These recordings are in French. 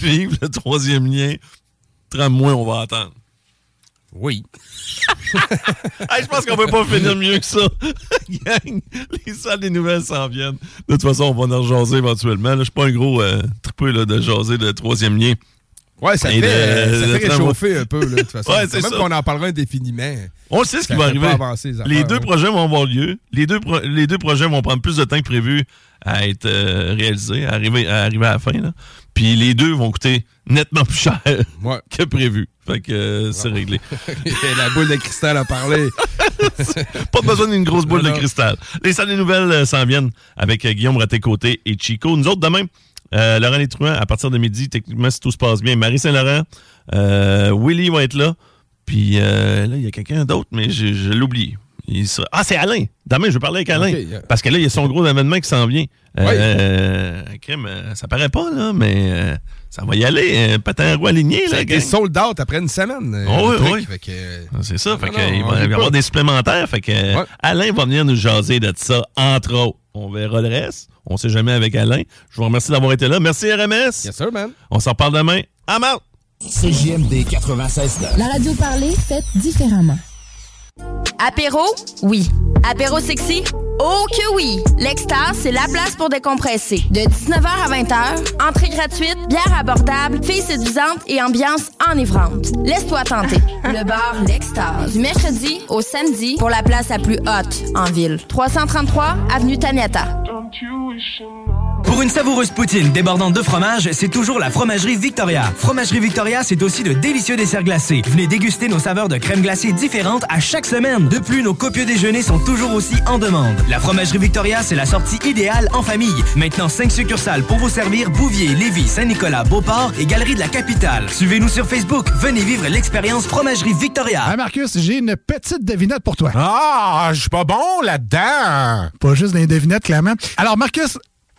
suivre le troisième lien, moins on va attendre. Oui. je pense qu'on peut pas finir mieux que ça. Gang, les salles des nouvelles s'en viennent. De toute façon, on va en jaser éventuellement. Je suis pas un gros euh, là, de jaser de troisième lien. Ouais, ça fait, euh, ça fait réchauffer un peu, là, de toute façon. ouais, c'est Même qu'on en parlera indéfiniment. On sait ce qui va arriver. les deux projets vont avoir lieu. Les deux, les deux projets vont prendre plus de temps que prévu à être euh, réalisés, à arriver, à arriver à la fin. Là. Puis les deux vont coûter nettement plus cher que prévu. Fait que euh, c'est réglé. la boule de cristal a parlé. Pas besoin d'une grosse boule de cristal. Les salles des nouvelles s'en viennent avec Guillaume Raté-Côté et Chico. Nous autres, demain, Laurent Létruant, à partir de midi, techniquement, si tout se passe bien. Marie Saint-Laurent, Willy va être là. Puis là, il y a quelqu'un d'autre, mais je, oublié. Ah, c'est Alain. Demain, je vais parler avec Alain. Parce que là, il y a son gros événement qui s'en vient. Euh, crime, euh, ça paraît pas, là, mais euh, ça va y aller. Patin roi aligné. A été sold out après une semaine. Oh, oui, oui. Ah, c'est ça. fait il va y avoir des supplémentaires. Fait que Alain va venir nous jaser de ça, entre autres. On verra le reste. On sait jamais avec Alain. Je vous remercie d'avoir été là. Merci, RMS. Yes, sir, man. On s'en reparle demain. À mort! CJMD 96 La radio parlée, faite différemment. Apéro? Oui. Apéro sexy? Oh que oui! L'Extase, c'est la place pour décompresser. De 19h à 20h, entrée gratuite, bière abordable, filles séduisantes et ambiance enivrante. Laisse-toi tenter. Le bar L'Extase. Du mercredi au samedi pour la place la plus haute en ville. 333 Avenue Taniata. Pour une savoureuse poutine débordante de fromage, c'est toujours la Fromagerie Victoria. Fromagerie Victoria, c'est aussi de délicieux desserts glacés. Venez déguster nos saveurs de crème glacée différentes à chaque semaine. De plus, nos copieux déjeuners sont toujours aussi en demande. La Fromagerie Victoria, c'est la sortie idéale en famille. Maintenant, 5 succursales pour vous servir Bouvier, Lévis, Saint-Nicolas, Beauport et Galerie de la Capitale. Suivez-nous sur Facebook. Venez vivre l'expérience Fromagerie Victoria. Hey Marcus, j'ai une petite devinette pour toi. Ah, je suis pas bon là-dedans. Pas juste des devinettes, clairement. Alors, Marcus,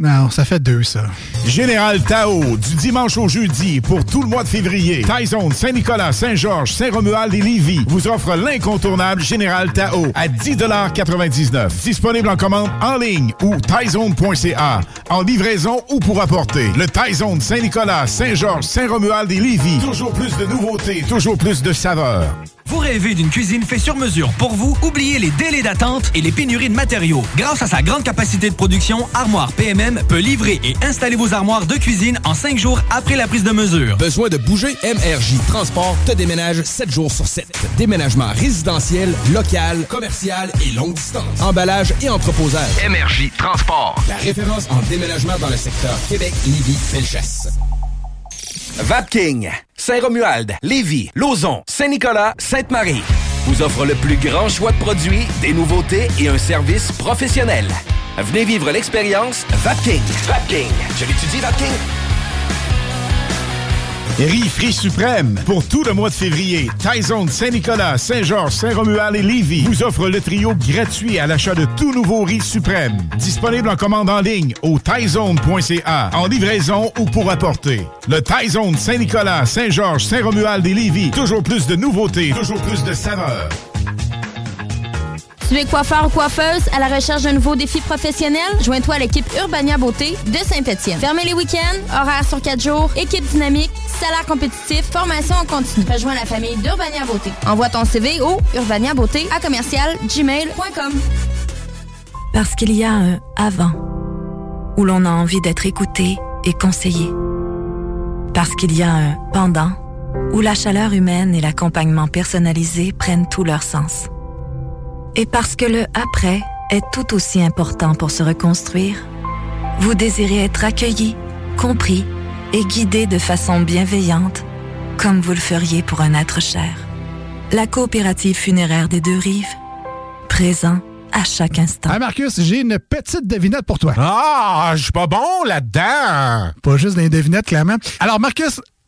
Non, ça fait deux, ça. Général Tao, du dimanche au jeudi, pour tout le mois de février. Taizone, Saint-Nicolas, Saint-Georges, Saint-Romuald et Lévis vous offre l'incontournable Général Tao à 10,99 Disponible en commande en ligne ou taizone.ca. En livraison ou pour apporter. Le Taizone, Saint-Nicolas, Saint-Georges, Saint-Romuald et Lévis. Toujours plus de nouveautés, toujours plus de saveurs. Vous rêvez d'une cuisine faite sur mesure pour vous? Oubliez les délais d'attente et les pénuries de matériaux. Grâce à sa grande capacité de production, Armoire PMM peut livrer et installer vos armoires de cuisine en cinq jours après la prise de mesure. Besoin de bouger? MRJ Transport te déménage 7 jours sur 7. Déménagement résidentiel, local, commercial et longue distance. Emballage et entreposage. MRJ Transport. La référence en déménagement dans le secteur Québec, Lévis, Felchasse. Vapking, Saint-Romuald, Lévis, Lauson, Saint-Nicolas, Sainte-Marie vous offre le plus grand choix de produits, des nouveautés et un service professionnel. Venez vivre l'expérience Vapking. Vapking. Je l'étudie, Vapking? Riz Suprême. Pour tout le mois de février, Taizone Saint-Nicolas, Saint-Georges, Saint-Romuald et Lévis vous offre le trio gratuit à l'achat de tout nouveau riz suprême. Disponible en commande en ligne au taizone.ca, en livraison ou pour apporter. Le Taizone Saint-Nicolas, Saint-Georges, Saint-Romuald et Lévis. Toujours plus de nouveautés, toujours plus de saveurs. Tu es coiffeur ou coiffeuse à la recherche d'un nouveau défi professionnel? Joins-toi à l'équipe Urbania Beauté de Saint-Étienne. Fermez les week-ends, horaires sur 4 jours, équipe dynamique, salaire compétitif, formation en continu. Rejoins la famille d'Urbania Beauté. Envoie ton CV au urbaniabeauté à commercial gmail.com. Parce qu'il y a un avant où l'on a envie d'être écouté et conseillé. Parce qu'il y a un pendant où la chaleur humaine et l'accompagnement personnalisé prennent tout leur sens. Et parce que le après est tout aussi important pour se reconstruire, vous désirez être accueilli, compris et guidé de façon bienveillante, comme vous le feriez pour un être cher. La coopérative funéraire des deux rives, présent à chaque instant. Hey Marcus, j'ai une petite devinette pour toi. Ah, je suis pas bon là-dedans. Pas juste des devinettes, clairement. Alors Marcus,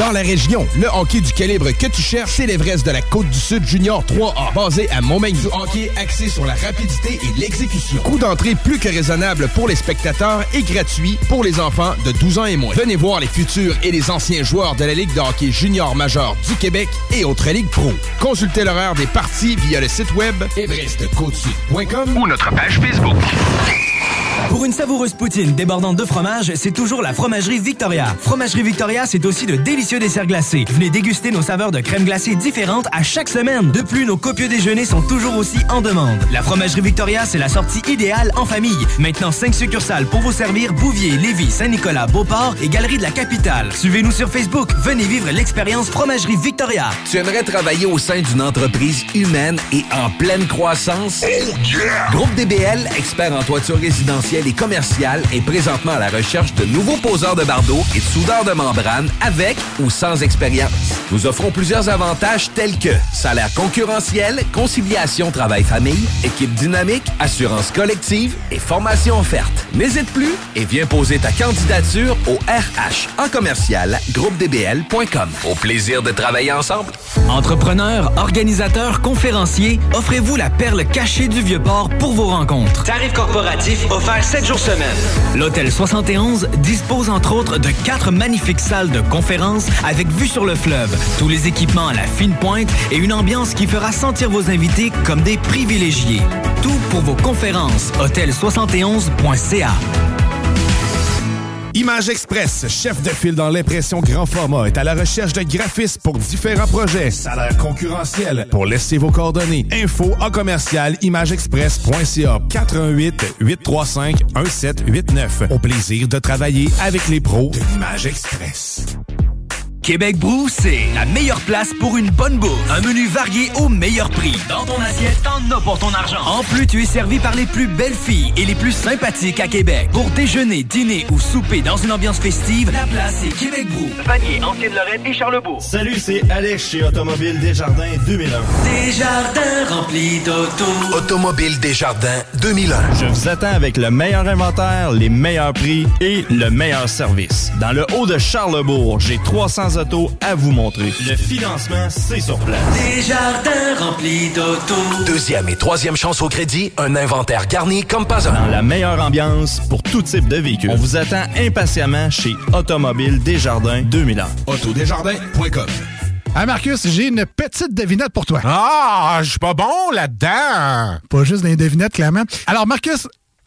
Dans la région, le hockey du calibre que tu cherches, c'est l'Everest de la Côte-du-Sud Junior 3A, basé à Montmagny. Du hockey axé sur la rapidité et l'exécution. Coût d'entrée plus que raisonnable pour les spectateurs et gratuit pour les enfants de 12 ans et moins. Venez voir les futurs et les anciens joueurs de la Ligue de hockey junior majeur du Québec et autres ligues pro. Consultez l'horaire des parties via le site web everestcôtesud.com ou notre page Facebook. Pour une savoureuse poutine débordante de fromage, c'est toujours la Fromagerie Victoria. Fromagerie Victoria, c'est aussi de délicieux desserts glacés. Venez déguster nos saveurs de crème glacée différentes à chaque semaine. De plus, nos copieux déjeuners sont toujours aussi en demande. La Fromagerie Victoria, c'est la sortie idéale en famille. Maintenant, 5 succursales pour vous servir Bouvier, Lévis, Saint-Nicolas, Beauport et Galerie de la Capitale. Suivez-nous sur Facebook. Venez vivre l'expérience Fromagerie Victoria. Tu aimerais travailler au sein d'une entreprise humaine et en pleine croissance? Groupe DBL, expert en toiture résidentielle et commerciale, est présentement à la recherche de nouveaux poseurs de bardeaux et de soudeurs de membrane avec ou sans expérience. Nous offrons plusieurs avantages tels que salaire concurrentiel, conciliation travail-famille, équipe dynamique, assurance collective et formation offerte. N'hésite plus et viens poser ta candidature au RH en commercial groupedbl.com. Au plaisir de travailler ensemble. Entrepreneurs, organisateurs, conférenciers, offrez-vous la perle cachée du Vieux-Port pour vos rencontres. Tarif corporatif offert 7 jours semaine. L'Hôtel 71 dispose entre autres de quatre magnifiques salles de conférences avec vue sur le fleuve, tous les équipements à la fine pointe et une ambiance qui fera sentir vos invités comme des privilégiés. Tout pour vos conférences. Hôtel71.ca. Image Express, chef de file dans l'impression grand format, est à la recherche de graphistes pour différents projets. Salaire concurrentiel. Pour laisser vos coordonnées. Info en commercial imageexpress.ca 418 835 1789. Au plaisir de travailler avec les pros de l'Image Express. Québec Brou, c'est la meilleure place pour une bonne bouffe. Un menu varié au meilleur prix. Dans ton assiette, t'en as pour ton argent. En plus, tu es servi par les plus belles filles et les plus sympathiques à Québec. Pour déjeuner, dîner ou souper dans une ambiance festive, la place est Québec Brou. Vanier, Ancienne-Lorraine et Charlebourg. Salut, c'est Alex chez Automobile Desjardins 2001. Desjardins remplis d'auto. Automobile Desjardins 2001. Je vous attends avec le meilleur inventaire, les meilleurs prix et le meilleur service. Dans le haut de Charlebourg, j'ai 300 autos à vous montrer. Le financement, c'est sur place. Desjardins remplis d'auto. Deuxième et troisième chance au crédit, un inventaire garni comme pas un. Dans la meilleure ambiance pour tout type de véhicule. On vous attend impatiemment chez Automobile Desjardins 2001. Autodesjardins.com Ah, Marcus, j'ai une petite devinette pour toi. Ah, je suis pas bon là-dedans. Pas juste des devinettes, clairement. Alors, Marcus,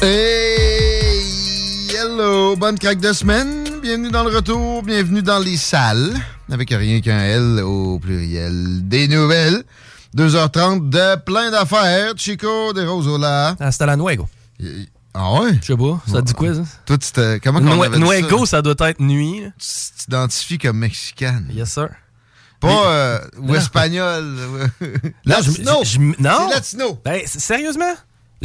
Hey! Hello! Bonne craque de semaine. Bienvenue dans le retour. Bienvenue dans les salles. Avec rien qu'un L au pluriel. Des nouvelles. 2h30 de plein d'affaires. Chico de Rosola. Hasta la nuego. Ah ouais? Je sais pas. Ça dit quoi, ça? Toi, tu te... Comment qu'on avait Nuego, ça? ça doit être nuit. là. Tu t'identifies comme mexicaine. Yes, sir. Pas euh, ou espagnol. Non, latino. je- je- non. Latino. Ben, sérieusement?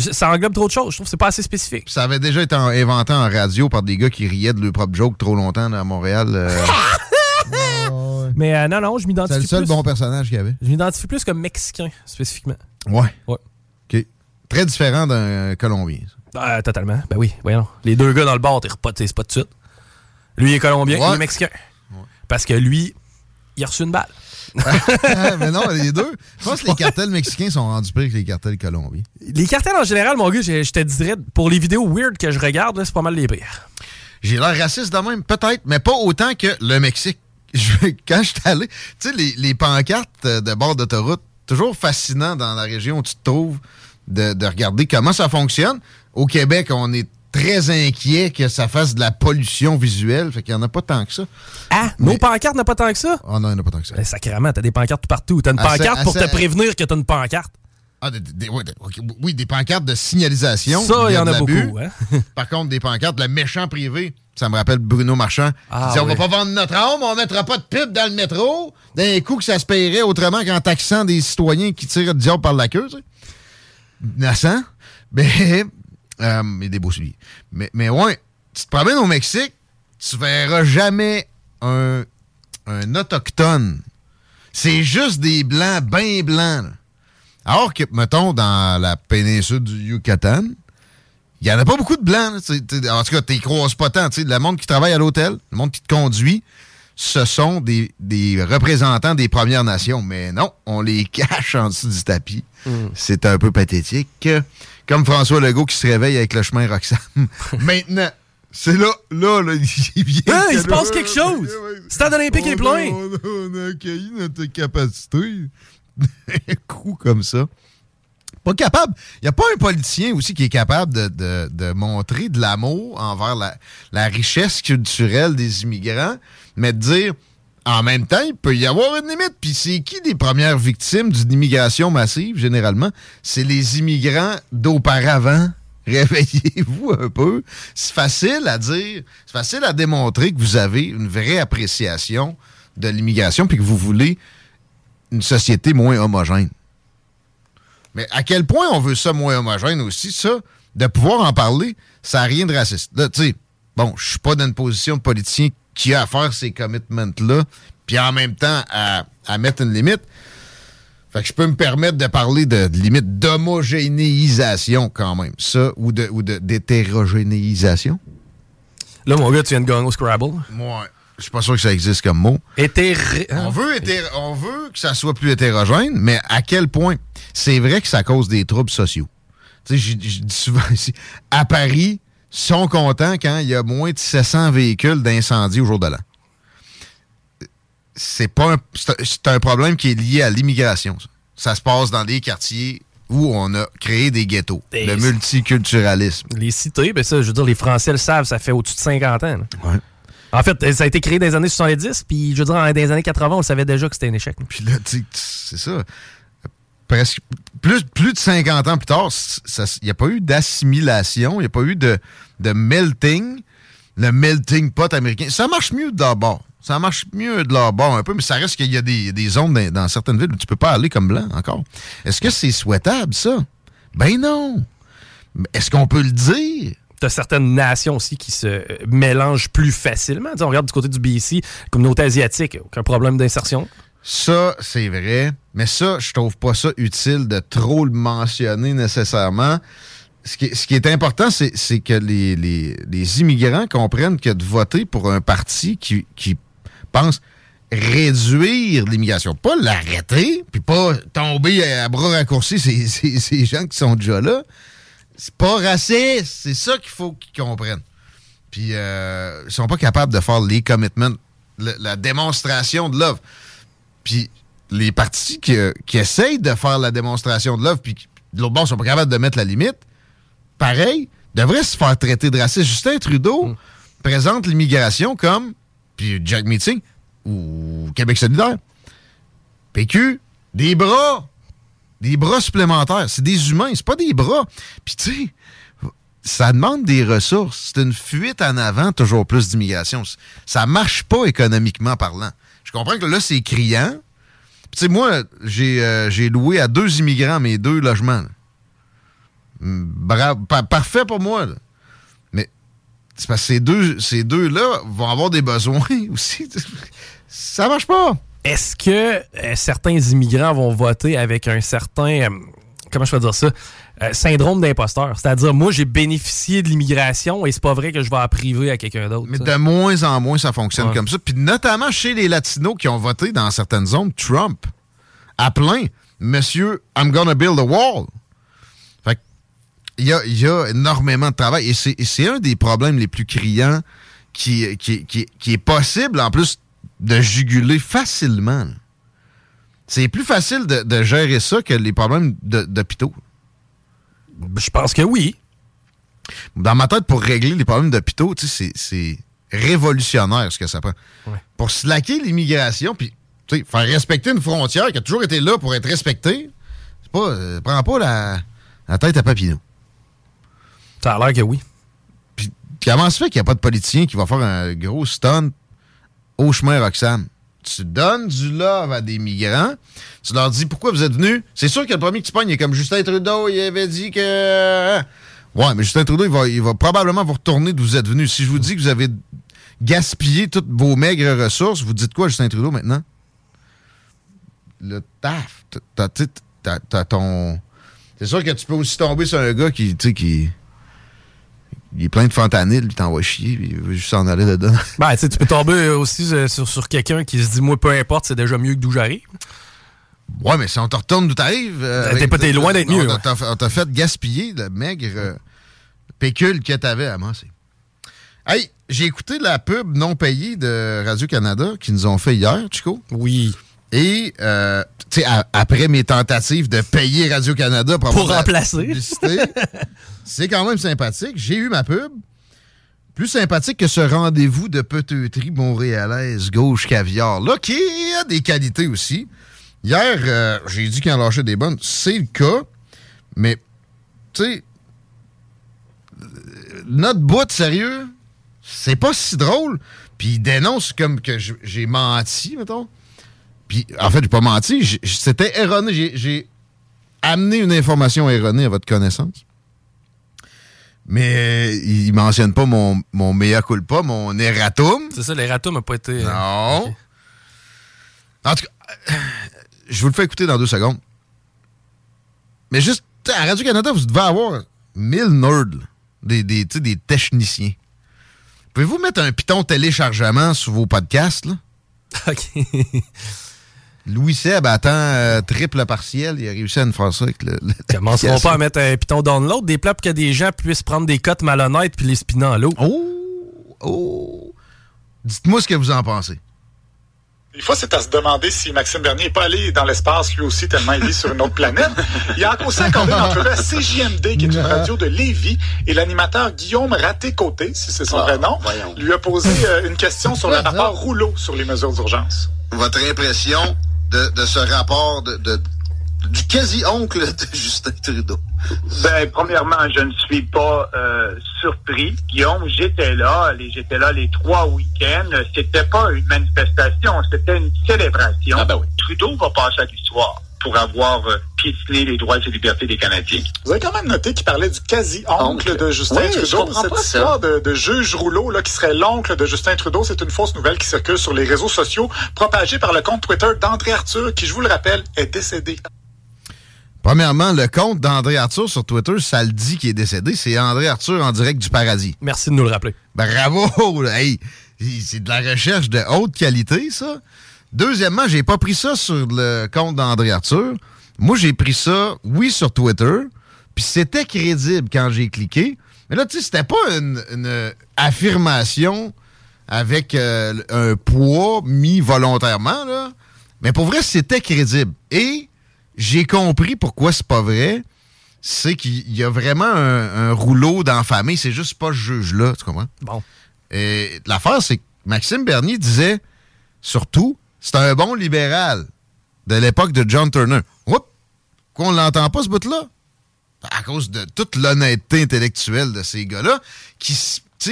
Ça englobe trop de choses. Je trouve que c'est pas assez spécifique. Ça avait déjà été en- inventé en radio par des gars qui riaient de leur propre joke trop longtemps à Montréal. euh. Mais euh, non, non, je C'est m'identifie le seul plus. bon personnage qu'il y avait. Je m'identifie plus comme mexicain, spécifiquement. Ouais. Ouais. OK. Très différent d'un Colombien. Euh, totalement. Ben oui, voyons. Les deux gars dans le bar, t'es pas, t'es pas de suite. Lui il est colombien, Ouais. il est mexicain. Parce que lui, il a reçu une balle. Ah, mais non, les deux. Je pense que les cartels mexicains sont rendus pires que les cartels colombiens. Les cartels en général, mon gars, je, je te dirais, pour les vidéos weird que je regarde, c'est pas mal les pires. J'ai l'air raciste de même, peut-être, mais pas autant que le Mexique. Je- Quand je suis allé, tu sais, les, les pancartes de bord d'autoroute, toujours fascinant dans la région où tu te trouves de, de regarder comment ça fonctionne. Au Québec, on est très inquiet que ça fasse de la pollution visuelle, fait qu'il n'y en a pas tant que ça. Ah, nos pancartes n'ont pas tant que ça? Oh non, il n'y en a pas tant que ça. Ben, sacrément, t'as des pancartes partout. T'as une Assez- pancarte pour assez- te prévenir que t'as une pancarte. Ah, des- oui, des pancartes de signalisation. Ça, il y en de a beaucoup, hein? Par contre, des pancartes, le méchant privé, ça me rappelle Bruno Marchand. Ah, il dit, on oui. va pas vendre notre âme, on mettra pas de pub dans le métro. D'un coup que ça se paierait autrement qu'en taxant des citoyens qui tirent le diable par la queue, tu sais. Innocent. Mais, euh, mais des beaux souliers. Mais, mais ouais, tu te promènes au Mexique, tu verras jamais un, un autochtone. C'est juste des blancs, bien blancs. là. Alors que, mettons, dans la péninsule du Yucatan, il n'y en a pas beaucoup de blancs. En tout cas, tu croises pas tant. tu sais. Le monde qui travaille à l'hôtel, le monde qui te conduit, ce sont des, des représentants des Premières Nations. Mais non, on les cache en dessous du tapis. C'est un peu pathétique. Comme François Legault qui se réveille avec le chemin Roxham. Maintenant, c'est là, là, là, il vient. Il se là, passe quelque chose. Stade olympique est plein. a- On a, on a accueilli notre capacité. Un coup comme ça. Pas capable. Il n'y a pas un politicien aussi qui est capable de, de- de montrer de l'amour envers la, la richesse culturelle des immigrants, mais de dire en même temps, il peut y avoir une limite. Puis c'est qui les premières victimes d'une immigration massive, généralement? C'est les immigrants d'auparavant. Réveillez-vous un peu. C'est facile à dire, c'est facile à démontrer que vous avez une vraie appréciation de l'immigration puis que vous voulez une société moins homogène. Mais à quel point on veut ça moins homogène aussi, ça, de pouvoir en parler, ça n'a rien de raciste. Là, tu sais, bon, je suis pas dans une position de politicien qui a à faire ces commitments-là, puis en même temps à, à mettre une limite. Fait que je peux me permettre de parler de, de limite d'homogénéisation quand même, ça, ou de ou de- d'hétérogénéisation. Là, mon gars, tu viens de gagner au Scrabble. Moi, je suis pas sûr que ça existe comme mot. Hétéré... On veut, hétéro- on veut que ça soit plus hétérogène, mais à quel point? C'est vrai que ça cause des troubles sociaux. Tu sais, je dis souvent ici, à Paris, sont contents quand il y a moins de 700 véhicules d'incendie au jour de l'an. C'est pas un, c'est un- problème qui est lié à l'immigration. Ça. Ça se passe dans des quartiers où on a créé des ghettos. Et le multiculturalisme. Les cités, ben ça, je veux dire, les Français le savent, ça fait au-dessus de 50 ans. Ouais. En fait, ça a été créé dans les années 70, puis je veux dire, dans les années 80, on savait déjà que c'était un échec. Puis là, c'est ça. Presque plus, de 50 ans plus tard, il n'y a pas eu d'assimilation, il n'y a pas eu de, de melting, le melting pot américain. Ça marche mieux de bord. Ça marche mieux de leur bord un peu, mais ça reste qu'il y a des, zones dans, certaines villes où tu peux pas aller comme blanc encore. Est-ce que c'est souhaitable, ça? Ben non. Est-ce qu'on peut le dire? T'as certaines nations aussi qui se euh, mélangent plus facilement. On regarde du côté du BC, communauté asiatique, aucun problème d'insertion. Ça, c'est vrai. Mais ça, je trouve pas ça utile de trop le mentionner nécessairement. Ce qui, est important, c'est que les, immigrants comprennent que de voter pour un parti qui, pense réduire l'immigration, pas l'arrêter, puis pas tomber à bras raccourcis ces, gens qui sont déjà là, c'est pas raciste. C'est ça qu'il faut qu'ils comprennent. Puis euh, ils sont pas capables de faire les commitments, le- la démonstration de love. Puis les partis qui, euh, qui essayent de faire la démonstration de love, puis qui, de l'autre bord, sont pas capables de mettre la limite, pareil, devraient se faire traiter de raciste. Justin Trudeau présente l'immigration comme, puis Jack Meeting, ou Québec solidaire, PQ, des bras, des bras supplémentaires. C'est des humains, c'est pas des bras. Puis tu sais, ça demande des ressources. C'est une fuite en avant, toujours plus d'immigration. Ça marche pas économiquement parlant. Je comprends que là, c'est criant. Tu sais, moi, j'ai euh, j'ai loué à deux immigrants mes deux logements. là. Bravo, pa- parfait pour moi. là. Mais c'est parce que ces deux, ces deux-là vont avoir des besoins aussi. Ça marche pas. Est-ce que euh, certains immigrants vont voter avec un certain, euh, comment je peux dire ça, Euh, syndrome d'imposteur? C'est-à-dire, moi, j'ai bénéficié de l'immigration et c'est pas vrai que je vais la priver à quelqu'un d'autre. Mais ça. de moins en moins, ça fonctionne Ouais. comme ça. Puis notamment chez les Latinos qui ont voté dans certaines zones, Trump, à plein, Monsieur, I'm gonna build a wall. Fait il y a, il y a énormément de travail. Et c'est un des problèmes les plus criants qui, qui, qui- qui est possible, en plus, de juguler facilement. C'est plus facile de, de gérer ça que les problèmes d'hôpitaux. Je pense que oui. Dans ma tête, pour régler les problèmes d'hôpitaux, tu sais, c'est- révolutionnaire ce que ça prend. Pour slacker l'immigration, puis tu sais, faire respecter une frontière qui a toujours été là pour être respectée, c'est pas, euh, prends pas la, la tête à Papineau. Ça a l'air que oui. Puis comment se fait qu'il n'y a pas de politicien qui va faire un gros stunt au chemin Roxham? Tu donnes du love à des migrants, tu leur dis pourquoi vous êtes venus? C'est sûr que le premier que tu pognes il est comme Justin Trudeau, il avait dit que. Ouais, mais Justin Trudeau, il va, il probablement vous retourner d'où vous êtes venus. Si je vous dis que vous avez gaspillé toutes vos maigres ressources, vous dites quoi, Justin Trudeau, maintenant? Le taf. T'as- ton. C'est sûr que tu peux aussi tomber sur un gars qui, qui. Il est plein de fentanyl, il t'envoie chier, puis il veut juste s'en aller dedans. Ben, tu sais, tu peux tomber aussi euh, sur, sur quelqu'un qui se dit, moi, peu importe, c'est déjà mieux que d'où j'arrive. Ouais, mais si on te retourne d'où t'arrives. euh, Ben, t'es pas- t'es loin d'être on mieux, t'a- On t'a fait gaspiller le maigre euh, pécule que t'avais à masser. Hey, j'ai écouté la pub non payée de Radio-Canada qu'ils nous ont fait hier, Chico. Oui. Et, euh, à- après mes tentatives de payer Radio-Canada pour, Pour remplacer. publicité, c'est quand même sympathique. J'ai eu ma pub. Plus sympathique que ce rendez-vous de peteuterie montréalaise gauche caviar, là, qui a des qualités aussi. Hier, euh, j'ai dit qu'il en lâchait des bonnes. C'est le cas. Mais, tu sais, euh, notre bout, sérieux, c'est pas si drôle. Puis il dénonce comme que j'ai menti, mettons. Puis, en fait, j'ai pas menti. C'était erroné. J'ai- amené une information erronée à votre connaissance. Mais euh, il mentionne pas mon, mon mea culpa, mon erratum. C'est ça, l'erratum n'a pas été. euh, Non. En tout cas, euh, je vous le fais écouter dans deux secondes. Mais juste, à Radio-Canada, vous devez avoir 1000 nerds, des, des, des techniciens. Pouvez-vous mettre un piton téléchargement sur vos podcasts, là? OK. Louis Seb attend euh, triple partiel. Il a réussi à nous faire ça avec le. le- Commenceront pas à mettre un piton download des plats pour que des gens puissent prendre des cotes malhonnêtes puis les spinner en l'eau. Oh! Oh! Dites-moi ce que vous en pensez. Des fois, c'est à se demander si Maxime Bernier n'est pas allé dans l'espace lui aussi, tellement il vit sur une autre planète. Il a aussi accordé une entrevue à CJMD, qui est une radio de Lévis, et l'animateur Guillaume Raté-Côté, si c'est son Ah, vrai nom, lui a posé euh, une question sur le rapport Rouleau sur les mesures d'urgence. Votre impression? De, de ce rapport de, de- du quasi-oncle de Justin Trudeau? Ben, premièrement, je ne suis pas euh, surpris. Guillaume, j'étais là. les- J'étais là les trois week-ends. C'était pas une manifestation, c'était une célébration. Trudeau va passer à l'histoire pour avoir euh, piétiné les droits et libertés des Canadiens. Vous avez quand même noté qu'il parlait du quasi-oncle de Justin Oui, je Trudeau. comprends Cette pas ça. histoire de, de juge Rouleau, là, qui serait l'oncle de Justin Trudeau, c'est une fausse nouvelle qui circule sur les réseaux sociaux, propagée par le compte Twitter d'André Arthur, qui, je vous le rappelle, est décédé. Premièrement, le compte d'André Arthur sur Twitter, ça le dit qu'il est décédé. C'est André Arthur en direct du paradis. Merci de nous le rappeler. Bravo! Hey, c'est de la recherche de haute qualité, ça. Deuxièmement, j'ai pas pris ça sur le compte d'André Arthur. Moi, j'ai pris ça, oui, sur Twitter. Puis c'était crédible quand j'ai cliqué. Mais là, tu sais, c'était pas une, une affirmation avec euh, un poids mis volontairement, là. Mais pour vrai, c'était crédible. Et j'ai compris pourquoi c'est pas vrai. C'est qu'il y a vraiment un, un rouleau dans la famille. C'est juste pas ce juge-là, tu comprends? Bon. Et l'affaire, c'est que Maxime Bernier disait, surtout, c'est un bon libéral de l'époque de John Turner. Oups! Qu'on l'entend pas, ce bout-là? À cause de toute l'honnêteté intellectuelle de ces gars-là, qui,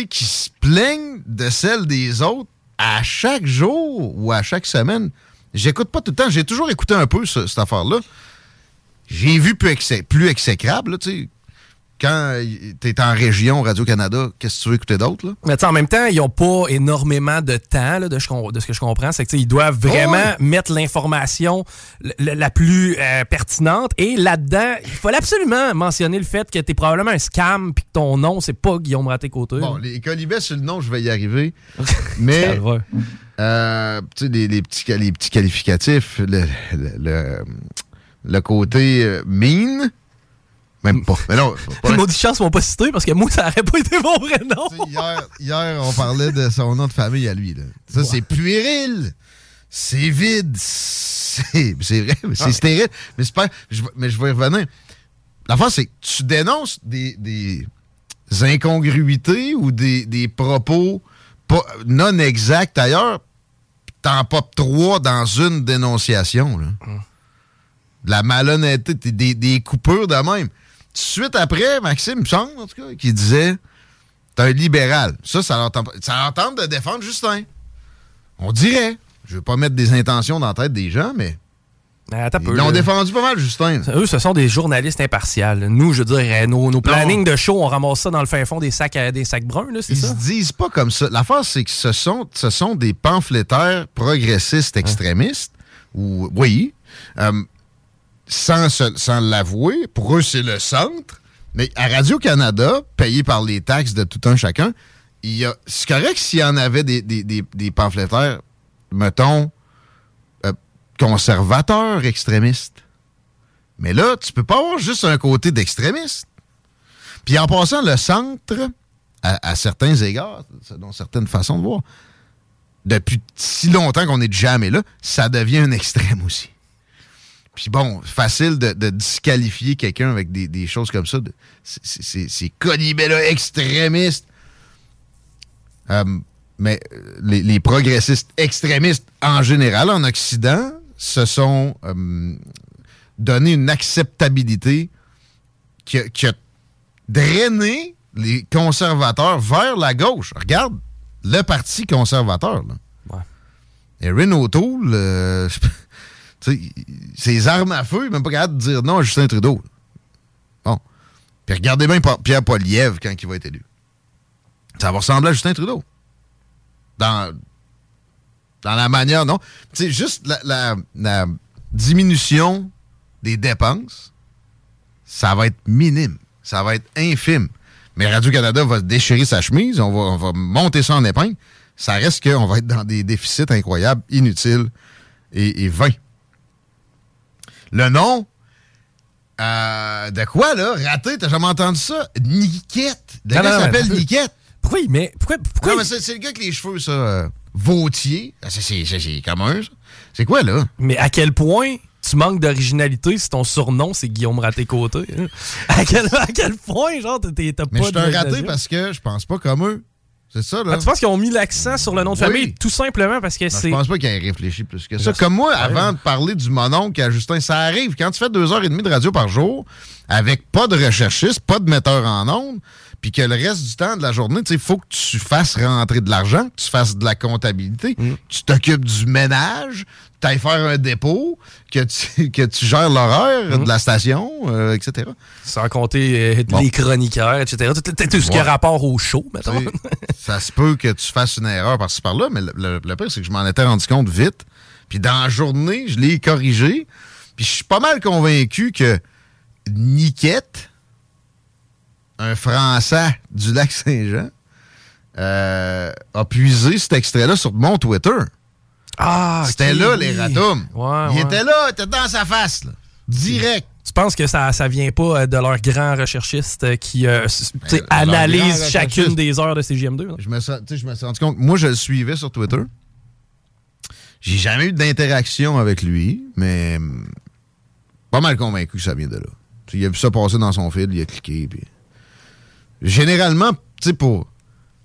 qui se plaignent de celle des autres à chaque jour ou à chaque semaine. J'écoute pas tout le temps. J'ai toujours écouté un peu ce- cette affaire-là. J'ai vu plus, exé- plus exécrable, tu sais. Quand tu es en région Radio-Canada, qu'est-ce que tu veux écouter d'autre? là? Mais tu sais, en même temps, ils n'ont pas énormément de temps, là, de, ce de ce que je comprends. C'est qu'ils doivent vraiment Oh, ouais. mettre l'information la plus euh, pertinente. Et là-dedans, il fallait absolument mentionner le fait que tu es probablement un scam puis que ton nom, c'est pas Guillaume Raté-Côté. Bon, les colibets sur le nom, je vais y arriver. Mais, euh, tu sais, les, les petits, les petits qualificatifs, le, le, le- le côté euh, mean, même pas. Mais non, pas- m'ont pas cité parce que moi, ça aurait pas été mon vrai nom. hier, hier, on parlait de son nom de famille à lui. Là. Ça, c'est puéril. C'est vide. C'est vrai, c'est Ah. stérile. Mais, c'est pas, je, vais- mais je vais y revenir. L'affaire, c'est que tu dénonces des, des incongruités ou des, des propos pas, non exacts ailleurs, t'en popes trois dans une dénonciation. Là. De la malhonnêteté, des, des coupures de même. Suite après, Maxime, il me semble, en tout cas, qui disait T'es un libéral. Ça, ça leur tente, ça leur tente de défendre Justin. On dirait. Je veux pas mettre des intentions dans la tête des gens, mais. Attends un Ils l'ont défendu pas mal, Justin. Eux, ce sont des journalistes impartials. Nous, je veux dire, nos, nos plannings de show, on ramasse ça dans le fin fond des sacs, des sacs bruns, là, c'est Ils ça? se disent pas comme ça. L'affaire, c'est que ce sont, ce sont des pamphlétaires progressistes extrémistes. Ou, oui. euh, sans, sans l'avouer, pour eux, c'est le centre. Mais à Radio-Canada, payé par les taxes de tout un chacun. C'est correct s'il y en avait des, des, des, des pamphlétaires, mettons, euh, conservateurs extrémistes. Mais là, tu peux pas avoir juste un côté d'extrémiste. Puis en passant, le centre, à, certains égards, selon certaines façons de voir, depuis si longtemps qu'on est jamais là, ça devient un extrême aussi. Puis bon, facile de, de disqualifier quelqu'un avec des, des choses comme ça. c'est- c'est- c'est- Ces colibés-là extrémistes. Euh, mais euh, les, les progressistes extrémistes en général en Occident se sont euh, donné une acceptabilité qui a, qui a drainé les conservateurs vers la gauche. Regarde le parti conservateur. Là. Erin O'Toole, euh, ses armes à feu, même pas capable de dire non à Justin Trudeau. Bon. Puis regardez bien Pierre Poilievre quand il va être élu. Ça va ressembler à Justin Trudeau. Dans, dans la manière, non? Sais, juste la, diminution des dépenses, ça va être minime. Ça va être infime. Mais Radio-Canada va déchirer sa chemise, on va, on va monter ça en épingle. Ça reste qu'on va être dans des déficits incroyables, inutiles et vains. Le nom, euh, de quoi, là? Raté, t'as jamais entendu ça? Niquette. Le gars s'appelle Niquette. Pourquoi, mais pourquoi, pourquoi Non, mais c'est le gars avec les cheveux, ça. euh, Vautier. Ah, c'est- commun, ça. C'est quoi, là? Mais à quel point tu manques d'originalité si ton surnom c'est Guillaume Raté-Côté? hein? À quel, à quel point, genre, t'es- t'as pas Mais je suis un raté parce que je pense pas comme eux. C'est ça, là. Ah, tu penses qu'ils ont mis l'accent sur le nom de Oui. famille tout simplement parce que c'est. Je pense pas qu'il ait réfléchi plus que ça. Comme moi, avant de parler du mononcle à Justin, ça arrive. Quand tu fais deux heures et demie de radio par jour, avec pas de recherchiste, pas de metteur en ondes, puis que le reste du temps de la journée, il faut que tu fasses rentrer de l'argent, que tu fasses de la comptabilité, Mm. tu t'occupes du ménage, tu ailles faire un dépôt, que tu, que tu gères l'horaire Mm. de la station, euh, etc. Sans compter euh, les chroniqueurs, etc. Tout, tout- tout ce qui a rapport au show, mettons. Ça se peut que tu fasses une erreur par-ci par-là, mais le, le- le pire, c'est que je m'en étais rendu compte vite. Puis dans la journée, je l'ai corrigé. Puis je suis pas mal convaincu que Niquette, un Français du lac Saint-Jean, euh, a puisé cet extrait-là sur mon Twitter. Ah, C'était là, les ratums. Ouais, Il ouais. était là, il était dans sa face, là. Direct. Tu penses que ça, ça vient pas euh, de leur grand recherchiste euh, qui euh, s- tu sais, leur grand analyse chacune des heures de CGM2? là? Je me, suis- tu sais, je me suis rendu compte. Moi, je le suivais sur Twitter. J'ai jamais eu d'interaction avec lui, mais hum, pas mal convaincu que ça vient de là. Il a vu ça passer dans son fil, il a cliqué. Puis... Généralement, tu sais, pour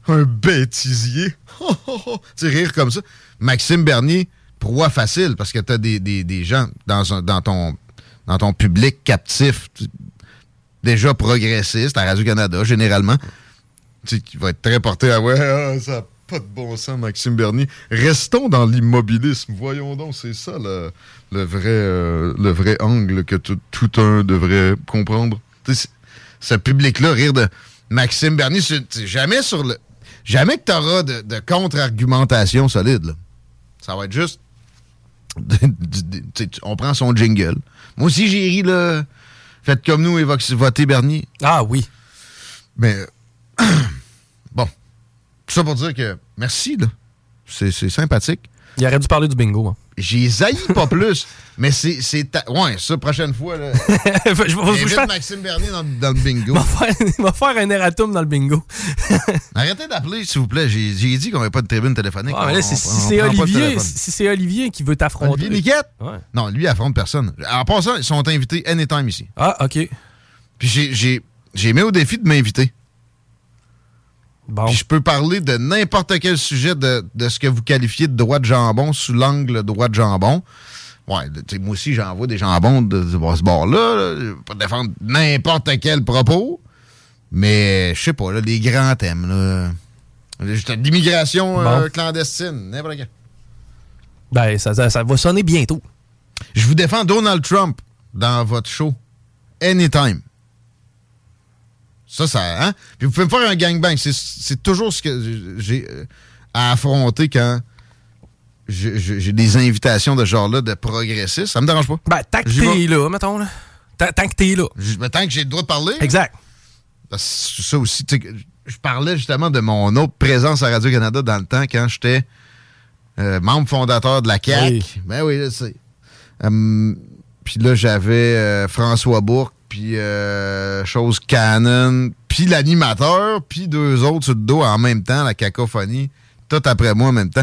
un bêtisier, tu rire comme ça, Maxime Bernier, proie facile, parce que tu as des, des- des gens dans, un- dans, ton, dans ton public captif, déjà progressiste à Radio-Canada, généralement tu qui va être très porté à ouais, ah, ça n'a pas de bon sens, Maxime Bernier. Restons dans l'immobilisme. Voyons donc, c'est ça le, le vrai, euh, le vrai angle que tout, un devrait comprendre. Ce public-là rire de Maxime Bernier. C'est- jamais sur le. Jamais que tu auras de, de contre-argumentation solide. là. Ça va être juste. on prend son jingle. Moi aussi, j'ai ri, là. Faites comme nous et votez Bernier. Ah oui. Mais. bon. Tout ça pour dire que merci, là. C'est c'est sympathique. Il aurait dû parler du bingo. hein. J'ai zaï pas plus, mais c'est. ta- Ouais, ça, prochaine fois, là. je vais- faire- Maxime Bernier dans, dans le bingo. Il va faire, un erratum dans le bingo. Arrêtez d'appeler, s'il vous plaît. J'ai dit qu'on n'avait pas de tribune téléphonique. Ah, mais là, On- si c'est Olivier, si c'est Olivier qui veut t'affronter. Olivier Niquette? Ouais. Non, lui, il affronte personne. En passant, ils sont invités anytime ici. Ah, OK. Puis j'ai- j'ai j'ai mis au défi de m'inviter. Bon. Puis je peux parler de n'importe quel sujet de, de ce que vous qualifiez de droit de jambon sous l'angle droit de jambon. Ouais, moi aussi, j'envoie des jambons de, de ce bord-là. là. Je vais pas défendre n'importe quel propos. Mais, je sais pas, là, les grands thèmes. là. L'immigration euh, clandestine, n'importe quel. Ben, ça, ça- ça va sonner bientôt. Je vous défends Donald Trump dans votre show. Anytime. Ça, ça, hein? Puis vous pouvez me faire un gangbang. C'est- C'est toujours ce que j'ai euh, à affronter quand j'ai des invitations de genre-là de progressistes. Ça me dérange pas. Ben, tant que t'es là, mettons, là. Tant, tant que t'es là. Je- ben, tant que j'ai le droit de parler. Exact. Ça aussi, je parlais justement de mon autre présence à Radio-Canada dans le temps quand j'étais euh, membre fondateur de la CAQ. Oui. Ben oui, je sais. Hum, puis là, j'avais euh, François Bourque, puis euh, Chose Cannon, puis l'animateur, puis deux autres sur le dos en même temps, la cacophonie, tout après moi en même temps.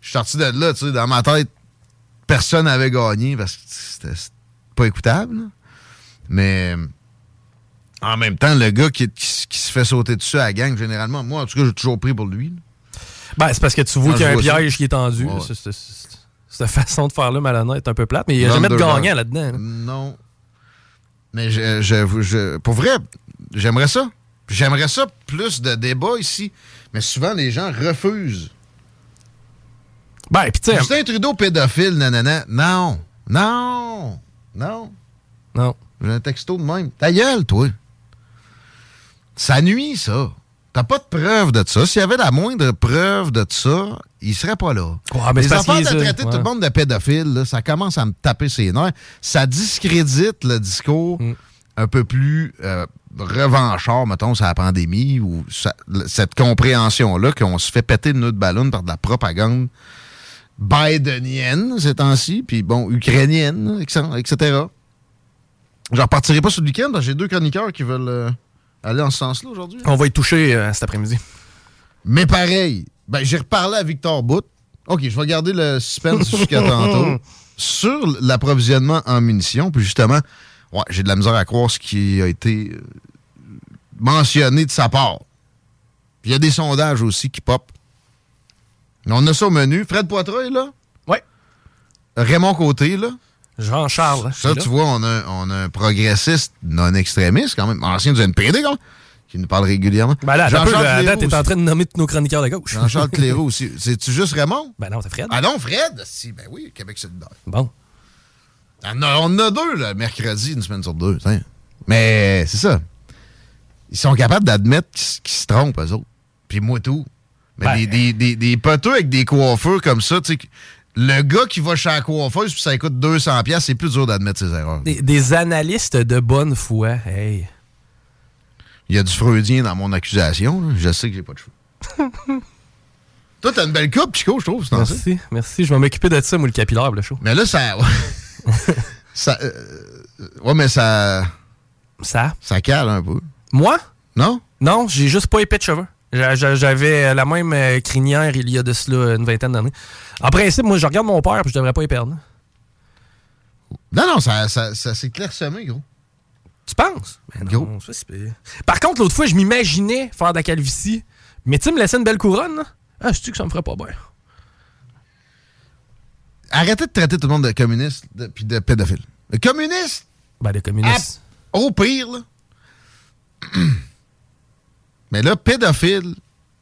Je suis sorti de là, tu sais, dans ma tête, personne n'avait gagné parce que c'était pas écoutable. là. Mais en même temps, le gars qui, qui- qui se fait sauter dessus à la gang, généralement, moi, en tout cas, j'ai toujours pris pour lui. là. Ben, c'est parce que tu vois qu'il y a un vois ça. piège qui est tendu. Ouais. Cette façon de faire-là, malhonnête, est un peu plate, mais il n'y a jamais de gagnant là-dedans. là. Non. Mais je, je- je- pour vrai, j'aimerais ça. J'aimerais ça plus de débats ici. Mais souvent, les gens refusent. Ben, puis tu sais. Justin Trudeau pédophile, nanana. Non. Non. Non. Non. J'ai un texto de même. Ta gueule, toi. Ça nuit, ça. T'as pas de preuve de ça. S'il y avait la moindre preuve de ça, il serait pas là. Ouais, mais Les affaires de traiter tout le monde de pédophile, là, ça commence à me taper ses nerfs. Ça discrédite le discours Mm. un peu plus euh, revanchard, mettons, sur la pandémie, ou ça- cette compréhension-là qu'on se fait péter le nœud de ballon par de la propagande bidenienne ces temps-ci, puis bon, ukrainienne, etc. Je repartirai pas sur le week-end, j'ai deux chroniqueurs qui veulent euh, aller en ce sens-là aujourd'hui. On va y toucher euh, cet après-midi. Mais pareil, ben, j'ai reparlé à Victor Bout. OK, je vais garder le suspense jusqu'à tantôt. Sur l'approvisionnement en munitions, puis justement, ouais, j'ai de la misère à croire ce qui a été euh, mentionné de sa part. Puis il y a des sondages aussi qui pop. On a ça au menu. Fred Poitras est là? Ouais. Raymond Côté, là? Jean-Charles. Ça, il est tu vois, on a, on a un progressiste non extrémiste, quand même, ancien du NPD, quand même, qui nous parle régulièrement. Ben là, Jean-Charles Cléroux t'es en train de nommer tous nos chroniqueurs de gauche. Jean-Charles Cléroux aussi. C'est-tu juste Raymond? Ben non, c'est Fred. Ah non, Fred? Si, ben oui, Québec solidaire. Bon. On a, on a deux, là, mercredi, une semaine sur deux. tiens. Mais c'est ça. Ils sont capables d'admettre qu'ils se trompent, eux autres. Puis moi, tout. Mais Ben, des, des, des, des poteux avec des coiffeurs comme ça, tu sais, le gars qui va chez la coiffeuse puis ça coûte 200$, piastres, c'est plus dur d'admettre ses erreurs. Des, des analystes de bonne foi. Hey. Il y a du freudien dans mon accusation. là. Je sais que j'ai pas de cheveux. Toi, t'as une belle coupe, Chico, je trouve. c'est dans ça. Merci, merci. Je vais m'occuper de ça, moi, le capillaire, le show. Mais là, ça. ça euh, ouais, mais ça. Ça? Ça cale un peu. Moi? Non? Non, j'ai juste pas épais de cheveux. J'a- j'a- J'avais la même euh, crinière il y a de cela une vingtaine d'années. En principe, moi, je regarde mon père puis je devrais pas y perdre. Non, non, ça, ça, ça s'est clairsemé, gros. Tu penses? Non. Par contre, l'autre fois, je m'imaginais faire de la calvitie. Mais tu me laisser une belle couronne, là? Ah, je sais que ça me ferait pas bien? Arrêtez de traiter tout le monde de communiste puis de pédophile. Le communiste? Ben, les communistes. Ah, au pire, là. Mais là, pédophile.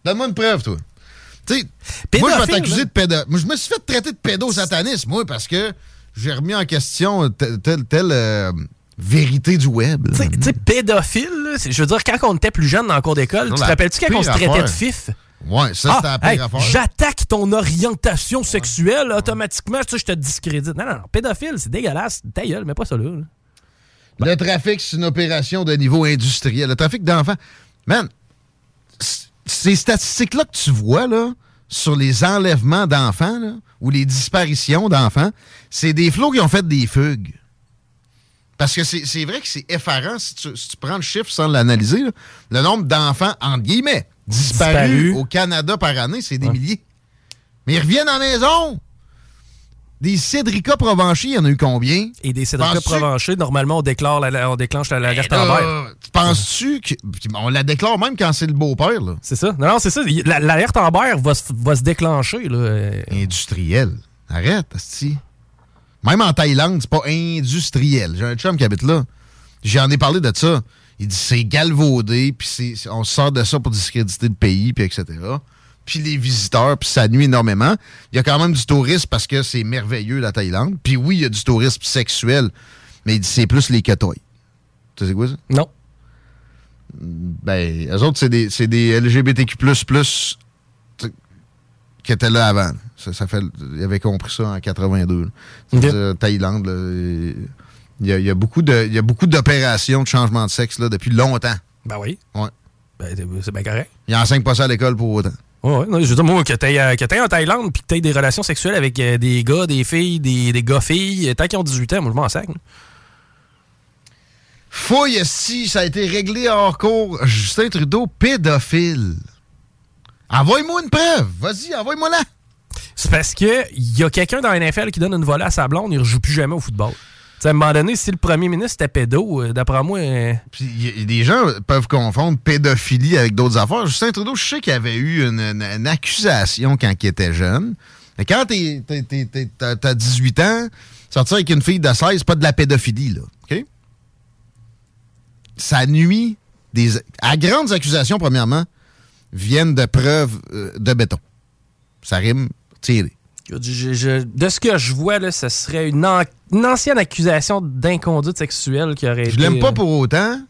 Donne-moi une preuve, toi. Tu moi, je vais t'accuser de pédo. Moi, je me suis fait traiter de pédosatanisme, moi, parce que j'ai remis en question tel, tel, tel, euh, vérité du web. Tu sais, pédophile, là, je veux dire, quand on était plus jeune dans le cours d'école, tu te rappelles-tu quand on se traitait de fif? Ouais, ça, c'était la pire hey. J'attaque ton orientation sexuelle, automatiquement, ça, je te discrédite. Non, non, non, pédophile, c'est dégueulasse. Ta gueule, mets pas ça là. là. Le trafic, c'est une opération de niveau industriel. Le trafic d'enfants. Man, ces statistiques-là que tu vois, là, sur les enlèvements d'enfants, là, ou les disparitions d'enfants, c'est des flots qui ont fait des fugues. Parce que c'est c'est vrai que c'est effarant si tu, si tu prends le chiffre sans l'analyser. là. Le nombre d'enfants, entre guillemets, disparus au Canada par année, c'est des milliers. Mais ils reviennent à la maison. Des Cédrica Provencher, il y en a eu combien? Et des Cédrica Provencher, normalement, on, déclare la- on déclenche la- Amber. tu Penses-tu que. puis On la déclare même quand c'est le beau-père, là. C'est ça. Non, non, c'est ça. La- L'alerte va, se- va se déclencher. Là. Industriel. Arrête, asti. Même en Thaïlande, c'est pas industriel. J'ai un chum qui habite là. J'en ai parlé de ça. Il dit c'est galvaudé, puis on sort de ça pour discréditer le pays, puis etc. Puis les visiteurs, puis ça nuit énormément. Il y a quand même du tourisme parce que c'est merveilleux, la Thaïlande. Puis oui, il y a du tourisme sexuel, mais c'est plus les katoy. Tu sais quoi ça? Non. Ben, eux autres, c'est des, c'est des LGBTQ+, qui étaient là avant. Ça, ça fait, ils avaient compris ça en 82. là. C'est-à-dire, Thaïlande, il y a, il y a beaucoup de, il y a beaucoup d'opérations de changement de sexe là, depuis longtemps. Ben oui. Ouais. Ben, c'est bien correct. Ils n'enseignent pas ça à l'école pour autant. Ouais. Non, je veux dire, moi, que t'ailles euh, en Thaïlande puis que t'aies des relations sexuelles avec euh, des gars, des filles, des, des gars-filles, euh, tant qu'ils ont 18 ans, moi, je m'en sac. là. Fouille, si ça a été réglé hors cours. Justin Trudeau, pédophile. Envoie-moi une preuve. Vas-y, envoie-moi là. C'est parce que il y a quelqu'un dans la NFL qui donne une volée à sa blonde, il ne rejoue plus jamais au football. Tu sais, à un moment donné, si le premier ministre était pédo, euh, d'après moi. euh, Puis y des gens peuvent confondre pédophilie avec d'autres affaires. Justin Trudeau, je sais qu'il y avait eu une, une- une accusation quand il était jeune. Mais quand t'es- t'es- t'es- t'es- t'as t'as 18 ans, sortir avec une fille de 16, c'est pas de la pédophilie, là. OK? Ça nuit des. À grandes accusations, premièrement, viennent de preuves euh, de béton. Ça rime tiré. je- je- je- de ce que je vois, là, ce serait une, an- une ancienne accusation d'inconduite sexuelle qui aurait été. Je l'aime pas euh, pour autant.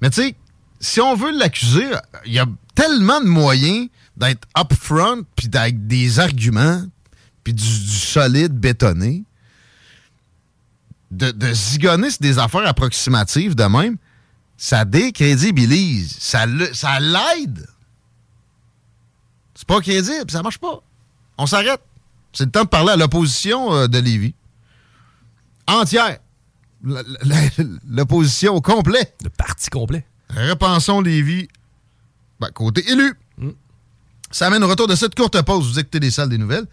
Mais tu sais, si on veut l'accuser, il y a tellement de moyens d'être upfront, puis avec des arguments, puis du, du solide bétonné, de, de zigonner sur des affaires approximatives de même, ça décrédibilise. Ça le- ça l'aide. C'est pas crédible, ça marche pas. On s'arrête. C'est le temps de parler à l'opposition euh, de Lévis. Entière. L'opposition au complet. Le parti complet. Repensons Lévis. Ben, côté élu. Ça amène au retour de cette courte pause. Vous écoutez les salles des nouvelles.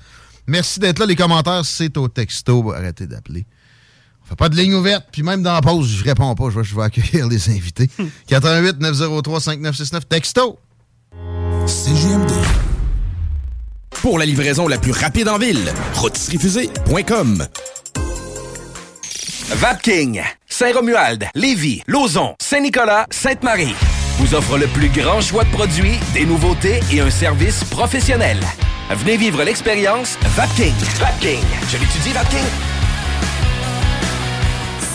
Merci d'être là. Les commentaires, c'est au texto. Arrêtez d'appeler. On fait pas de ligne ouverte. Puis même dans la pause, je réponds pas. Je vais, je vais accueillir les invités. 88 903 5969. Texto. CGMD. Pour la livraison la plus rapide en ville, rôtisseriefusée.com. Vapking, Saint-Romuald, Lévis, Lauson, Saint-Nicolas, Sainte-Marie vous offre le plus grand choix de produits, des nouveautés et un service professionnel. Venez vivre l'expérience Vapking. Vapking. Je l'étudie, Vapking.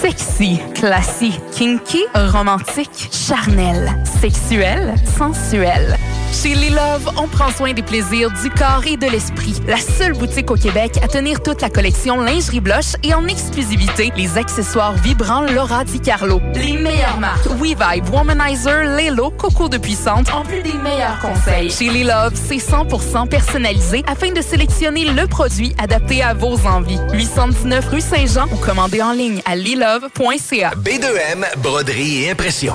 Sexy, classique, kinky, romantique, charnel, sexuel, sensuel. Chez Les Love, on prend soin des plaisirs du corps et de l'esprit. La seule boutique au Québec à tenir toute la collection lingerie blush et en exclusivité les accessoires vibrants Laura Di Carlo. Les meilleures marques WeVibe, Womanizer, Lelo, Coco de Puissante, en plus des meilleurs conseils. Chez Les Love, c'est 100% personnalisé afin de sélectionner le produit adapté à vos envies. 819 rue Saint-Jean ou commandez en ligne à lilove.ca. B2M, broderie et impression.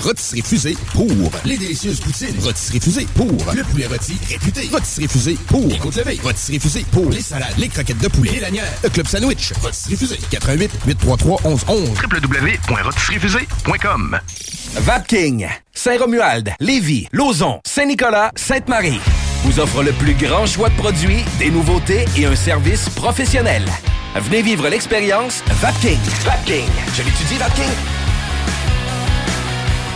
Rôtisserie Fusée pour les délicieuses poutines. Rôtisserie Fusée pour le poulet rôti réputé. Rôtisserie Fusée pour les côtes levées. Rôtisserie Fusée pour les salades, les croquettes de poulet, les lanières, le club sandwich. Rôtisserie Fusée 88 833 1111 www.rôtisseriefusée.com Vapking, Saint-Romuald, Lévis, Lauson, Saint-Nicolas, Sainte-Marie vous offre le plus grand choix de produits, des nouveautés et un service professionnel. Venez vivre l'expérience Vapking. Vapking. Je l'étudie, Vapking?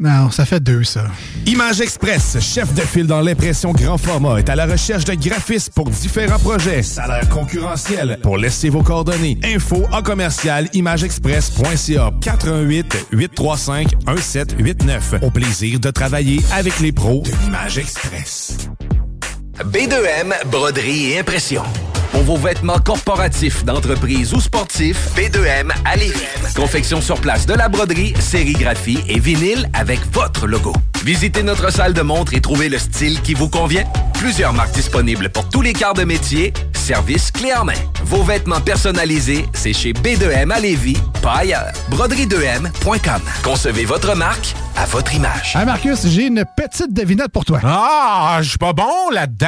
Non, ça fait deux, ça. Image Express, chef de file dans l'impression grand format, est à la recherche de graphistes pour différents projets. Salaire concurrentiel. Pour laisser vos coordonnées. Info en commercial imageexpress.ca 418 835 1789. Au plaisir de travailler avec les pros de Image Express. B2M, broderie et impression. Pour vos vêtements corporatifs, d'entreprise ou sportifs, B2M à Lévis. Confection sur place de la broderie, sérigraphie et vinyle avec votre logo. Visitez notre salle de montre et trouvez le style qui vous convient. Plusieurs marques disponibles pour tous les quarts de métier. Service clé en main. Vos vêtements personnalisés, c'est chez B2M à Lévis, pas ailleurs. Broderie2M.com. Concevez votre marque à votre image. Hey Marcus, j'ai une petite devinette pour toi. Ah, je suis pas bon là-dedans.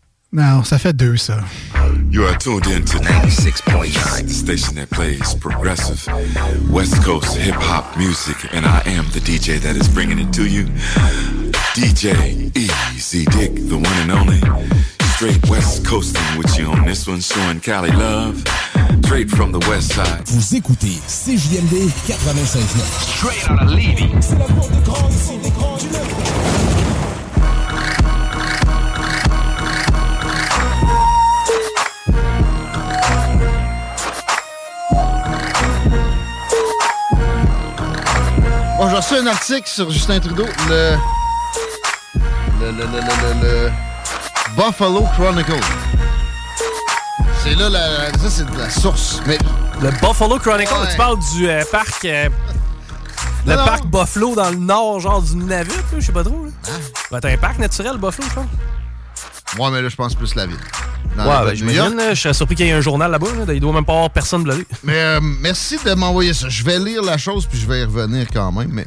Non, ça fait deux, ça. You are tuned in to 96.9, the station that plays progressive West Coast hip hop music, and I am the DJ that is bringing it to you. DJ Easy Dick, the one and only. Straight West Coasting with you on this one, showing Cali love. Straight from the West Side. Vous écoutez CJMD 96.9. Straight out of Levy. Reçu un article sur Justin Trudeau, le. Le. Le. Le. Le. Buffalo Chronicle. C'est là, la, ça, c'est de la source. Mais. Le Buffalo Chronicle, Ouais. tu parles du euh, parc. euh, le Non, non. parc Buffalo dans le nord, genre du Nunavut, je sais pas trop. Là. Va être un parc naturel, Buffalo, je pense. Moi, mais là, je pense plus la ville. Dans la ouais, ben, je je serais surpris qu'il y ait un journal là-bas. Là. Il doit même pas avoir personne de Mais euh, merci de m'envoyer ça. Je vais lire la chose puis je vais y revenir quand même, mais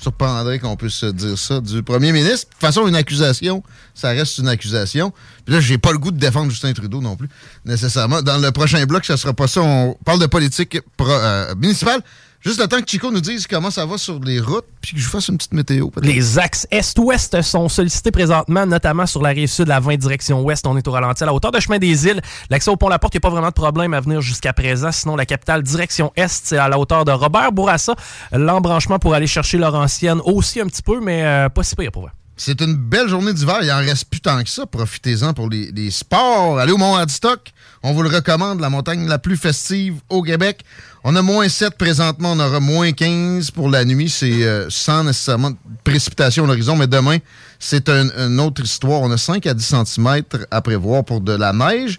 surprendrait qu'on puisse dire ça du premier ministre. De toute façon, une accusation, ça reste une accusation. Puis là, j'ai pas le goût de défendre Justin Trudeau non plus, nécessairement. Dans le prochain bloc, ça sera pas ça. On parle de politique pro- euh, municipale. Juste le temps que Chico nous dise comment ça va sur les routes, puis que je fasse une petite météo. Les axes est-ouest sont sollicités présentement, notamment sur la rive sud, la 20 direction ouest. On est au ralenti à la hauteur de chemin des îles. L'accès au pont La Porte, il n'y a pas vraiment de problème à venir jusqu'à présent. Sinon, la capitale direction est, c'est à la hauteur de Robert Bourassa. L'embranchement pour aller chercher Laurentienne aussi un petit peu, mais euh, pas si pire pour vrai. C'est une belle journée d'hiver. Il en reste plus tant que ça. Profitez-en pour les, les sports. Allez au Mont Adstock. On vous le recommande. La montagne la plus festive au Québec. On a moins 7 présentement. On aura moins 15 pour la nuit. C'est euh, sans nécessairement de précipitation à l'horizon. Mais demain, c'est un- une autre histoire. On a 5 à 10 cm à prévoir pour de la neige.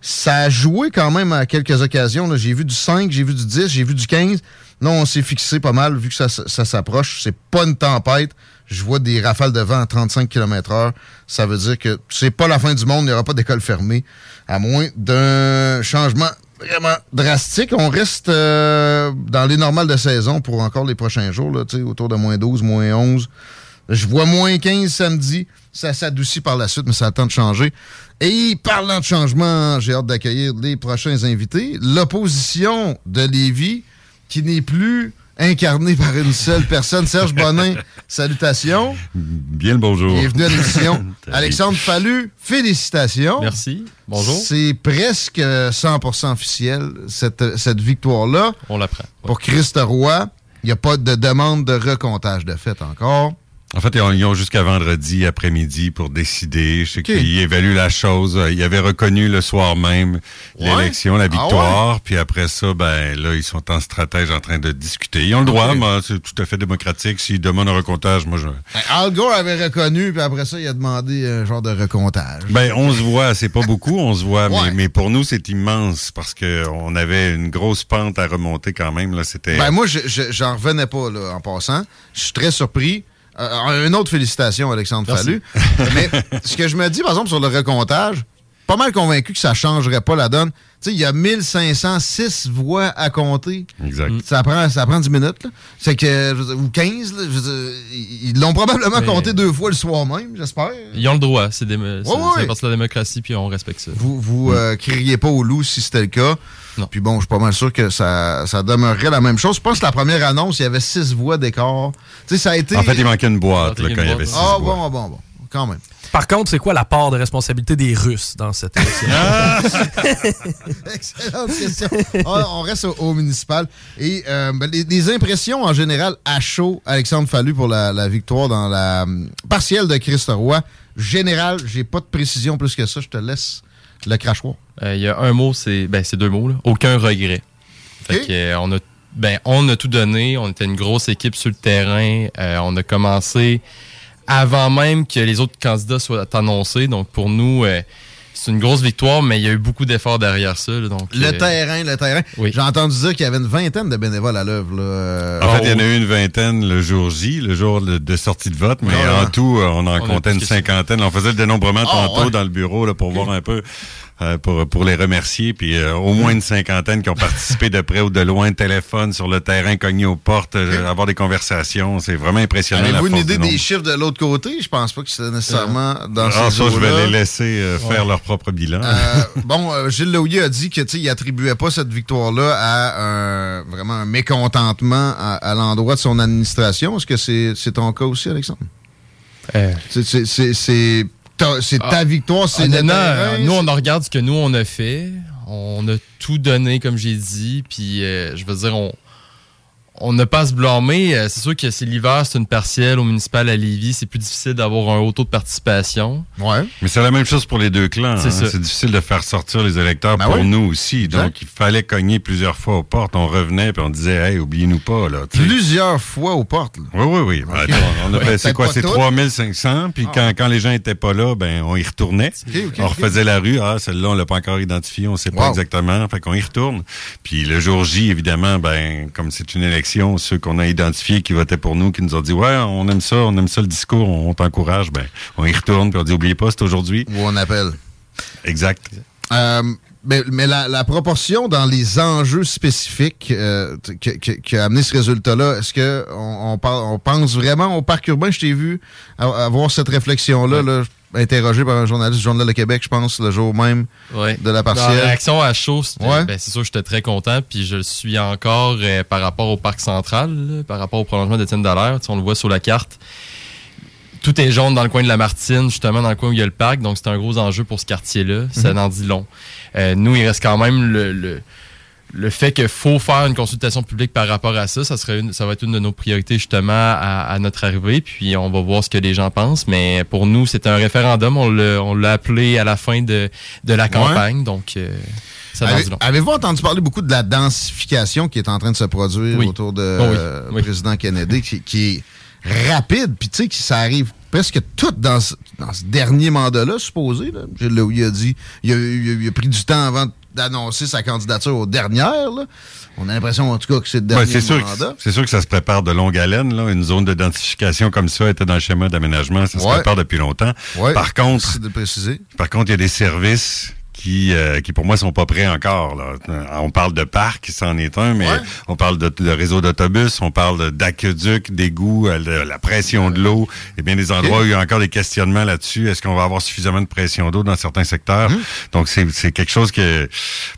Ça a joué quand même à quelques occasions. J'ai vu du 5, j'ai vu du 10, j'ai vu du 15. Là, on s'est fixé pas mal vu que ça, ça s'approche. C'est pas une tempête. Je vois des rafales de vent à 35 km heure. Ça veut dire que c'est pas la fin du monde. Il n'y aura pas d'école fermée. À moins d'un changement vraiment drastique. On reste euh, dans les normales de saison pour encore les prochains jours, là, autour de moins 12, moins 11. Je vois moins 15 samedi. Ça s'adoucit par la suite, mais ça a le temps de changer. Et parlant de changement, j'ai hâte d'accueillir les prochains invités. L'opposition de Lévis, qui n'est plus incarnée par une seule personne. Serge Bonin, salutations. Bien le bonjour. Bienvenue à l'émission. Alexandre Fallu, félicitations. Merci. Bonjour. C'est presque 100% officiel, cette, cette victoire-là. On l'apprend. Pour Christ Roy, il n'y a pas de demande de recomptage de fait encore. En fait, ils ont, jusqu'à vendredi après-midi pour décider. Je sais qu'ils évaluent la chose. Ils avaient reconnu le soir même l'élection, la Ah victoire. Puis après ça, ben là, ils sont en stratège en train de discuter. Ils ont le droit, moi, c'est tout à fait démocratique. S'ils demandent un recomptage, moi, je... Ben, Al Gore avait reconnu, puis après ça, il a demandé un genre de recomptage. Ben, on se voit, c'est pas beaucoup, on se voit, Ouais. mais, mais pour nous, c'est immense parce que on avait une grosse pente à remonter quand même. Là, c'était. Ben, moi, je- je- j'en revenais pas, là, en passant. Je suis très surpris. Euh, une autre félicitation, Alexandre Merci. Fallu. Mais ce que je me dis, par exemple, sur le recomptage, pas mal convaincu que ça changerait pas la donne. Il y a 1506 voix à compter. Exact. Ça prend, ça prend 10 minutes. là. C'est que, ou 15, là, je veux dire, ils l'ont probablement Mais- compté deux fois le soir même, j'espère. Ils ont le droit, c'est des- c'est- Ouais, ouais. c'est partie de la démocratie, puis on respecte ça. Vous, vous euh, crieriez pas au loup si c'était le cas. Puis bon, je suis pas mal sûr que ça, ça demeurerait la même chose. Je pense que la première annonce, il y avait six voix d'écart. Tu sais, ça a été. En fait, il manquait une boîte là, quand il y avait six Ah, voix. bon, bon, bon. Quand même. Par contre, c'est quoi la part de responsabilité des Russes dans cette élection? Excellente question. Ah, on reste au, au municipal. Et euh, ben, les, les impressions en général à chaud, Alexandre Fallu pour la, la victoire dans la hum, partielle de Christ Roy. Général, j'ai pas de précision plus que ça. Je te laisse le crachoir. Euh, Il y a un mot, c'est ben, c'est deux mots. là. Aucun regret. Fait que, euh, on, a, ben, on a tout donné. On était une grosse équipe sur le terrain. Euh, on a commencé avant même que les autres candidats soient annoncés. Donc pour nous, euh, c'est une grosse victoire, mais il y a eu beaucoup d'efforts derrière ça. là. donc, Le euh, terrain, le terrain. J'ai entendu dire qu'il y avait une vingtaine de bénévoles à l'œuvre. là. Euh, En fait, il y en a eu une vingtaine le jour J, le jour de, de sortie de vote, mais Ah en tout, euh, on en On comptait une cinquantaine. On faisait le dénombrement Ah tantôt ouais. dans le bureau là, pour voir un peu, euh, pour, pour les remercier. Puis euh, au moins une cinquantaine qui ont participé de près ou de loin, téléphone sur le terrain, cogné aux portes, euh, avoir des conversations. C'est vraiment impressionnant. Avez-vous une idée des chiffres de l'autre côté? Je pense pas que c'était nécessairement dans Ah, ces ça, je vais les laisser euh, faire Ouais. leur propre bilan. Euh, bon, euh, Gilles Laouillet a dit que il attribuait pas cette victoire-là à un, vraiment un mécontentement à, à l'endroit de son administration. Est-ce que c'est c'est ton cas aussi, Alexandre? C'est- c'est- ta, Ah, victoire, c'est terrain, euh, nous, on regarde ce que nous, on a fait. On a tout donné, comme j'ai dit. Puis, euh, je veux dire, on on n'a pas à se blâmer. Euh, C'est sûr que c'est l'hiver, c'est une partielle au municipal à Lévis. C'est plus difficile d'avoir un haut taux de participation. Ouais. Mais c'est la même chose pour les deux clans. C'est hein. ça. C'est difficile de faire sortir les électeurs Ben pour oui. nous aussi. Exact. Donc, il fallait cogner plusieurs fois aux portes. On revenait puis on disait, hey, oubliez-nous pas. Là. Plusieurs fois aux portes. là. Oui, oui, oui. Ben, attends, on a Ouais, fait, c'est quoi, c'est toutes. 3500. Puis Ah. quand, quand les gens étaient pas là, ben, on y retournait. On refaisait la rue. Ah, celle-là, on l'a pas encore identifiée. On sait pas exactement. Fait qu'on y retourne. Puis le jour J, évidemment, ben, comme c'est une élection, ceux qu'on a identifiés qui votaient pour nous, qui nous ont dit, ouais, on aime ça, on aime ça le discours, on, t'encourage, ben, on y retourne. Puis on dit, oubliez pas, c'est aujourd'hui. Ou on appelle. Exact. Euh, mais mais la, la proportion dans les enjeux spécifiques euh, qui a amené ce résultat-là, est-ce que on, on, par- on pense vraiment au parc urbain? Je t'ai vu avoir cette réflexion-là, là, interrogé par un journaliste du Journal de Québec, je pense, le jour même Ouais. de la Dans la partielle. réaction à chaud, Ouais. ben, c'est sûr que j'étais très content, puis je le suis encore euh, par rapport au parc central, là, par rapport au prolongement d'Étienne Dallaire. Tu sais, On le voit sur la carte. Tout est jaune dans le coin de la Martine, justement dans le coin où il y a le parc, donc c'est un gros enjeu pour ce quartier-là. Ça en dit long. Euh, nous, il reste quand même le, le, le fait qu'il faut faire une consultation publique par rapport à ça. Ça, serait une, ça va être une de nos priorités justement à, à notre arrivée, puis on va voir ce que les gens pensent. Mais pour nous, c'est un référendum. On l'a appelé à la fin de, de la campagne, donc euh, ça Avez-. Avez-vous entendu parler beaucoup de la densification qui est en train de se produire Oui. autour de Oh oui, euh, président Kennedy, qui, qui est rapide, puis tu sais, qui ça arrive presque tout dans ce, dans ce dernier mandat-là, supposé. Là. Louis a dit, il a, il a- il a pris du temps avant d'annoncer sa candidature aux dernières. là. On a l'impression, en tout cas, que c'est le Ouais, dernier c'est sûr, mandat. que- c'est sûr que ça se prépare de longue haleine. Là. Une zone d'identification comme ça était dans le schéma d'aménagement. Ça se Ouais. prépare depuis longtemps. Ouais, Par contre, de préciser. par contre, il y a des services qui, euh, qui pour moi sont pas prêts encore. Là. Euh, On parle de parc, c'en est un, mais on parle de, de réseau d'autobus, on parle d'aqueduc, d'égouts, euh, de la pression de l'eau. Et bien des endroits où il y a encore des questionnements là-dessus. Est-ce qu'on va avoir suffisamment de pression d'eau dans certains secteurs? Donc c'est c'est quelque chose que,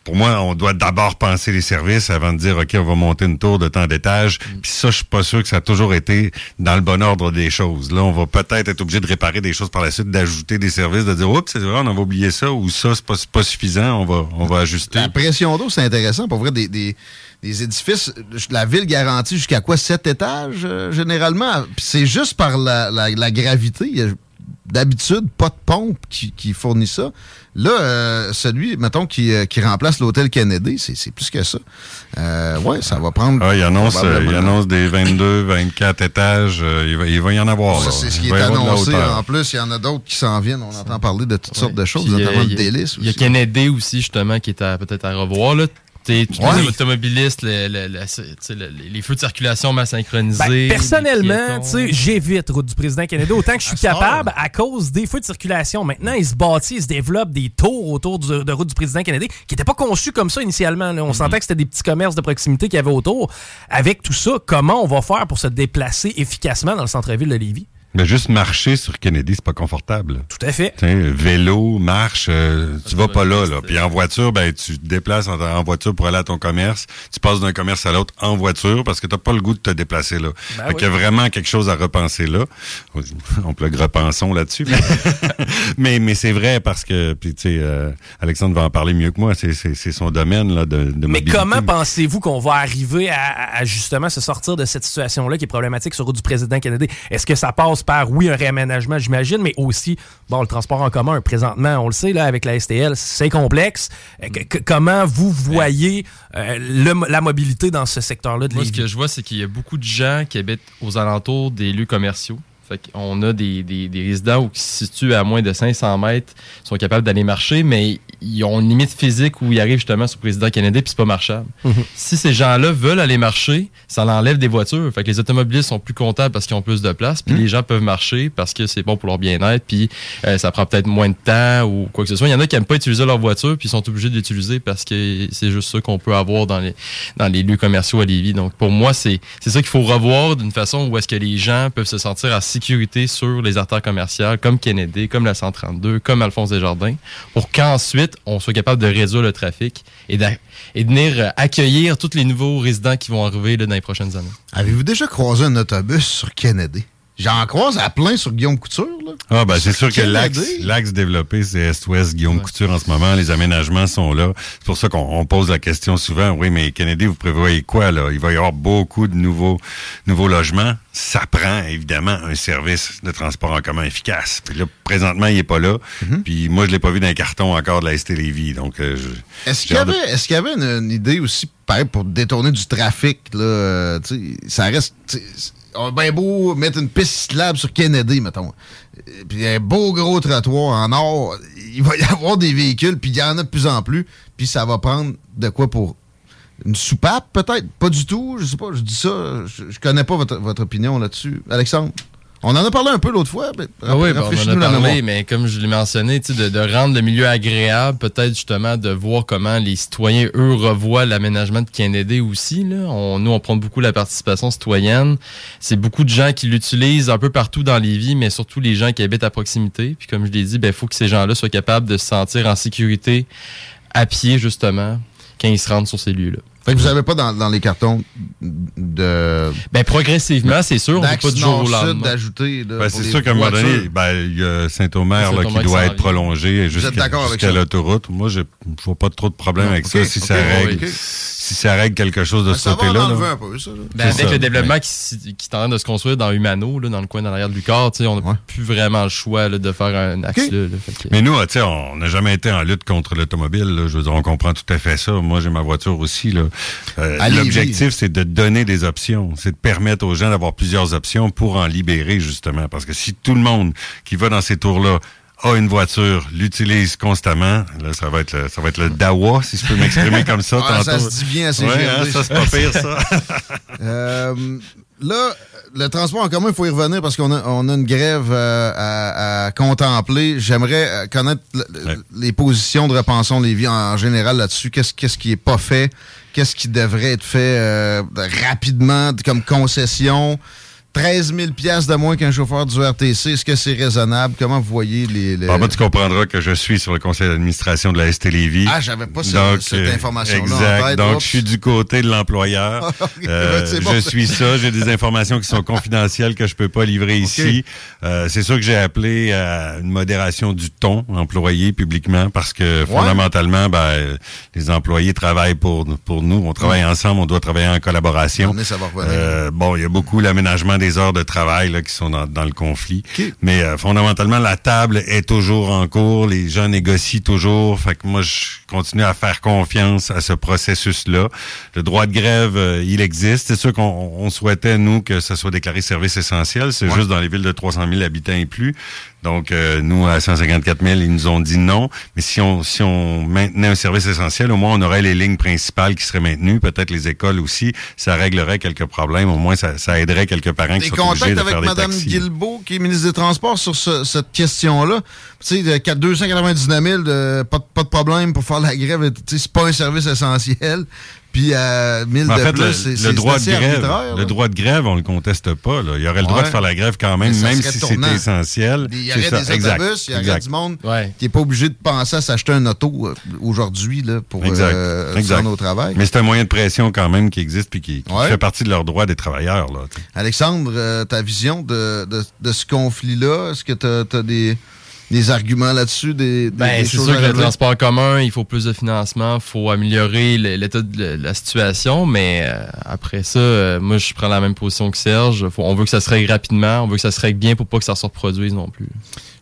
pour moi, on doit d'abord penser les services avant de dire, OK, on va monter une tour de tant d'étages. Puis ça, je suis pas sûr que ça a toujours été dans le bon ordre des choses. Là, on va peut-être être obligé de réparer des choses par la suite, d'ajouter des services, de dire, oups, c'est vrai, on avait oublié ça, ou ça, c'est pas, pas suffisant, on va, ajuster. La pression d'eau, c'est intéressant. Pour vrai, des, des, des édifices, la ville garantit jusqu'à quoi? Sept étages, euh, généralement? C'est juste par la- la gravité. D'habitude pas de pompe qui, qui fournit ça. Là, euh, celui, mettons, qui, euh, qui remplace l'hôtel Kennedy, c'est plus que ça. Euh, ouais, ça va prendre... Ah, il annonce, euh, il annonce des 22, 24 étages. euh, il, va, il va y en avoir. Ça, là. c'est ce qui est annoncé. En plus, il y en a d'autres qui s'en viennent. On entend parler de toutes sortes de choses, Puis, notamment de il y a- délices. Il y a aussi. Kennedy aussi, justement, qui est à- peut-être à revoir. Là. T'sais, tous Ouais. les automobilistes, le- le- le- t'sais, le- les feux de circulation mal synchronisés. Ben, les personnellement, piétons. tu sais, j'évite route du président Kennedy autant que je suis capable à cause des feux de circulation. Maintenant, il se bâtit, il se développe des tours autour du- de route du président Kennedy qui n'étaient pas conçus comme ça initialement. là. On Mhm. sentait que c'était des petits commerces de proximité qu'il y avait autour. Avec tout ça, comment on va faire pour se déplacer efficacement dans le centre-ville de Lévis? Mais juste marcher sur Kennedy, c'est pas confortable. Tout à fait. T'sais, vélo, marche, euh, tu vas pas là, là. Puis en voiture, ben tu te déplaces en, en voiture pour aller à ton commerce. Tu passes d'un commerce à l'autre en voiture parce que t'as pas le goût de te déplacer là. Ben fait oui. qu'il y a vraiment quelque chose à repenser là. On peut le repensons là-dessus. mais mais c'est vrai parce que puis tu sais, euh, Alexandre va en parler mieux que moi. C'est c'est c'est son domaine là de, de Mais mobilité. comment pensez-vous qu'on va arriver à, à- à justement se sortir de cette situation-là qui est problématique sur route du président Kennedy? Est-ce que ça passe par, oui, un réaménagement, j'imagine, mais aussi, bon, le transport en commun, présentement, on le sait, là, avec la STL, c'est complexe. Euh, que- comment vous voyez euh, le- la mobilité dans ce secteur-là de Moi, ce que je vois, c'est qu'il y a beaucoup de gens qui habitent aux alentours des lieux commerciaux. Fait qu'on a des, des, des résidents où qui se situent à moins de 500 mètres, sont capables d'aller marcher, mais ils ont une limite physique où ils arrivent justement sur le président Kennedy, puis c'est pas marchable. Mhm. Si ces gens-là veulent aller marcher, ça l'enlève des voitures. Fait que les automobilistes sont plus comptables parce qu'ils ont plus de place, puis les gens peuvent marcher parce que c'est bon pour leur bien-être, puis euh, ça prend peut-être moins de temps ou quoi que ce soit. Il y en a qui aiment pas utiliser leur voiture, puis ils sont obligés de l'utiliser parce que c'est juste ça qu'on peut avoir dans les, dans les lieux commerciaux à Lévis. Donc pour moi, c'est c'est ça qu'il faut revoir d'une façon où est-ce que les gens peuvent se sentir en sécurité sur les artères commerciales, comme Kennedy, comme la 132, comme Alphonse Desjardins, pour qu'ensuite on soit capable de réduire le trafic et, de venir euh, accueillir tous les nouveaux résidents qui vont arriver dans les prochaines années. Avez-vous déjà croisé un autobus sur Kennedy? J'en croise à plein sur Guillaume Couture. Là. Ah ben c'est sûr que l'axe développé c'est Est-Ouest Guillaume Couture en ce moment, les aménagements sont là. C'est pour ça qu'on on pose la question souvent, oui mais Kennedy vous prévoyez quoi là? Il va y avoir beaucoup de nouveaux nouveaux logements, ça prend évidemment un service de transport en commun efficace. Puis là présentement il est pas là. Mhm. Puis moi je l'ai pas vu dans les cartons encore de la ST Lévis donc euh, Est-ce qu'il y de- avait, y une, une idée aussi, pareil, pour détourner du trafic, là, euh, ça reste, on a bien beau mettre une piste cyclable sur Kennedy, mettons, euh, puis un beau gros trottoir en or, il va y avoir des véhicules, puis il y en a de plus en plus, puis ça va prendre de quoi pour une soupape, peut-être? Pas du tout, je sais pas, je dis ça, je, je connais pas votre, votre opinion là-dessus. Alexandre? On en a parlé un peu l'autre fois, mais Ah oui, ben, on en a parlé, mais comme je l'ai mentionné, tu sais, de, de rendre le milieu agréable, peut-être justement de voir comment les citoyens, eux, revoient l'aménagement de Kennedy aussi. Là. On, nous, on prend beaucoup la participation citoyenne. C'est beaucoup de gens qui l'utilisent un peu partout dans les vies, mais surtout les gens qui habitent à proximité. Puis comme je l'ai dit, il ben, faut que ces gens-là soient capables de se sentir en sécurité à pied, justement, quand ils se rendent sur ces lieux-là. Fait que vous n'avez pas dans, dans les cartons de. Ben, progressivement, c'est sûr, on peut pas du jour au lendemain. d'ajouter. Ben, c'est sûr qu'à un moment donné, ben, il y a Saint-Omer là, Saint-Omer qui doit être prolongé Vous êtes jusqu'à avec ça? l'autoroute. Moi, je ne vois pas trop de problème Non, avec ok, ça si ça règle. Si ça règle quelque chose de Ben, ce côté-là. Ben, avec ça, le développement mais- qui, qui est en train de se construire dans Humano, là, dans le coin dans l'arrière du corps, tu sais, on n'a plus vraiment le choix là, de faire un axe là. là, fait que- Mais nous, tu sais, on n'a jamais été en lutte contre l'automobile. là. Je veux dire, on comprend tout à fait ça. Moi, j'ai ma voiture aussi. là. Euh. L'objectif, c'est de donner des options. C'est de permettre aux gens d'avoir plusieurs options pour en libérer, justement. Parce que si tout le monde qui va dans ces tours-là a une voiture, l'utilise constamment, là, ça va être le, ça va être le dawa, si je peux m'exprimer comme ça. Ah, ça se dit bien à Ouais, hein, ça, c'est pas pire, ça. Euh, là, le transport en commun, il faut y revenir parce qu'on a, on a une grève euh, à, à contempler. J'aimerais euh, connaître le- le- les positions de Repensons Lévis en, en général là-dessus. Qu'est-ce qu'est-ce qui est pas fait? Qu'est-ce qui devrait être fait euh, rapidement comme concession? 13 000 piastres de moins qu'un chauffeur du RTC, est-ce que c'est raisonnable? Comment vous voyez les... les- Bon, moi, tu comprendras que je suis sur le conseil d'administration de la ST Lévis. Ah, j'avais pas Donc, cette euh, information-là en Exact. tête. Donc, Oups. je suis du côté de l'employeur. Euh, bon, je suis ça. J'ai des informations qui sont confidentielles que je peux pas livrer ici. Euh, c'est sûr que j'ai appelé à une modération du ton employé publiquement parce que fondamentalement, ben, les employés travaillent pour, pour nous. On travaille Mm. ensemble. On doit travailler en collaboration. Euh, bon, il y a beaucoup l'aménagement des heures de travail là, qui sont dans, dans le conflit. Mais euh, fondamentalement, la table est toujours en cours. Les gens négocient toujours. Fait que moi, je continue à faire confiance à ce processus-là. Le droit de grève, euh, il existe. C'est sûr qu'on on souhaitait, nous, que ça soit déclaré service essentiel. C'est juste dans les villes de 300 000 habitants et plus. Donc, euh, nous, à 154 000, ils nous ont dit non. Mais si on, si on maintenait un service essentiel, au moins, on aurait les lignes principales qui seraient maintenues. Peut-être les écoles aussi. Ça réglerait quelques problèmes. Au moins, ça, ça aiderait quelques parents qui Des sont obligés contacts de avec faire des Mme taxis. Guilbeault, qui est ministre des Transports, sur ce- cette question-là? Tu sais, de 4- 299 000, de, pas, de- pas de problème pour faire la grève. Tu sais, c'est pas un service essentiel. Puis à 1000 Mais en de fait, plus, le, c'est le droit de grève, arbitraire, le là. droit de grève, on le conteste pas. Là. Il y aurait le droit Ouais. de faire la grève quand même, même si c'était essentiel. Il y aurait des exact, autobus, il y aurait exact. du monde qui n'est pas obligé de penser à s'acheter un auto euh, aujourd'hui là, pour Exact. euh, se exact. rendre au travail. Mais c'est un moyen de pression quand même qui existe puis qui, qui Ouais. fait partie de leurs droits des travailleurs. Là. Alexandre, euh, ta vision de, de, de ce conflit-là, est-ce que tu as, des, des arguments là-dessus, des, des- Ben, des c'est choses sûr à que le transport commun, il faut plus de financement, il faut améliorer l'état de la- situation, mais euh, après ça, euh, moi je prends la même position que Serge. Faut- on veut que ça se règle rapidement, on veut que ça se règle bien pour pas que ça se reproduise non plus.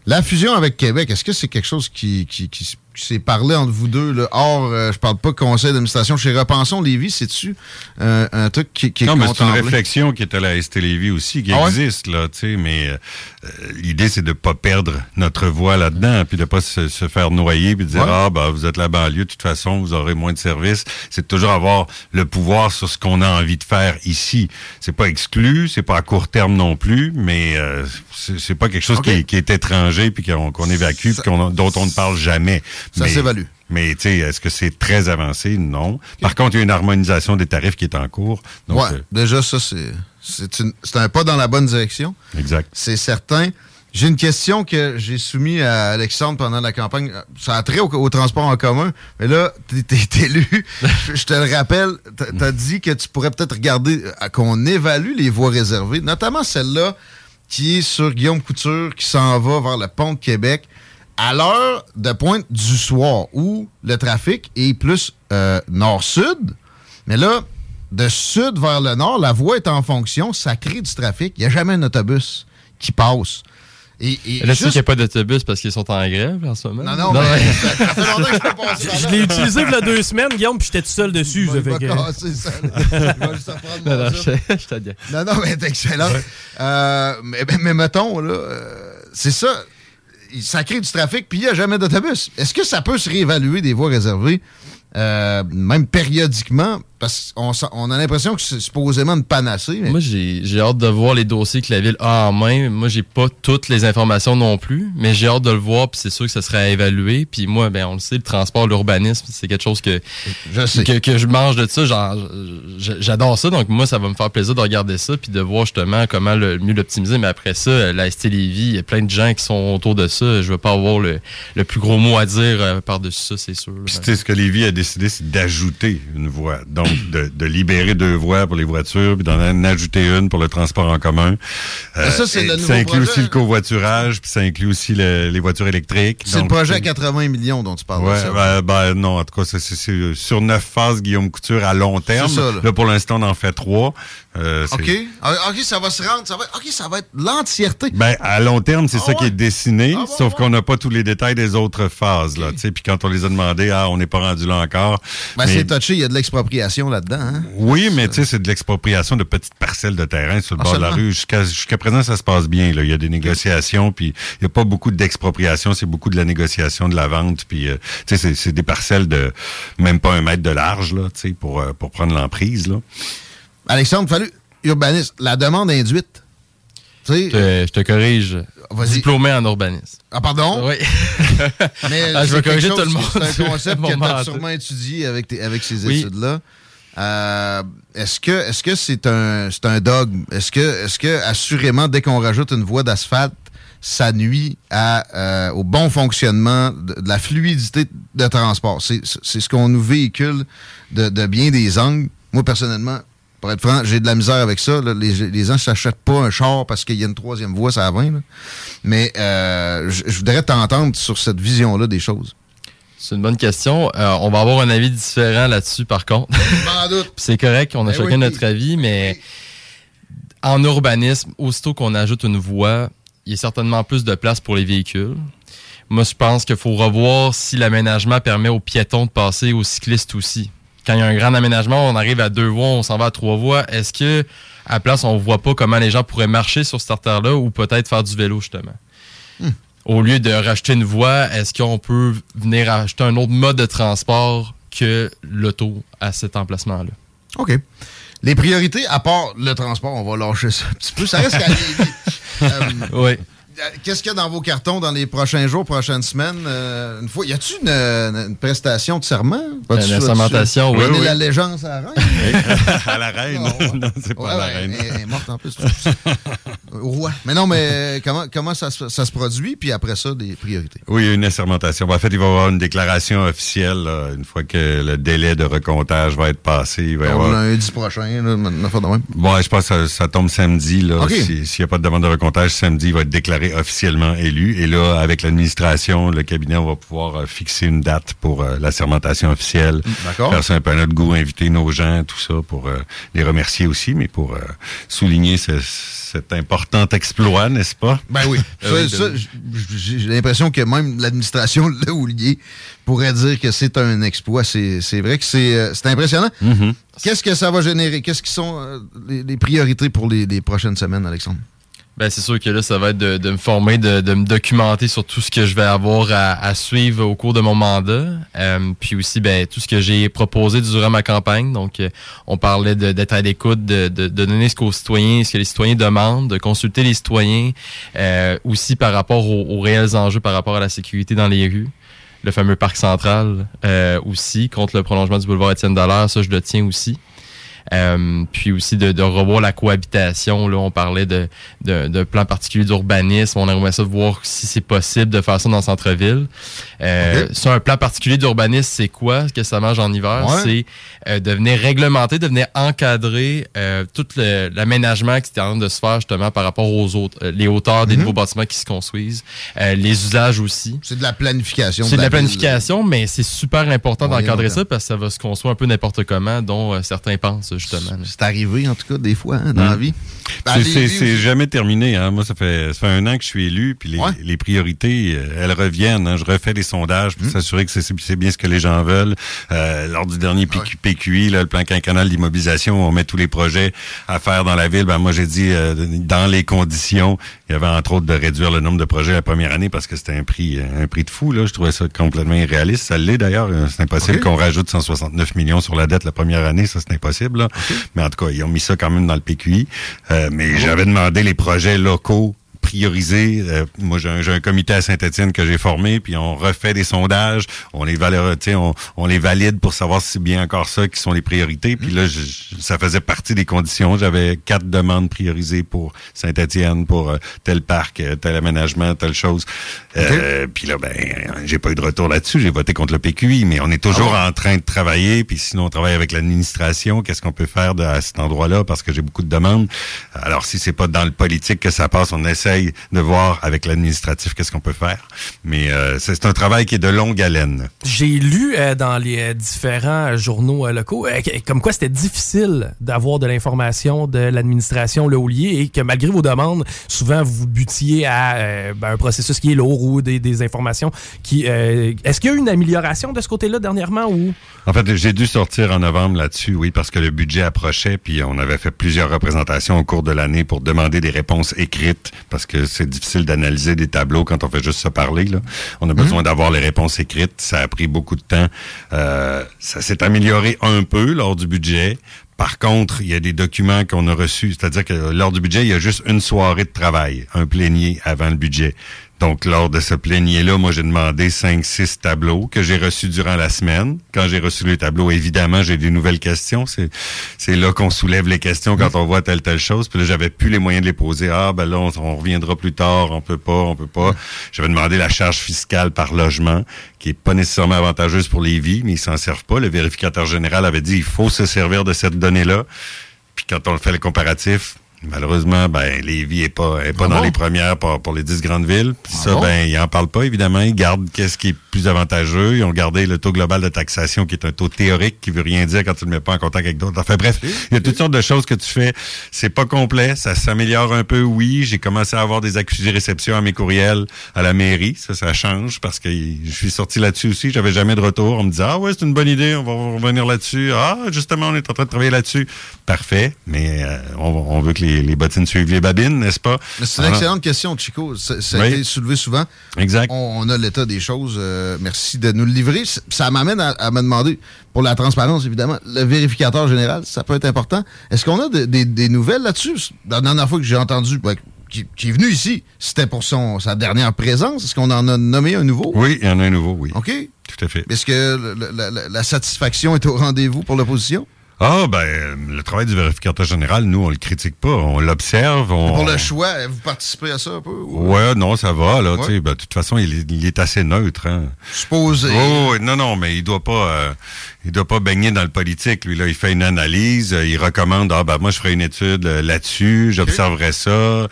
La fusion avec Québec, est-ce que c'est quelque chose qui, qui, qui, s- s'est parlé entre vous deux? Là? Or, euh, je parle pas conseil d'administration. Chez Repensons Lévis, c'est-tu euh, un truc qui, qui est Non, mais c'est une réflexion qui est à la ST Lévis aussi, qui Ah ouais? existe, là, tu sais, mais euh, euh, l'idée, c'est de pas perdre notre voix là-dedans, puis de pas se, se faire noyer, puis de dire, Ouais. ah, ben, vous êtes la banlieue, de toute façon, vous aurez moins de services. C'est de toujours avoir le pouvoir sur ce qu'on a envie de faire ici. C'est pas exclu, c'est pas à court terme non plus, mais euh, c'est c'est pas quelque chose qui, est, qui est étranger, puis qu'on évacue, puis dont on ne parle jamais. Ça s'évalue. Mais, tu sais, est-ce que c'est très avancé? Non. Par contre, il y a une harmonisation des tarifs qui est en cours. Ouais, euh, déjà, ça, c'est un pas dans la bonne direction. Exact. C'est certain. J'ai une question que j'ai soumise à Alexandre pendant la campagne. Ça a trait au, au transport en commun. Mais là, t'es élu. Je je te le rappelle, t'as- dit que tu pourrais peut-être regarder qu'on évalue les voies réservées, notamment celle-là qui est sur Guillaume Couture, qui s'en va vers le pont de Québec, à l'heure de pointe du soir, où le trafic est plus euh, nord-sud. Mais là, de sud vers le nord, la voie est en fonction, ça crée du trafic. Il n'y a jamais un autobus qui passe. Et, et Là, tu sais juste- qu'il n'y a pas d'autobus parce qu'ils sont en grève en ce moment. Non, non, mais ouais. ça, ça fait longtemps que je Je l'ai utilisé il y a deux semaines, Guillaume, puis j'étais tout seul dessus. ça Il fait va que- casser ça. Il va juste Non, non, je- je. Non, non, mais c'est excellent. Euh, mais, mais- mais mettons, là, euh, c'est ça. Ça crée du trafic, puis il n'y a jamais d'autobus. Est-ce que ça peut se réévaluer des voies réservées, euh, même périodiquement? Parce qu'on s'en- on a l'impression que c'est supposément une panacée. mais- Moi, j'ai j'ai hâte de voir les dossiers que la ville a en main. Moi, j'ai pas toutes les informations non plus, mais j'ai hâte de le voir, puis c'est sûr que ça serait à évaluer. Puis moi, ben, on le sait, le transport, l'urbanisme, c'est quelque chose que je, sais. Que, que je mange de ça. J'adore ça, donc moi, ça va me faire plaisir de regarder ça, puis de voir justement comment le mieux l'optimiser. Mais après ça, la ST Lévis, il y a plein de gens qui sont autour de ça. Je veux pas avoir le, le plus gros mot à dire euh, par-dessus ça, c'est sûr. sais, ce que Lévis a décidé, c'est d'ajouter une voie. Donc, de, de libérer deux voies pour les voitures, puis d'en en ajouter une pour le transport en commun. Euh, ça, c'est le ça nouveau inclut projet. aussi le covoiturage, puis ça inclut aussi le- les voitures électriques. C'est le projet à 80 millions dont tu parles. Ouais, ça? ben, ben, non, en tout cas, c'est- sur neuf phases Guillaume Couture à long terme. Ça, là. pour l'instant, on en fait trois. Euh, OK. Ah, OK, ça va se rendre. Ça va, OK, ça va être l'entièreté. Ben, à long terme, c'est Ah ça qui est dessiné, sauf qu'on n'a pas tous les détails des autres phases. Là, tu sais, Puis quand on les a demandés, ah, on n'est pas rendu là encore. Ben, Mais- c'est touché, il y a de l'expropriation là-dedans. Hein? oui, mais tu sais, c'est de l'expropriation de petites parcelles de terrain sur le Ah, bord de la rue. Jusqu'à jusqu'à présent, ça se passe bien. Là. Il y a des négociations, puis il n'y a pas beaucoup d'expropriation, c'est beaucoup de la négociation, de la vente. Puis, euh, tu sais, c'est- c'est des parcelles de même pas un mètre de large, là, tu sais, pour, euh, pour prendre l'emprise. Là. Alexandre, fallu urbaniste, la demande induite. Tu sais, Je te, te corrige. Vas-y. Diplômé en urbanisme. Ah, pardon? Oui. Mais Ah, je quelque corriger chose tout le monde. C'est un concept que tu as sûrement étudié avec, tes- avec ces Oui. études-là. Euh, est-ce que est-ce que c'est un dogme? Est-ce que est-ce que assurément dès qu'on rajoute une voie d'asphalte, ça nuit à, euh, au bon fonctionnement de, de la fluidité de transport? C'est c'est ce qu'on nous véhicule de, de bien des angles. Moi, personnellement, pour être franc, j'ai de la misère avec ça. là. Les, les gens ne s'achètent pas un char parce qu'il y a une troisième voie, ça à 20. là. Mais euh, je voudrais t'entendre sur cette vision-là des choses. C'est une bonne question. Euh, on va avoir un avis différent là-dessus, par contre. C'est correct, on a Ben chacun oui. notre avis, mais en urbanisme, aussitôt qu'on ajoute une voie, il y a certainement plus de place pour les véhicules. Moi, je pense qu'il faut revoir si l'aménagement permet aux piétons de passer, aux cyclistes aussi. Quand il y a un grand aménagement, on arrive à deux voies, on s'en va à trois voies. Est-ce que à la place, on voit pas comment les gens pourraient marcher sur cette artère-là ou peut-être faire du vélo, justement? Au lieu de racheter une voie, est-ce qu'on peut venir acheter un autre mode de transport que l'auto à cet emplacement-là? OK. Les priorités, à part le transport, on va lâcher ça un petit peu. Ça reste Lévis. Euh, Oui. Qu'est-ce qu'il y a dans vos cartons dans les prochains jours, prochaines semaines? Euh, une fois, y a-tu une, une prestation de serment? Une assermentation, oui, oui. l'allégeance à la reine? à la reine. Non, c'est pas Ouais, la reine. Elle, est morte en plus. Roi. Mais non, mais euh, comment, comment ça, se- ça se produit? Puis après ça, des priorités. Oui, il y a une assermentation. Ben, En fait, il va y avoir une déclaration officielle là, une fois que le délai de recomptage va être passé. Il va y avoir... lundi prochain, là, de même. Bon, je pense que ça, ça tombe samedi. Si- S'il n'y a pas de demande de recomptage, samedi, il va être déclaré officiellement élu. Et là, avec l'administration, le cabinet, on va pouvoir euh, fixer une date pour euh, l'assermentation officielle. D'accord. Faire ça un peu à notre goût, inviter nos gens, tout ça, pour euh, les remercier aussi, mais pour souligner ce- cet important exploit, n'est-ce pas? Ben oui. Ça, ça, j'ai l'impression que même l'administration l'a oublié pourrait dire que c'est un exploit. C'est c'est vrai que c'est c'est impressionnant. Mm-hmm. Qu'est-ce que ça va générer? Qu'est-ce qui sont les, les priorités pour les, les prochaines semaines, Alexandre? Ben, c'est sûr que là, ça va être de, de me former, de, de me documenter sur tout ce que je vais avoir à, à suivre au cours de mon mandat. Euh, puis aussi, ben, tout ce que j'ai proposé durant ma campagne. Donc, euh, on parlait d'être à l'écoute, de, de, de donner ce qu'aux citoyens, ce que les citoyens demandent, de consulter les citoyens, euh, aussi par rapport aux, aux réels enjeux par rapport à la sécurité dans les rues. Le fameux parc central euh, aussi, contre le prolongement du boulevard Étienne Dallaire, ça, je le tiens aussi. Euh, puis aussi de, de revoir la cohabitation. Là, on parlait de, de, de plan particulier d'urbanisme. On aimerait ça de voir si c'est possible de faire ça dans le centre-ville. Euh. Ça, un plan particulier d'urbanisme, c'est quoi? Ce que ça mange en hiver? Ouais. C'est euh, de venir réglementer, de venir encadrer euh, tout l'aménagement qui est en train de se faire justement par rapport aux autres, euh, les hauteurs des Mhm. nouveaux bâtiments qui se construisent, euh, les usages aussi. C'est de la planification. C'est de la ville. planification, mais c'est super important d'encadrer ça parce que ça va se construire un peu n'importe comment, dont certains pensent justement. C'est arrivé, en tout cas, des fois, hein, dans la Mm. vie. Ben, C'est- les- les- jamais terminé. Hein. Moi, ça fait, ça fait un an que je suis élu, puis les, Ouais. les priorités, euh, elles reviennent. hein. Je refais des sondages pour s'assurer que c'est bien ce que les gens veulent. Euh, lors du dernier PQ, PQI, là, le plan quinquennal d'immobilisation, on met tous les projets à faire dans la ville. Ben, moi, j'ai dit, euh, dans les conditions, il y avait entre autres de réduire le nombre de projets la première année parce que c'était un prix un prix de fou. Là. Je trouvais ça complètement irréaliste. Ça l'est d'ailleurs. Euh, C'est impossible qu'on rajoute 169 millions sur la dette la première année. Ça, c'est impossible. là. Mais en tout cas, ils ont mis ça quand même dans le PQI. Euh, mais j'avais demandé les projets locaux priorisés. Euh, moi, j'ai un, un comité à Saint-Étienne que j'ai formé, puis on refait des sondages, on les valeur, on, on les valide pour savoir si c'est bien encore ça qui sont les priorités. Puis là, je- ça faisait partie des conditions. J'avais quatre demandes priorisées pour Saint-Étienne, pour euh, tel parc, euh, tel aménagement, telle chose. Euh, Puis là, ben, j'ai pas eu de retour là-dessus. J'ai voté contre le PQI, mais on est toujours en train de travailler. Puis sinon, on travaille avec l'administration. Qu'est-ce qu'on peut faire de- à cet endroit-là? Parce que j'ai beaucoup de demandes. Alors, si c'est pas dans le politique que ça passe, on essaye de voir avec l'administratif qu'est-ce qu'on peut faire. Mais euh, c'est un travail qui est de longue haleine. J'ai lu euh, dans les euh, différents journaux locaux comme quoi c'était difficile d'avoir de l'information de l'administration Le Houlier et que malgré vos demandes, souvent vous butiez à ben, un processus qui est lourd ou des, des informations qui. Est-ce qu'il y a eu une amélioration de ce côté-là dernièrement ou? En fait, j'ai dû sortir en novembre là-dessus, oui, parce que le budget approchait, puis on avait fait plusieurs représentations au cours de l'année pour demander des réponses écrites, parce que c'est difficile d'analyser des tableaux quand on fait juste se parler. Là. On a besoin d'avoir les réponses écrites. Ça a pris beaucoup de temps. Euh, ça s'est amélioré un peu lors du budget. Par contre, il y a des documents qu'on a reçus, c'est-à-dire que lors du budget, il y a juste une soirée de travail, un plénier avant le budget. Donc, lors de ce plénier-là, moi, j'ai demandé 5-6 tableaux que j'ai reçus durant la semaine. Quand j'ai reçu les tableaux, évidemment, j'ai des nouvelles questions. C'est, là qu'on soulève les questions quand on voit telle, telle chose. Puis là, j'avais plus les moyens de les poser. Ah, ben là, on, on reviendra plus tard. On peut pas, on peut pas. J'avais demandé la charge fiscale par logement, qui est pas nécessairement avantageuse pour les vies, mais ils s'en servent pas. Le vérificateur général avait dit, il faut se servir de cette donnée-là. Puis quand on fait le comparatif, Malheureusement, ben, Lévis est pas, est pas Ah dans bon? les premières pour, pour les dix grandes villes. Puis Ah ça, bon? ben, ils en parlent pas, évidemment. Ils gardent qu'est-ce qui est plus avantageux. Ils ont gardé le taux global de taxation, qui est un taux théorique, qui veut rien dire quand tu le mets pas en contact avec d'autres. Enfin, bref, il y a toutes sortes de choses que tu fais. C'est pas complet. Ça s'améliore un peu, oui. J'ai commencé à avoir des accusés réception à mes courriels à la mairie. Ça, ça change parce que je suis sorti là-dessus aussi. J'avais jamais de retour. On me disait, ah ouais, c'est une bonne idée. On va revenir là-dessus. Ah, justement, on est en train de travailler là-dessus. Parfait. Mais euh, on, on veut que les, les bottines suivent les babines, n'est-ce pas? C'est une Alors, excellente question, Chico. Ça, ça a été soulevé souvent. Exact. On, on a l'état des choses. Euh, merci de nous le livrer. Ça m'amène à, à me demander, pour la transparence, évidemment, le vérificateur général, ça peut être important. Est-ce qu'on a de- des- des nouvelles là-dessus? La dernière fois que j'ai entendu, qui, qui est venu ici, c'était pour son, sa dernière présence. Est-ce qu'on en a nommé un nouveau? Oui, il y en a un nouveau, oui. OK. Tout à fait. Est-ce que le- le- la, la- la satisfaction est au rendez-vous pour l'opposition? Ah, ben, le travail du vérificateur général, nous, on le critique pas. On l'observe. On... Pour le choix, vous participez à ça un peu? ou- Ouais, non, ça va, là. Ouais. tu sais, ben, de toute façon, il est, il est assez neutre. Hein. Supposé. Oh, non, non, mais il doit pas, euh, il doit pas baigner dans le politique. Lui, là, il fait une analyse, euh, il recommande, ah, ben, moi, je ferai une étude euh, là-dessus, j'observerai ça. Euh,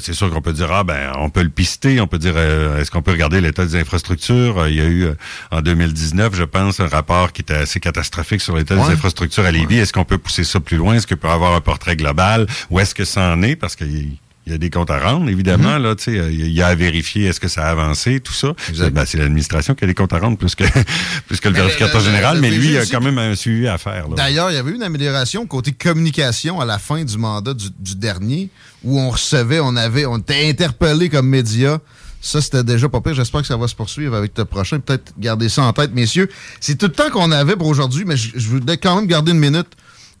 c'est sûr qu'on peut dire, ah, ben, on peut le pister, on peut dire, euh, est-ce qu'on peut regarder l'état des infrastructures? Euh, il y a eu, euh, en 2019, je pense, un rapport qui était assez catastrophique sur l'état Ouais. des infrastructures à Lévis. Est-ce qu'on peut pousser ça plus loin? Est-ce qu'on peut avoir un portrait global? Où est-ce que ça en est? Parce qu'il il y a des comptes à rendre, évidemment. Sais, euh, il y a à vérifier est-ce que ça a avancé, tout ça. Ben, c'est l'administration qui a des comptes à rendre plus que, plus que le vérificateur général, mais lui, il a quand même un suivi à faire. D'ailleurs, il y avait eu une amélioration côté communication à la fin du mandat du, du dernier, où on recevait, on avait, on était interpellé comme média. Ça, c'était déjà pas pire. J'espère que ça va se poursuivre avec le prochain. Peut-être garder ça en tête, messieurs. C'est tout le temps qu'on avait pour aujourd'hui, mais je, je voulais quand même garder une minute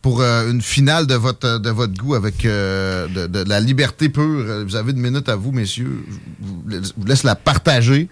pour euh, une finale de votre, de votre goût avec euh, de, de la liberté pure. Vous avez une minute à vous, messieurs. Je vous, je vous laisse la partager.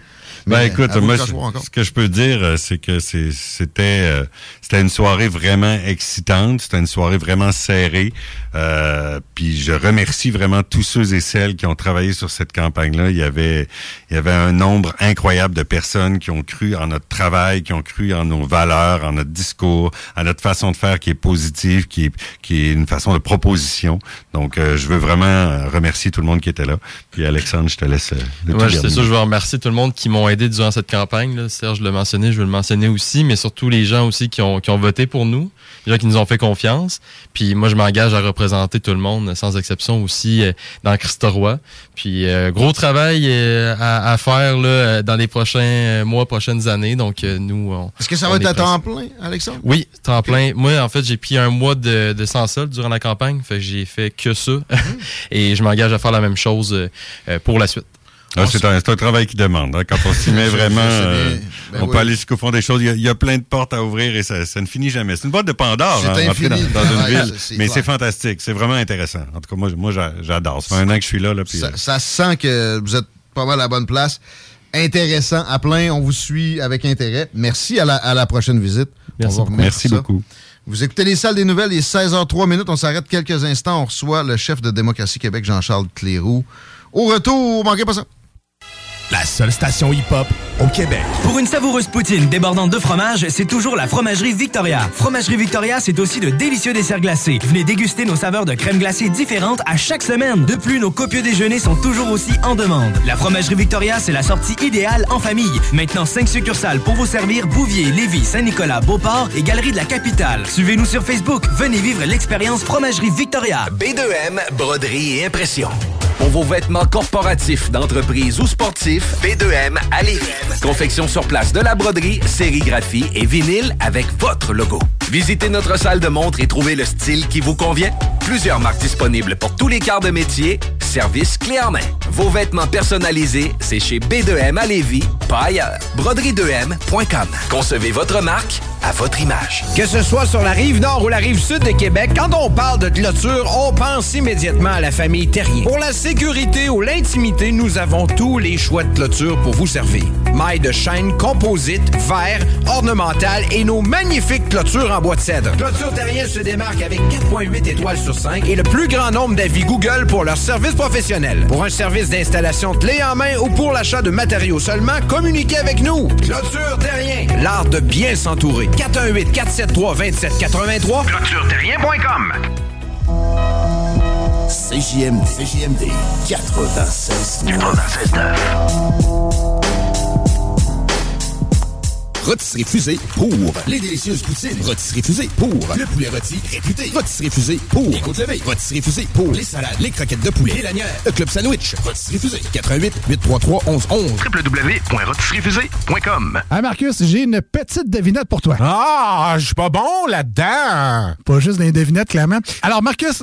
Ben Mais écoute, à moi, ce, que je peux dire, euh, c'est que c'était euh, c'était une soirée vraiment excitante, c'était une soirée vraiment serrée. Euh, puis je remercie vraiment tous ceux et celles qui ont travaillé sur cette campagne-là. Il y avait il y avait un nombre incroyable de personnes qui ont cru en notre travail, qui ont cru en nos valeurs, en notre discours, en notre façon de faire qui est positive, qui est qui est une façon de proposition. Donc euh, je veux vraiment euh, remercier tout le monde qui était là. Puis Alexandre, je te laisse euh, le tout c'est ça, je veux remercier tout le monde qui m'ont aidé durant cette campagne. Là. Serge l'a mentionné, je veux le mentionner aussi, mais surtout les gens aussi qui ont, qui ont voté pour nous, les gens qui nous ont fait confiance. Puis moi, je m'engage à représenter tout le monde, sans exception aussi, euh, dans Christoroy. Puis euh, gros travail euh, à, à faire là, dans les prochains mois, prochaines années. Donc nous, on, Est-ce que ça va être à temps plein, Alexandre? Oui, temps plein. Moi, en fait, j'ai pris un mois de, de sans solde durant la campagne. Fait que j'ai fait que ça. Et je m'engage à faire la même chose pour la suite. Ah, c'est un, c'est un travail qui demande. hein. Quand on s'y met vraiment, euh, Ben on oui. peut aller jusqu'au fond des choses. Il y, a, il y a plein de portes à ouvrir et ça, ça ne finit jamais. C'est une boîte de Pandore, hein, dans, une ville. ça, Mais c'est fantastique. C'est vraiment intéressant. En tout cas, moi, moi j'a- j'adore. Ça fait un an que je suis là. là puis, Ça, euh, ça se sent que vous êtes pas mal à la bonne place. Intéressant à plein. On vous suit avec intérêt. Merci à la, à la prochaine visite. Merci On va Merci beaucoup. Vous écoutez les salles des nouvelles, il est 16h03 minutes. On s'arrête quelques instants. On reçoit le chef de Démocratie Québec, Jean-Charles Cléroux. Au retour, manquez pas ça. La seule station hip-hop au Québec. Pour une savoureuse poutine débordante de fromage, c'est toujours la Fromagerie Victoria. Fromagerie Victoria, c'est aussi de délicieux desserts glacés. Venez déguster nos saveurs de crème glacée différentes à chaque semaine. De plus, nos copieux déjeuners sont toujours aussi en demande. La Fromagerie Victoria, c'est la sortie idéale en famille. Maintenant, 5 succursales pour vous servir Bouvier, Lévis, Saint-Nicolas, Beauport et Galerie de la Capitale. Suivez-nous sur Facebook. Venez vivre l'expérience Fromagerie Victoria. B2M, broderie et impression. Pour vos vêtements corporatifs, d'entreprise ou sportifs, B2M à Lévis. Confection sur place de la broderie, sérigraphie et vinyle avec votre logo. Visitez notre salle de montre et trouvez le style qui vous convient. Plusieurs marques disponibles pour tous les quarts de métier. Service clé en main. Vos vêtements personnalisés, c'est chez B2M à Lévis, pas ailleurs. Broderie2M.com. Concevez votre marque, à votre image. Que ce soit sur la rive nord ou la rive sud de Québec, quand on parle de clôture, on pense immédiatement à la famille Terrien. Pour la sécurité ou l'intimité, nous avons tous les choix de clôture pour vous servir. Mailles de chaîne, composite, verre, ornemental et nos magnifiques clôtures en bois de cèdre. Clôture Terrien se démarque avec 4.8 étoiles sur 5 et le plus grand nombre d'avis Google pour leur service professionnel. Pour un service d'installation clé en main ou pour l'achat de matériaux seulement, communiquez avec nous. Clôture Terrien, l'art de bien s'entourer. 418 473 2783 ClôtureTerrien.com CJMD, CJMD 96 Rôtisserie Fusée pour les délicieuses poutines. Rôtisserie Fusée pour le poulet rôti réputé. Rôtisserie Fusée pour les côtes levées. Rôtisserie Fusée pour les salades, les croquettes de poulet, les lanières, le club sandwich. Rôtisserie Fusée 88 833 1111 www.rôtisseriefusée.com Hey Marcus, j'ai une petite devinette pour toi. Ah, je suis pas bon là-dedans. Pas juste des devinettes, clairement. Alors, Marcus,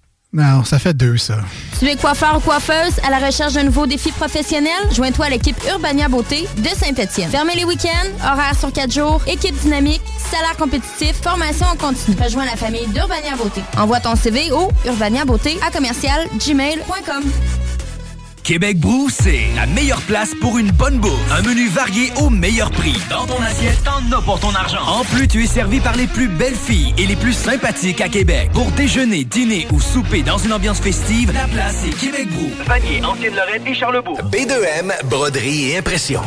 Non, ça fait deux, ça. Tu es coiffeur ou coiffeuse à la recherche d'un nouveau défi professionnel? Joins-toi à l'équipe Urbania Beauté de Saint-Étienne. Fermez les week-ends, horaires sur quatre jours, équipe dynamique, salaire compétitif, formation en continu. Rejoins la famille d'Urbania Beauté. Envoie ton CV au urbaniabeauté à commercial gmail.com. Québec Brou, c'est la meilleure place pour une bonne bouffe. Un menu varié au meilleur prix. Dans ton assiette, t'en as pour ton argent. En plus, tu es servi par les plus belles filles et les plus sympathiques à Québec. Pour déjeuner, dîner ou souper dans une ambiance festive, la place est Québec Brou. Vanier, Ancienne-Lorraine et Charlebourg. B2M, broderie et impression.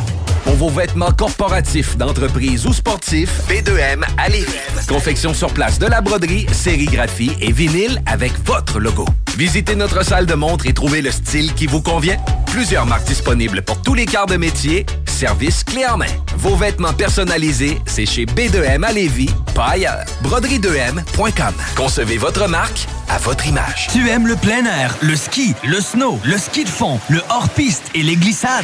Pour vos vêtements corporatifs, d'entreprise ou sportifs, B2M à Lévis. Confection sur place de la broderie, sérigraphie et vinyle avec votre logo. Visitez notre salle de montre et trouvez le style qui vous convient. Plusieurs marques disponibles pour tous les quarts de métier. Service clé en main. Vos vêtements personnalisés, c'est chez B2M à Lévis, pas ailleurs. Broderie2M.com. Concevez votre marque à votre image. Tu aimes le plein air, le ski, le snow, le ski de fond, le hors-piste et les glissades?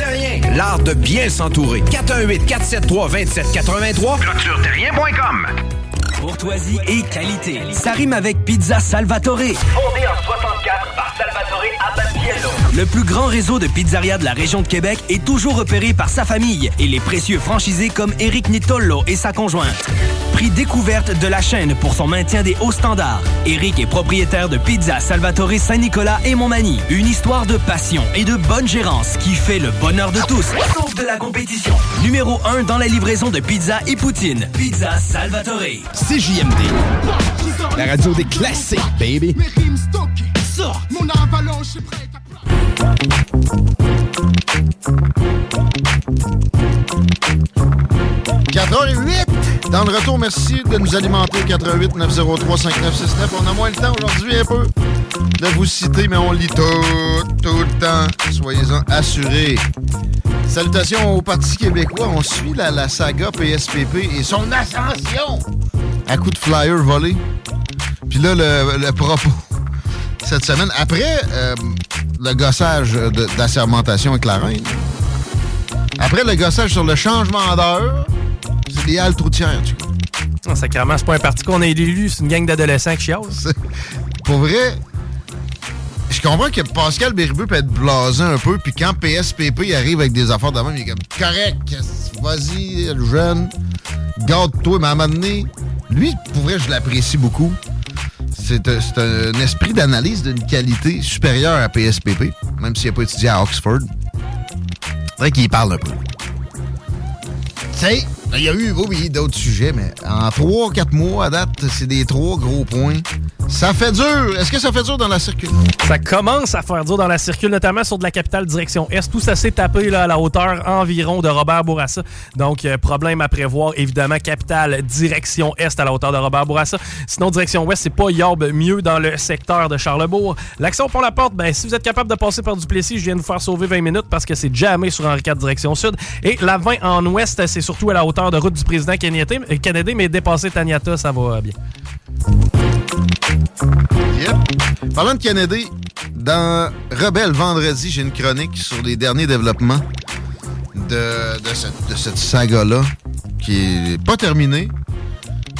Terrien, l'art de bien s'entourer. 418 473 2783 ClôtureTerrien.com Courtoisie et qualité. Ça rime avec Pizza Salvatore. Fondé en 64 par Salvatore Abatiello. Le plus grand réseau de pizzerias de la région de Québec est toujours repéré par sa famille et les précieux franchisés comme Eric Nitollo et sa conjointe. Prix découverte de la chaîne pour son maintien des hauts standards. Eric est propriétaire de Pizza Salvatore Saint-Nicolas et Montmagny. Une histoire de passion et de bonne gérance qui fait le bonheur de tous, sauf de la compétition. Numéro 1 dans la livraison de pizza et poutine. Pizza Salvatore. CJMD. La radio des classiques, baby. Mes rimes stockées, sort, mon avalanche est prête à 4h08 dans le retour, merci de nous alimenter au 88 903 5969. On a moins le temps aujourd'hui un peu de vous citer, mais on lit tout, tout le temps. Soyez-en assurés. Salutations au Parti québécois. On suit la, la saga PSPP et son ascension à coup de flyer volé. Puis là, le, le propos cette semaine, après euh, le gossage d'assermentation avec la reine, après le gossage sur le changement d'heure, c'est des haltes routières, tu vois. Non, sacrément, c'est pas un parti qu'on a élu, c'est une gang d'adolescents qui chialent. Pour vrai, je comprends que Pascal Bérubeux peut être blasé un peu, puis quand PSPP arrive avec des affaires de même, il est comme correct, vas-y, le jeune, garde-toi, mais à un moment donné, Lui, pour vrai, je l'apprécie beaucoup. C'est un, c'est esprit d'analyse d'une qualité supérieure à PSPP, même s'il n'a pas étudié à Oxford. Faudrait qu'il y parle un peu. Tu il y a eu, oui, d'autres sujets, mais en 3-4 mois à date, c'est des trois gros points. Ça fait dur. Est-ce que ça fait dur dans la circule? Ça commence à faire dur dans la circule, notamment sur de la capitale direction Est. Tout ça s'est tapé là, à la hauteur environ de Robert Bourassa. Donc, euh, problème à prévoir, évidemment, capitale direction Est à la hauteur de Robert Bourassa. Sinon, direction Ouest, c'est pas yob mieux dans le secteur de Charlebourg. L'action pour la porte, ben, si vous êtes capable de passer par Duplessis, je viens de vous faire sauver 20 minutes parce que c'est jamais sur Henri IV direction Sud. Et la 20 en Ouest, c'est surtout à la hauteur de route du président Kennedy, euh, mais dépasser Taniata, ça va bien. Parlant de Kennedy, dans Rebelle vendredi, j'ai une chronique sur les derniers développements de, cette, saga-là qui est pas terminée.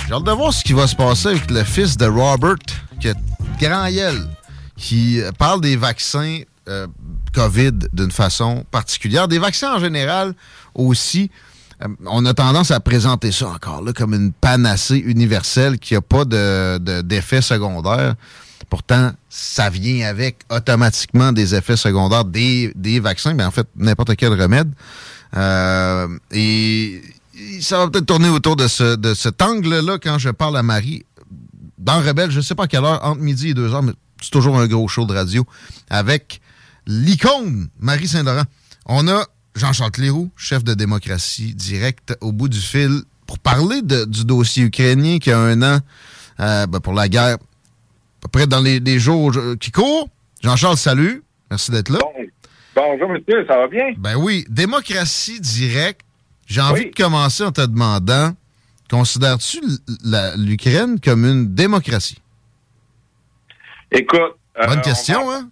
J'ai hâte de voir ce qui va se passer avec le fils de Robert, qui est grand gueule, qui parle des vaccins euh, COVID d'une façon particulière. Des vaccins en général aussi. Euh, on a tendance à présenter ça encore là comme une panacée universelle qui n'a pas de- de- d'effets secondaires. Pourtant, ça vient avec automatiquement des effets secondaires des, vaccins, mais en fait, n'importe quel remède. Euh, et ça va peut-être tourner autour de, de cet angle-là quand je parle à Marie. Dans Rebelle, je ne sais pas à quelle heure, entre midi et deux heures, mais c'est toujours un gros show de radio, avec l'icône Marie Saint-Laurent. On a Jean-Charles Cléroux, chef de démocratie directe, au bout du fil, pour parler de- du dossier ukrainien qui a un an euh, ben, pour la guerre, à peu près dans les, les jours euh, qui courent. Jean-Charles, salut. Merci d'être là. Bonjour, monsieur, ça va bien? Ben oui, démocratie directe. J'ai envie de commencer en te demandant, considères-tu l'Ukraine comme une démocratie? Écoute. euh, Bonne on question, va- hein?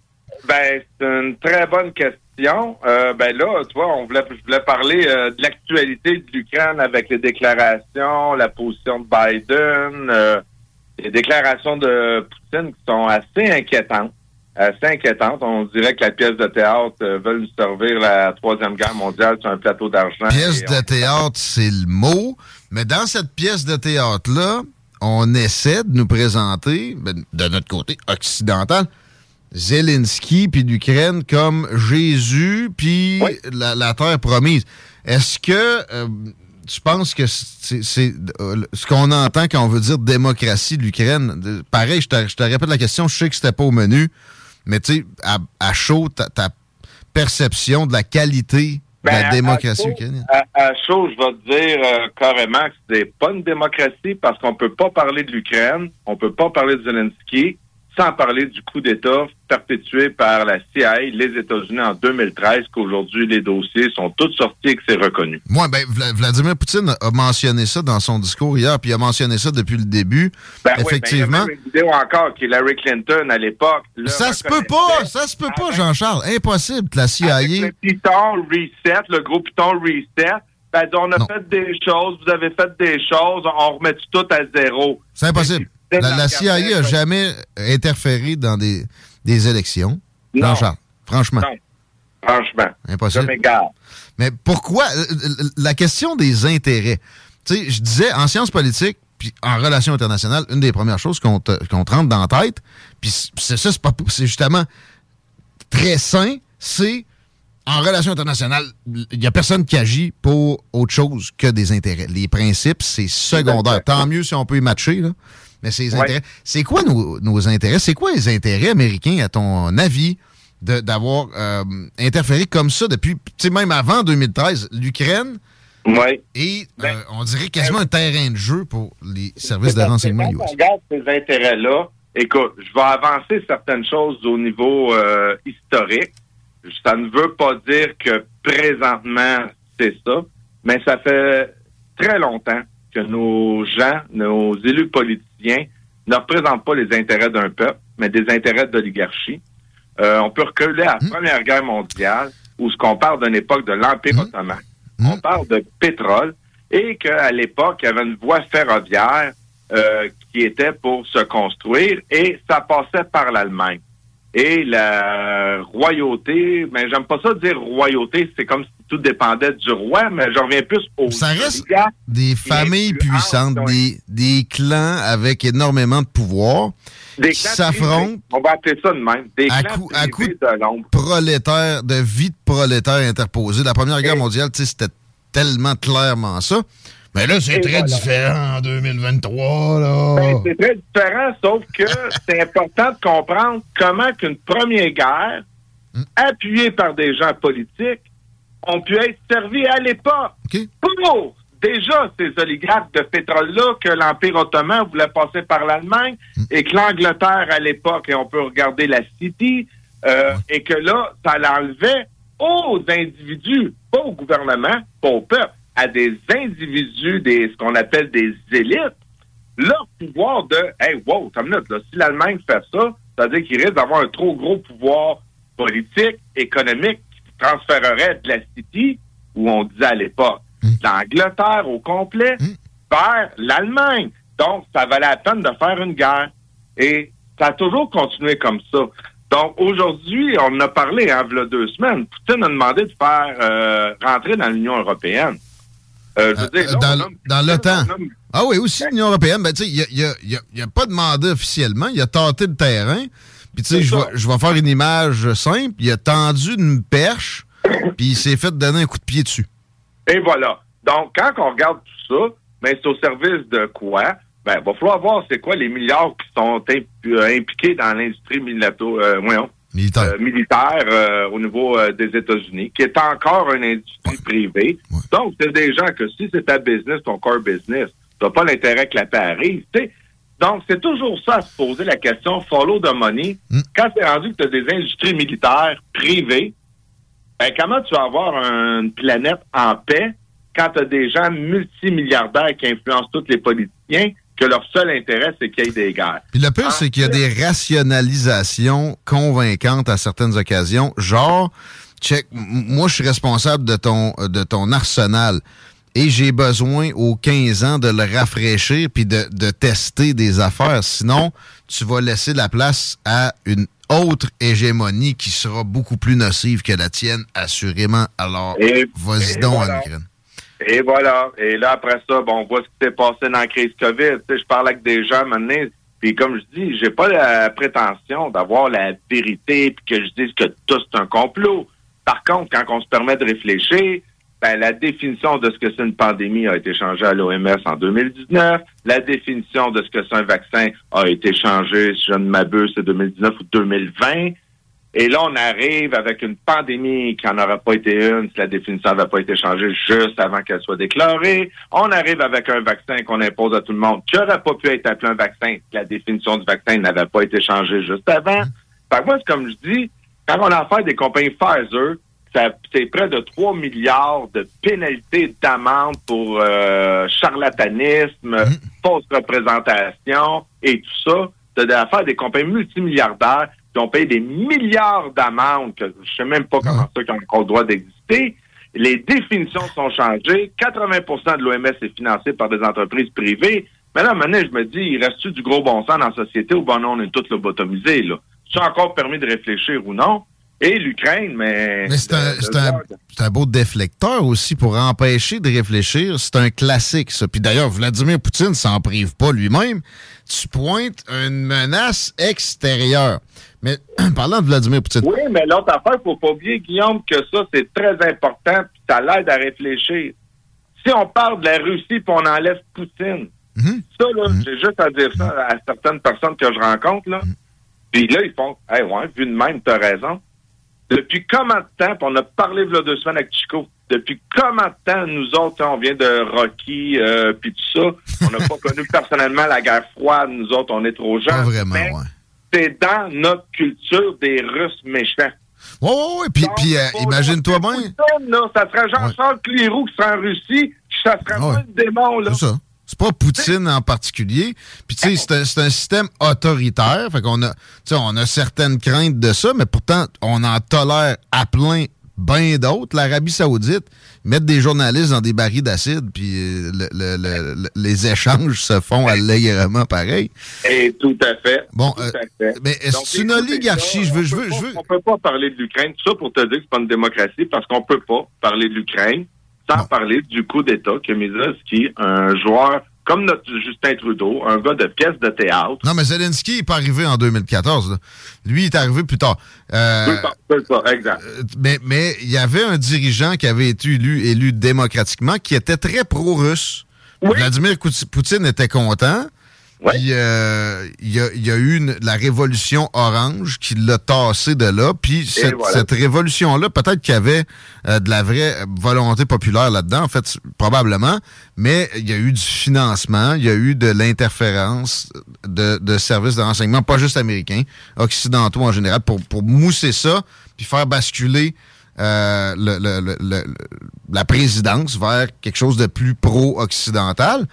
Ben, c'est une très bonne question. Euh, ben là, tu vois, on voulait, je voulais parler euh, de l'actualité de l'Ukraine avec les déclarations, la position de Biden, euh, les déclarations de Poutine qui sont assez inquiétantes. Assez inquiétantes. On dirait que la pièce de théâtre veut nous servir la Troisième Guerre mondiale sur un plateau d'argent. Pièce de théâtre, c'est le mot. Mais dans cette pièce de théâtre-là, on essaie de nous présenter, ben, de notre côté occidental, Zelensky puis l'Ukraine comme Jésus puis la, la terre promise. Est-ce que euh, tu penses que c'est euh, ce qu'on entend quand on veut dire démocratie de l'Ukraine? Pareil, je te, je te répète la question, je sais que c'était pas au menu, mais tu sais, à, à chaud, ta, perception de la qualité de Ben, la à- démocratie à ukrainienne? À, à chaud, je vais te dire euh, carrément que c'est pas une démocratie parce qu'on peut pas parler de l'Ukraine, on peut pas parler de Zelensky sans parler du coup d'État perpétué par la CIA, les États-Unis en 2013, qu'aujourd'hui les dossiers sont tous sortis et que c'est reconnu. Moi, ben, Vla- Vladimir Poutine a mentionné ça dans son discours hier, puis il a mentionné ça depuis le début. Ben oui, Effectivement. ben, il y a une vidéo encore qu'Hillary Clinton à l'époque. ça se peut pas, ça se peut pas, Jean-Charles. Impossible que la CIA. Avec le Python Reset, le gros Python Reset. Ben, on a fait des choses, vous avez fait des choses, on remet tout à zéro. C'est impossible. La, la CIA a ben, jamais interféré dans des, des élections? Non. Franchement. Non. Franchement. Impossible. Mais pourquoi euh, euh, la question des intérêts? Tu sais, je disais en sciences politiques, puis en relations internationales, une des premières choses qu'on te, rentre dans la tête, puis c'est ça, c'est pas c'est justement très sain, c'est en relations internationales, il n'y a personne qui agit pour autre chose que des intérêts. Les principes, c'est secondaire. Tant mieux si on peut y matcher, là. Mais Ouais. intérêts. C'est quoi nos, nos intérêts? C'est quoi les intérêts américains, à ton avis, d'avoir euh, interféré comme ça depuis, tu sais, même avant 2013, l'Ukraine? Oui. Et euh, on dirait quasiment un terrain de jeu pour les services de renseignement US. on regarde ces intérêts-là, écoute, je vais avancer certaines choses au niveau euh, historique. Ça ne veut pas dire que présentement c'est ça, mais ça fait très longtemps que nos gens, nos élus politiciens ne représentent pas les intérêts d'un peuple, mais des intérêts d'oligarchie. Euh, on peut reculer à la Première Guerre mondiale, où ce qu'on parle d'une époque de l'Empire ottoman. On parle de pétrole et qu'à l'époque, il y avait une voie ferroviaire euh, qui était pour se construire et ça passait par l'Allemagne. Et la royauté, mais j'aime pas ça dire royauté, c'est comme si tout dépendait du roi, mais je reviens plus au Ça reste des familles puissantes, des, des clans avec énormément de pouvoir Des qui s'affrontent. On va appeler ça de même. Des à clans coup, à coup de de prolétaires, de vie de prolétaires interposés. La Première Guerre mondiale, c'était tellement clairement ça. Mais là, c'est très voilà. différent en 2023, là. Ben, c'est très différent, sauf que c'est important de comprendre comment qu'une première guerre, appuyée par des gens politiques, ont pu être servies à l'époque pour déjà ces oligarques de pétrole-là que l'Empire ottoman voulait passer par l'Allemagne et que l'Angleterre à l'époque, et on peut regarder la City, euh, et que là, ça l'enlevait aux individus, pas au gouvernement, pas au peuple, à des individus, des, ce qu'on appelle des élites, leur pouvoir de Hey, wow, une minute, là, si l'Allemagne fait ça, ça veut dire qu'il risque d'avoir un trop gros pouvoir politique, économique, qui transférerait de la City, où on disait à l'époque, l'Angleterre au complet, vers l'Allemagne. Donc, ça valait la peine de faire une guerre. Et ça a toujours continué comme ça. Donc, aujourd'hui, on en a parlé, hein, il y a deux semaines. Poutine a demandé de faire euh, rentrer dans l'Union européenne. Euh, je veux dire, là, dans, l'OTAN. Ah oui, aussi l'Union européenne. Ben, tu sais, il n'y a, il il pas de mandat officiellement. Il a tâté le terrain. Puis, tu sais, je vais, faire une image simple. Il a tendu une perche, puis il s'est fait donner un coup de pied dessus. Et voilà. Donc, quand on regarde tout ça, ben, c'est au service de quoi? Ben, va falloir voir c'est quoi les milliards qui sont imp- euh, impliqués dans l'industrie euh, militaire, euh, militaire euh, au niveau euh, des États-Unis, qui est encore une industrie privée. Donc, c'est des gens que si c'est ta business, ton core business, tu n'as pas l'intérêt que la paix arrive. Donc, c'est toujours ça à se poser la question, follow the money. Quand c'est rendu que tu as des industries militaires privées, ben, comment tu vas avoir une planète en paix quand tu as des gens multimilliardaires qui influencent tous les politiciens, que leur seul intérêt, c'est qu'il y ait des guerres? Puis le pire, c'est qu'il y a des rationalisations convaincantes à certaines occasions. Genre, check, moi, je suis responsable de ton, de ton arsenal et j'ai besoin aux 15 ans de le rafraîchir puis de, de tester des affaires. Sinon, tu vas laisser la place à une autre hégémonie qui sera beaucoup plus nocive que la tienne, assurément. Alors, vas-y donc voilà. en Ukraine. Et voilà. Et là, après ça, bon, on voit ce qui s'est passé dans la crise COVID. Tu sais, je parle avec des gens maintenant, puis comme je dis, j'ai pas la prétention d'avoir la vérité, puis que je dise que tout c'est un complot. Par contre, quand on se permet de réfléchir, ben, la définition de ce que c'est une pandémie a été changée à l'OMS en 2019. La définition de ce que c'est un vaccin a été changée, si je ne m'abuse, c'est 2019 ou 2020. Et là, on arrive avec une pandémie qui n'en aurait pas été une si la définition n'avait pas été changée juste avant qu'elle soit déclarée. On arrive avec un vaccin qu'on impose à tout le monde qui n'aurait pas pu être appelé un vaccin si la définition du vaccin n'avait pas été changée juste avant. Fait que moi, c'est comme je dis, quand on a affaire des compagnies Pfizer, c'est près de 3 milliards de pénalités d'amende pour euh, charlatanisme, fausse représentation et tout ça. C'est d'affaires des compagnies multimilliardaires qui ont payé des milliards d'amendes, que je sais même pas comment ça qui ont encore le droit d'exister. Les définitions sont changées. 80% de l'OMS est financé par des entreprises privées. Mais là, maintenant, je me dis, il reste-tu du gros bon sens dans la société ou bon non, on est tous lobotomisés, là? C'est encore permis de réfléchir ou non? Et l'Ukraine, mais... Mais c'est un, voir- c'est un beau déflecteur aussi pour empêcher de réfléchir. C'est un classique, ça. Puis d'ailleurs, Vladimir Poutine s'en prive pas lui-même. Tu pointes une menace extérieure. Mais parlant de Vladimir Poutine, Oui, mais l'autre affaire, faut pas oublier, Guillaume, que ça, c'est très important, puis ça l'aide à réfléchir. Si on parle de la Russie puis on enlève Poutine, ça, là, j'ai juste à dire ça à certaines personnes que je rencontre, là. Puis là, ils font, hey, ouais, vu de même, t'as raison. Depuis comment de temps, puis on a parlé il a deux semaines avec Chico, depuis comment de temps, nous autres, on vient de Rocky, euh, puis tout ça, on n'a pas connu personnellement la guerre froide, nous autres, on est trop jeunes. Pas vraiment, mais ouais. C'est dans notre culture des Russes méchants. Ouais, ouais, ouais. Puis, puis euh, imagine-toi bien. Ça serait Jean-Charles Clérou qui serait en Russie, ça serait pas le démon, là. C'est ça. C'est pas Poutine en particulier. Puis tu sais, c'est un, un système autoritaire. Fait qu'on a, on a certaines craintes de ça, mais pourtant, on en tolère à plein bien d'autres. L'Arabie Saoudite, mettre des journalistes dans des barils d'acide, puis euh, le- le- le- le- les échanges se font allègrement pareil. Et tout à fait. Bon, tout euh, à fait. mais c'est une oligarchie? Je veux- on je peut veux- pas- je veux- On peut pas parler de l'Ukraine. Tout ça pour te dire que c'est pas une démocratie, parce qu'on peut pas parler de l'Ukraine sans parler du coup d'État que Mizelski, un joueur comme notre Justin Trudeau, un gars de pièce de théâtre. Non, mais Zelensky n'est pas arrivé en 2014. là. Lui, il est arrivé plus tard. Euh, exact. mais mais il y avait un dirigeant qui avait été élu, élu démocratiquement qui était très pro-russe. Vladimir Poutine était content. Puis euh, il y, a, il y a eu une- la révolution orange qui l'a tassé de là. Puis cette, voilà. cette révolution-là, peut-être qu'il y avait euh, de la vraie volonté populaire là-dedans, en fait, probablement. Mais il y a eu du financement, il y a eu de l'interférence de, de services de renseignement, pas juste américains, occidentaux en général, pour, pour mousser ça, puis faire basculer euh, le- le- le- le- le- la présidence vers quelque chose de plus pro-occidental.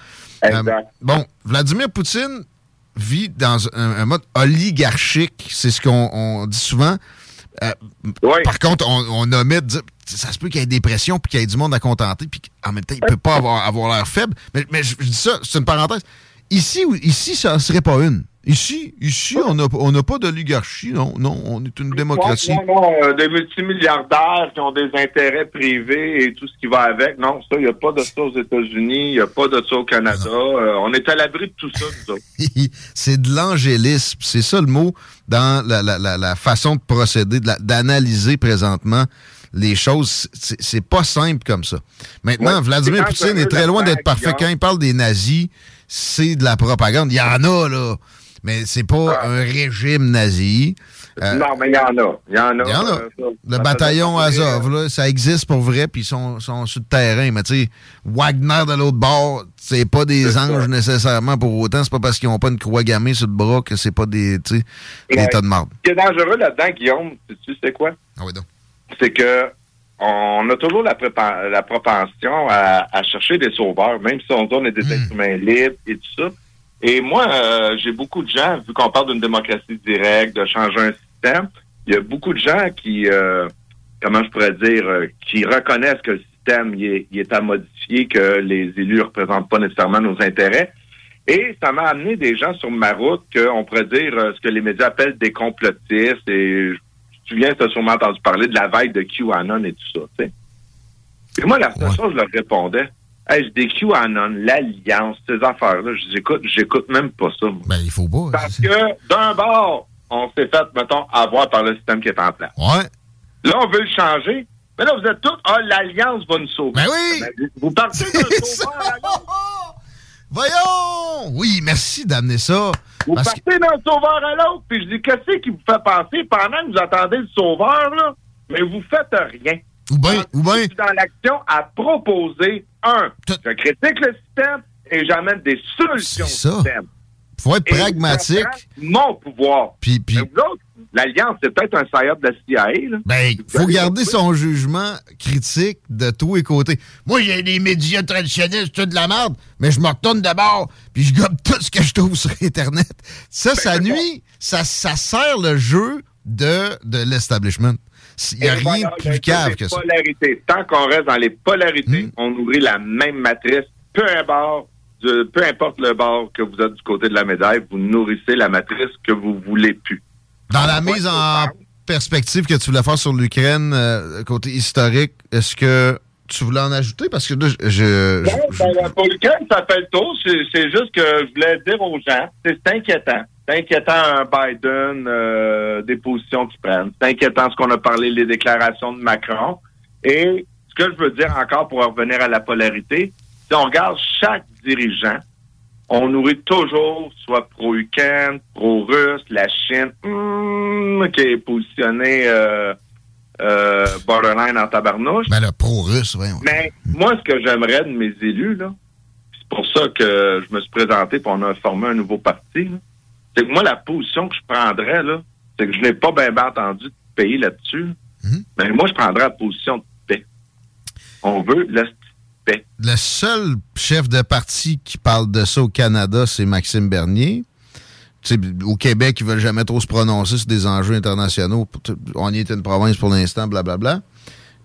Euh, bon, Vladimir Poutine vit dans un, un mode oligarchique, c'est ce qu'on on dit souvent. Euh, Par contre, on, on omet de dire, ça se peut qu'il y ait des pressions puis qu'il y ait du monde à contenter puis qu'en même temps, il peut pas avoir, avoir l'air faible. Mais, mais je, je dis ça, c'est une parenthèse. Ici, ici, ça ne serait pas une. Ici, ici on n'a on pas d'oligarchie, non, non, on est une démocratie. Non, non, euh, des multimilliardaires qui ont des intérêts privés et tout ce qui va avec. Non, ça, il n'y a pas de ça aux États-Unis, il n'y a pas de ça au Canada. Euh, on est à l'abri de tout ça, nous autres. c'est de l'angélisme. C'est ça le mot dans la, la- la- la façon de procéder, d'analyser présentement les choses. C'est pas simple comme ça. Maintenant, Ouais, Vladimir Poutine est très loin d'être parfait. Quand il parle des nazis, c'est de la propagande. Il y en a, là. Mais c'est pas un régime nazi. Euh, non, mais il y en a. Il y en a. il y en a. euh, le bataillon Azov, là, ça existe pour vrai, puis ils sont, sont sur le terrain. Mais tu sais, Wagner de l'autre bord, c'est pas des anges nécessairement pour autant. C'est pas parce qu'ils ont pas une croix gammée sur le bras que c'est pas des, tas de marde. Ce qui est dangereux là-dedans, Guillaume, tu sais quoi? Ah oui, donc. C'est que on a toujours la, prépa- la propension à, à chercher des sauveurs, même si on est des Hmm. êtres humains libres et tout ça. Et moi, euh, j'ai beaucoup de gens, vu qu'on parle d'une démocratie directe, de changer un système, il y a beaucoup de gens qui, euh, comment je pourrais dire, euh, qui reconnaissent que le système il est, il est à modifier, que les élus ne représentent pas nécessairement nos intérêts. Et ça m'a amené des gens sur ma route qu'on pourrait dire euh, ce que les médias appellent des complotistes. Et tu viens, tu as sûrement entendu parler de la veille de QAnon et tout ça. tu sais. Et moi, la seule chose, je leur répondais, hey, je dis QAnon, l'Alliance, ces affaires-là, je dis, écoute, j'écoute même pas ça. moi. Ben, il faut pas. Parce que d'un bord, on s'est fait, mettons, avoir par le système qui est en place. Ouais. Là, on veut le changer. Mais là, vous êtes tous, ah, l'Alliance va nous sauver. Ben oui! Ben, vous partez d'un sauveur. Voyons! Oui, merci d'amener ça. Vous Parce que- partez d'un sauveur à l'autre, puis je dis, qu'est-ce qui vous fait penser? Pendant que vous attendez le sauveur, là, mais vous faites rien. Ou bien, ou bien. Je suis dans l'action à proposer, un, je critique le système et j'amène des solutions au système. faut être Et pragmatique. Mon pouvoir. Puis, puis Mais vous autres, l'Alliance, c'est peut-être un psyop de la CIA, là. Ben, faut garder son jugement critique de tous les côtés. Moi, j'ai des médias traditionnels, c'est tout de la merde, mais je me retourne d'abord, puis je gobe tout ce que je trouve sur Internet. Ça, Ben, ça nuit, ça, ça sert le jeu de, de l'establishment. Il n'y a Et rien voilà, de plus cave les que ça. Hmm. polarités. Tant qu'on reste dans les polarités, on nourrit la même matrice, peu importe, peu importe le bord que vous êtes du côté de la médaille, vous nourrissez la matrice que vous voulez plus. Dans la mise en perspective que tu voulais faire sur l'Ukraine, euh, côté historique, est-ce que tu voulais en ajouter? Parce que là, je... je- Non, ben, pour lequel ça fait le tour, c'est juste que je voulais dire aux gens, c'est inquiétant. C'est inquiétant un Biden, euh, des positions qu'il prennent. C'est inquiétant ce qu'on a parlé, les déclarations de Macron. Et ce que je veux dire encore pour en revenir à la polarité, si on regarde chaque dirigeant, on nourrit toujours soit pro-Ukraine, pro-russe, la Chine, hum, qui est positionné euh, euh, borderline en tabarnouche. Ben, le pro-russe, oui. Mais moi, ce que j'aimerais de mes élus, là, c'est pour ça que je me suis présenté pour on a formé un nouveau parti, là, c'est que moi, la position que je prendrais, là, c'est que je n'ai pas bien, bien entendu de payer là-dessus. Mais moi, je prendrais la position de paix. On veut la paix. Le seul chef de parti qui parle de ça au Canada, c'est Maxime Bernier. Au Québec, ils veulent jamais trop se prononcer sur des enjeux internationaux. On y est une province pour l'instant, blablabla.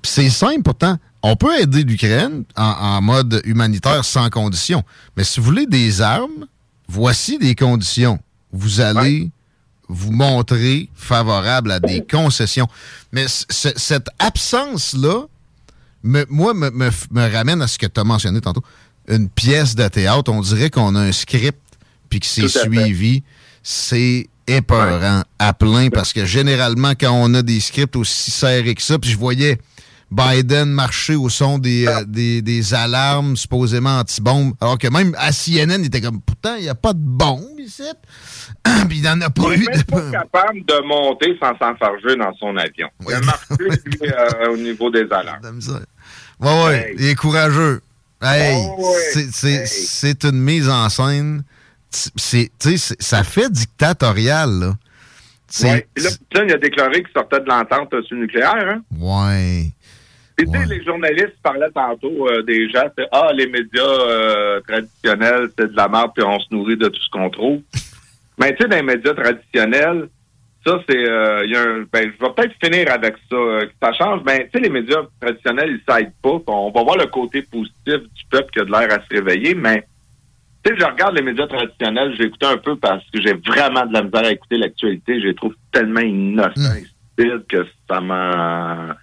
Puis c'est simple pourtant. On peut aider l'Ukraine en, en mode humanitaire sans condition. Mais si vous voulez des armes, voici des conditions. Vous allez vous montrer favorable à des concessions. Mais cette absence-là, me- moi, me, me f- me ramène à ce que tu as mentionné tantôt. Une pièce de théâtre, on dirait qu'on a un script puis que c'est suivi. C'est épeurant à plein parce que généralement, quand on a des scripts aussi serrés que ça, puis je voyais Biden marcher au son des, euh, des, des alarmes supposément anti-bombes, alors que même à CNN, il était comme pourtant, il n'y a pas de bombe ici. puis il n'en a pas Il eu même de pas capable de monter sans s'enfarger dans son avion. Il a lui, euh, au niveau des alarmes. Ouais, ouais, il est courageux. Hey, Oh, ouais. c'est- une mise en scène. C'est, ça fait dictatorial, là. Ouais. Là, Poutine, il a déclaré qu'il sortait de l'entente sur le nucléaire. Hein? Ouais. Puis, tu sais, les journalistes parlaient tantôt euh, des gens, c'est, ah, les médias euh, traditionnels, c'est de la merde, puis on se nourrit de tout ce qu'on trouve. Mais tu sais, dans les médias traditionnels, ça, c'est, euh, il y a un, ben, je vais peut-être finir avec ça, euh, que ça change. Ben, tu sais, les médias traditionnels, ils s'aident pas. On va voir le côté positif du peuple qui a de l'air à se réveiller, mais tu sais, je regarde les médias traditionnels, j'ai écouté un peu parce que j'ai vraiment de la misère à écouter l'actualité. Je les trouve tellement innocents et stupides que ça m'a...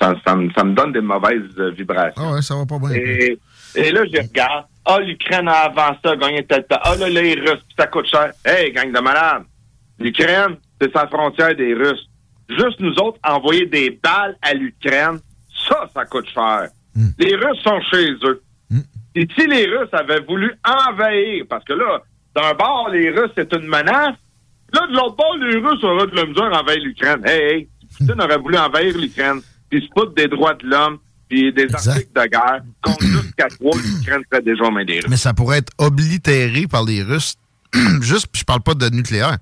Ça, ça me- ça me donne des mauvaises euh, vibrations. Ah ouais, ça va pas bien. Et, et là, je regarde. Ah, l'Ukraine a avancé, a gagné tel temps. Ah, là, les Russes, ça coûte cher. Hey, gang de malades. L'Ukraine, c'est sa frontière des Russes. Juste nous autres, envoyer des balles à l'Ukraine, ça, ça coûte cher. Les Russes sont chez eux. Et si les Russes avaient voulu envahir, parce que là, d'un bord, les Russes, c'est une menace. Là, de l'autre bord, les Russes auraient de la misère envahir l'Ukraine. Hey, hey, Poutine aurait voulu envahir l'Ukraine, puis se foutre des droits de l'homme, puis des articles de guerre, contre jusqu'à trois, l'Ukraine serait déjà aux mains des Russes. Mais ça pourrait être oblitéré par les Russes, juste, puis je parle pas de nucléaire,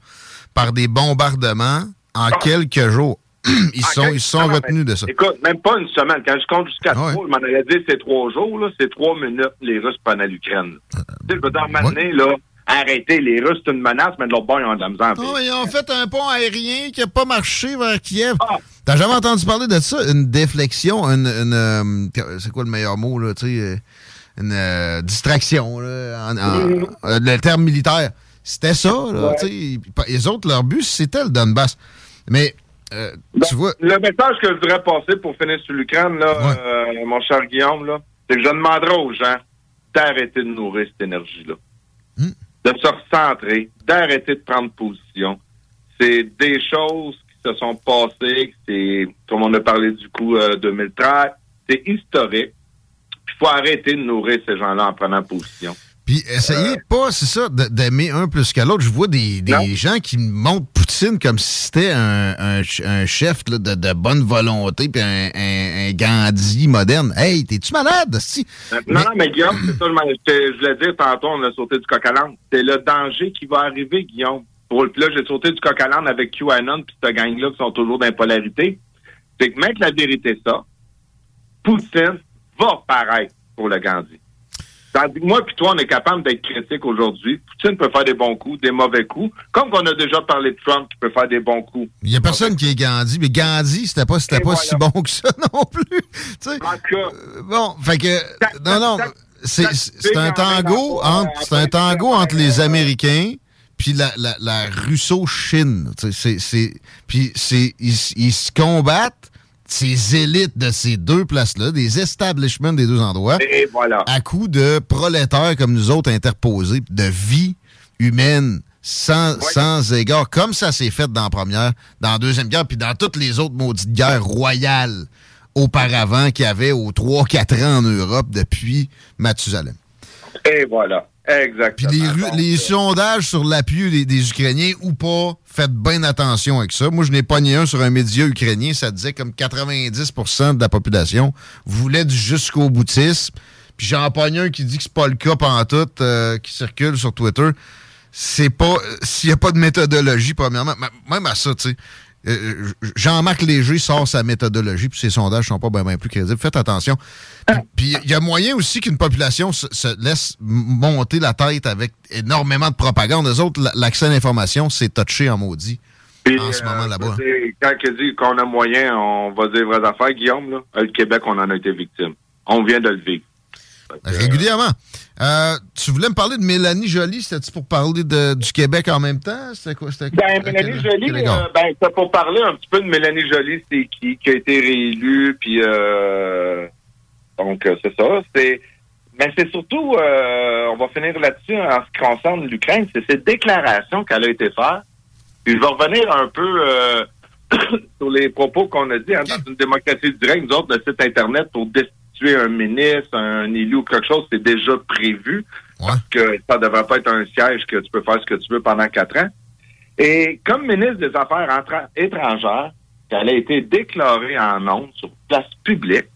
par des bombardements en quelques jours. ils sont, ils sont Ah, non, retenus mais de ça. Écoute, même pas une semaine. Quand je compte jusqu'à trois, je m'en aurais dit c'est trois jours, c'est trois minutes, les Russes prennent à l'Ukraine. Tu sais, je veux dire, là, arrêtez, les Russes, c'est une menace, mais de l'autre bord, ils ont de la misère. Ils ont fait un pont aérien qui n'a pas marché vers Kiev. Ah. T'as jamais entendu parler de ça? Une déflexion, une. une, euh, c'est quoi le meilleur mot, là? Tu sais, euh, une euh, distraction, là, en- en- euh, le terme militaire. C'était ça, là. Ouais. Les autres, leur but, c'était le Donbass. Mais, euh, tu vois. Le message que je voudrais passer pour finir sur l'Ukraine, là, mon cher Guillaume, là, c'est que je demanderai aux gens d'arrêter de nourrir cette énergie-là. Hmm. De se recentrer, d'arrêter de prendre position. C'est des choses qui se sont passées, c'est, comme on a parlé du coup euh, 2013, c'est historique. Il faut arrêter de nourrir ces gens-là en prenant position. Puis essayez pas, c'est ça, d'aimer un plus que l'autre. Je vois des, des gens qui montrent Poutine comme si c'était un, un ch- un chef là, de, de bonne volonté puis un, Gandhi moderne. Hey, t'es-tu malade? Si? Euh, Non, non, mais Guillaume, c'est ça, je, je, je voulais dire tantôt, on a sauté du coq à. C'est le danger qui va arriver, Guillaume. Pour, puis là, j'ai sauté du coq à avec QAnon puis cette gang-là qui sont toujours dans la polarité. C'est que, mec, la vérité, est ça, Poutine va paraître pour le Gandhi. Moi puis toi, on est capable d'être critique aujourd'hui. Poutine peut faire des bons coups, des mauvais coups. Comme qu'on a déjà parlé de Trump qui peut faire des bons coups. Il y a personne qui est Gandhi, mais Gandhi, c'était pas, c'était pas si bon que ça non plus. Tu sais, euh, bon, fait que, non, non, c'est un tango entre, c'est un tango entre les Américains puis la, la, la Russo-Chine. Puis ils se combattent ces élites de ces deux places-là, des establishments des deux endroits, Et voilà. à coup de prolétaires comme nous autres interposés, de vie humaine sans, sans égard, comme ça s'est fait dans la première, dans la deuxième guerre, puis dans toutes les autres maudites guerres royales auparavant qu'il y avait aux 3-4 ans en Europe depuis Mathusalem. Et voilà. Exactement. Puis les, les sondages sur l'appui des, des Ukrainiens ou pas, faites bien attention avec ça. Moi, je n'ai pogné un sur un média ukrainien, ça disait comme 90% de la population voulait du jusqu'au boutisme. Puis j'en pogné un qui dit que c'est pas le cas pantoute, euh, qui circule sur Twitter. C'est pas... euh, S'il n'y a pas de méthodologie, premièrement, même à ça, tu sais, euh, Jean-Marc Léger sort sa méthodologie, puis ses sondages sont pas bien ben plus crédibles. Faites attention. Puis- Puis il y a moyen aussi qu'une population se, se laisse monter la tête avec énormément de propagande. Eux autres, l'accès à l'information, c'est touché en maudit. Puis, en ce moment euh, là-bas. Quand il dit qu'on a moyen, on va dire vraies affaires, Guillaume, là. Euh, Le Québec, on en a été victime. On vient de le vivre. Régulièrement. Euh, tu voulais me parler de Mélanie Joly, c'était-tu pour parler de- du Québec en même temps? C'était quoi? C'était Ben, Mélanie quel- Joly, quel égard? euh, ben, c'est pour parler un petit peu de Mélanie Joly, c'est qui, qui a été réélue, puis euh, donc c'est ça. C'est, mais c'est surtout, on va finir là-dessus en ce qui concerne l'Ukraine, c'est cette déclaration qu'elle a été faite. Puis je vais revenir un peu sur les propos qu'on a dit. hein, dans une démocratie directe, nous autres, le site Internet, pour destituer un ministre, un élu ou quelque chose, c'est déjà prévu. Parce que ça ne devrait pas être un siège que tu peux faire ce que tu veux pendant quatre ans. Et comme ministre des Affaires étrangères, qu'elle a été déclarée en ondes sur place publique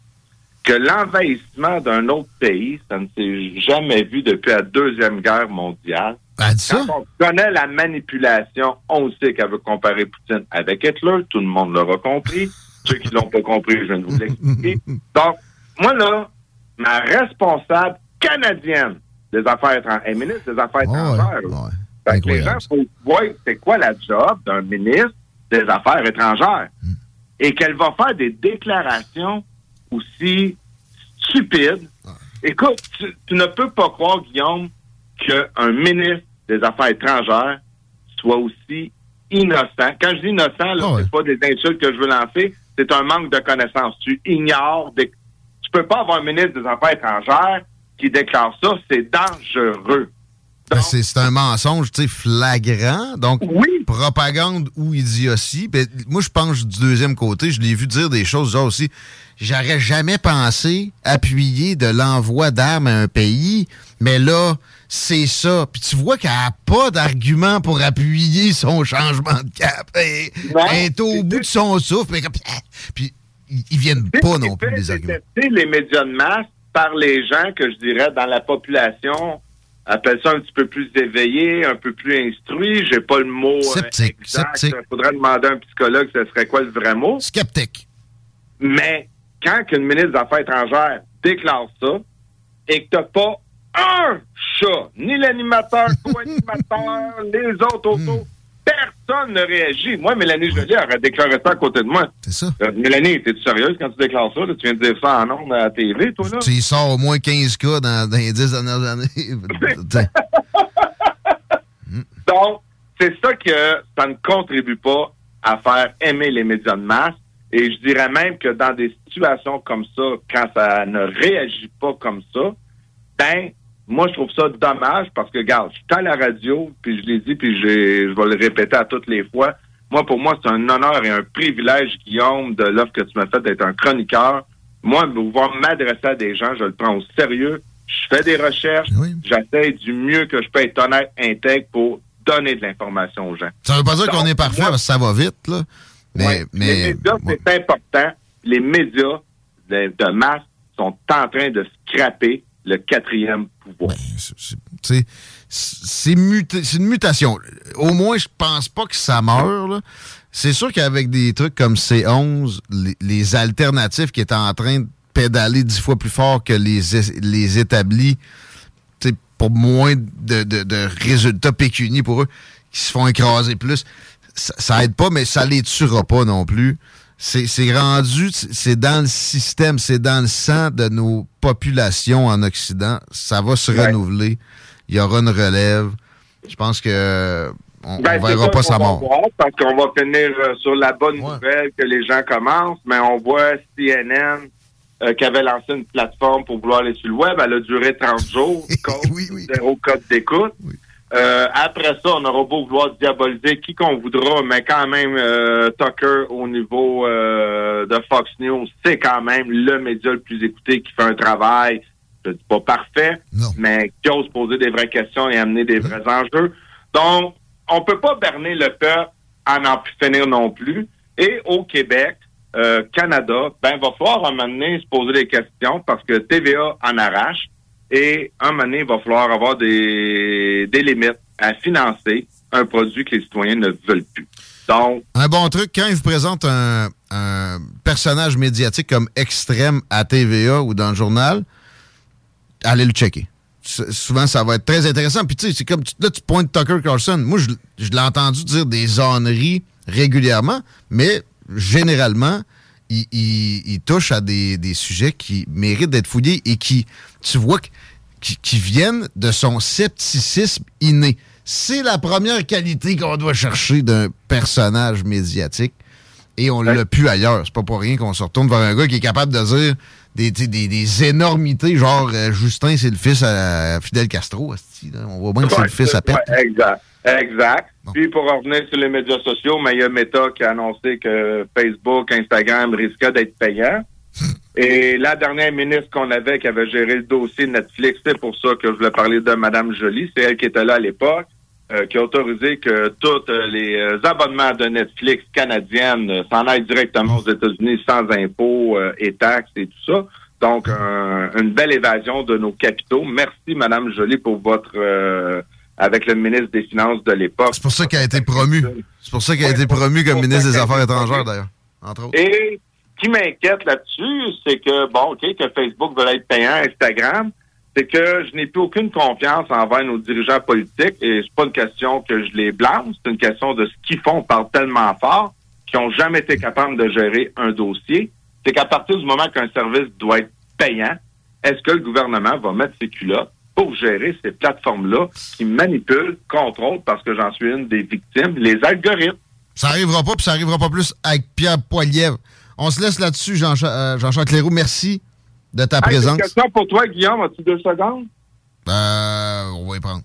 que l'envahissement d'un autre pays, ça ne s'est jamais vu depuis la Deuxième Guerre mondiale. Quand on connaît la manipulation, on sait qu'elle veut comparer Poutine avec Hitler. Tout le monde l'aura compris. Ceux qui l'ont pas compris, je viens de vous l'expliquer. Donc, moi, là, ma responsable canadienne des Affaires étrangères, est ministre des Affaires étrangères. là. Fait que les gens, faut voir c'est quoi la job d'un ministre des Affaires étrangères? Et qu'elle va faire des déclarations aussi stupides. Écoute, tu, tu ne peux pas croire, Guillaume, qu'un ministre des Affaires étrangères soit aussi innocent. Quand je dis innocent, là, c'est pas des insultes que je veux lancer, c'est un manque de connaissances. Tu ignores des... Tu peux pas avoir un ministre des Affaires étrangères qui déclare ça, c'est dangereux. Ben, c'est un mensonge, tu sais, flagrant. Donc, propagande ou idiotie. Ben, moi, je pense du deuxième côté, je l'ai vu dire des choses genre aussi. J'aurais jamais pensé appuyer de l'envoi d'armes à un pays, mais là, c'est ça. Puis tu vois qu'elle n'a pas d'argument pour appuyer son changement de cap. Elle, est au bout de son souffle. comme- Puis ils ils viennent pas non plus, les arguments. Les médias de masse par les gens que je dirais dans la population appelle ça un petit peu plus éveillé, un peu plus instruit. J'ai pas le mot euh, Sceptique. Il faudrait demander à un psychologue ce serait quoi le vrai mot. Sceptique. Mais quand qu'une ministre des Affaires étrangères déclare ça et que t'as pas un chat, ni l'animateur, co-animateur, les autres autour, personne ne réagit. Moi, Mélanie Joly aurait déclaré ça à côté de moi. C'est ça. Euh, Mélanie, t'es-tu sérieuse quand tu déclares ça? là? Tu viens de dire ça en ondes à la TV, toi, là? Tu y sors au moins 15 cas dans, dans les 10 dernières années. Donc, c'est ça que ça ne contribue pas à faire aimer les médias de masse. Et je dirais même que dans des situations comme ça, quand ça ne réagit pas comme ça, ben, moi, je trouve ça dommage parce que, regarde, je suis à la radio, puis je l'ai dit, puis je vais le répéter à toutes les fois. Moi, pour moi, c'est un honneur et un privilège, Guillaume, de l'offre que tu m'as faite d'être un chroniqueur. Moi, pouvoir m'adresser à des gens, je le prends au sérieux. Je fais des recherches. J'essaie du mieux que je peux être honnête, intègre pour donner de l'information aux gens. Ça veut pas dire qu'on est parfait parce que ça va vite, là. Mais, Ouais. mais les médias, c'est important. Les médias de, de masse sont en train de scraper le quatrième pouvoir. sais, c'est une mutation. Au moins, je pense pas que ça meurt. C'est sûr qu'avec des trucs comme C11, les, les alternatifs qui étaient en train de pédaler dix fois plus fort que les, es- les établis, pour moins de résultats pécuniers pour eux, qui se font écraser plus, ça, ça aide pas, mais ça les tuera pas non plus. C'est c'est rendu, c'est dans le système, c'est dans le sang de nos populations en Occident. Ça va se Ouais. renouveler. Il y aura une relève. Je pense que on, Ben, on verra pas sa mort. voir, Parce qu'on va finir euh, sur la bonne nouvelle que les gens commencent, mais on voit CNN euh, qui avait lancé une plateforme pour vouloir aller sur le web. Elle a duré 30 jours. Code, Zéro code d'écoute. Euh, après ça, on aura beau vouloir diaboliser qui qu'on voudra, mais quand même, euh, Tucker, au niveau euh, de Fox News, c'est quand même le média le plus écouté qui fait un travail, je dis pas parfait, mais qui ose poser des vraies questions et amener des vrais enjeux. Donc, on peut pas berner le peuple à n'en plus finir non plus. Et au Québec, euh, Canada, ben, va falloir un moment donné se poser des questions parce que TVA en arrache. Et un moment donné, il va falloir avoir des, des limites à financer un produit que les citoyens ne veulent plus. Donc, Un bon truc, quand ils vous présentent un, personnage médiatique comme extrême à TVA ou dans le journal, allez le checker. Souvent, ça va être très intéressant. Puis, tu sais, c'est comme là, tu pointes Tucker Carlson. Moi, je, l'ai entendu dire des âneries régulièrement, mais généralement, il, il- il touche à des, des sujets qui méritent d'être fouillés et qui, tu vois, qui, qui viennent de son scepticisme inné. C'est la première qualité qu'on doit chercher d'un personnage médiatique et on l'a plus ailleurs. C'est pas pour rien qu'on se retourne vers un gars qui est capable de dire des, des, des énormités, genre euh, Justin, c'est le fils à Fidel Castro. asti. On voit bien que c'est le fils à Pep. Ouais, exact. Exact. Puis pour revenir sur les médias sociaux, mais il y a Meta qui a annoncé que Facebook, Instagram risquaient d'être payants. Et la dernière ministre qu'on avait qui avait géré le dossier Netflix, c'est pour ça que je voulais parler de Mme Joly, c'est elle qui était là à l'époque, euh, qui a autorisé que tous euh, les euh, abonnements de Netflix canadiennes euh, s'en aillent directement aux États-Unis sans impôts euh, et taxes et tout ça. Donc, un- une belle évasion de nos capitaux. Merci, Mme Joly, pour votre... avec le ministre des Finances de l'époque. C'est pour ça qu'elle a été promue. C'est pour ça qu'elle a été promue comme ministre des Affaires étrangères, d'ailleurs. Entre autres. Et ce qui m'inquiète là-dessus, c'est que, bon, OK, que Facebook veut être payant, Instagram, c'est que je n'ai plus aucune confiance envers nos dirigeants politiques et c'est pas une question que je les blâme, c'est une question de ce qu'ils font, on parle tellement fort qu'ils n'ont jamais été capables de gérer un dossier. C'est qu'à partir du moment qu'un service doit être payant, est-ce que le gouvernement va mettre ses culottes pour gérer ces plateformes-là qui manipulent, contrôlent, parce que j'en suis une des victimes, les algorithmes. Ça arrivera pas, puis ça arrivera pas plus avec Pierre Poilievre. On se laisse là-dessus, euh, Jean-Charles Cléroux. Merci de ta Hey, j'ai présence. Une question pour toi, Guillaume. As-tu deux secondes? Euh, on va y prendre.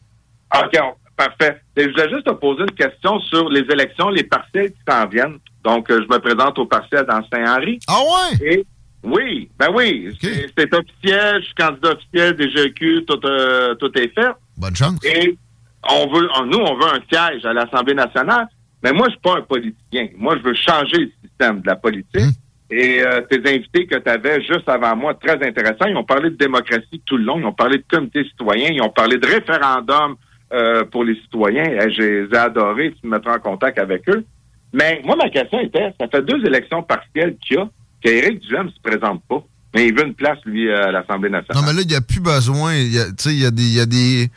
OK, parfait. Et je voulais juste te poser une question sur les élections, les partiels qui s'en viennent. Donc, euh, je me présente au partiel dans Saint-Henri. Ah ouais? Et oui, ben oui. C'est c'est officiel, je suis candidat officiel des GQ, tout, euh, tout est fait. Bonne chance. Et on veut, on- nous, on veut un siège à l'Assemblée nationale. Mais moi, je suis pas un politicien. Moi, je veux changer le système de la politique. Et euh, tes invités que tu avais juste avant moi, très intéressants, ils ont parlé de démocratie tout le long, ils ont parlé de comité citoyen, ils ont parlé de référendum euh, pour les citoyens. Eh, je les ai adorés, tu me mettras en contact avec eux. Mais moi, ma question était, ça fait deux élections partielles qu'il y a, qu'Éric Duhem se présente pas. Mais il veut une place, lui, à l'Assemblée nationale. Non, mais là, il n'y a plus besoin. Il y a- il y, des- il y a des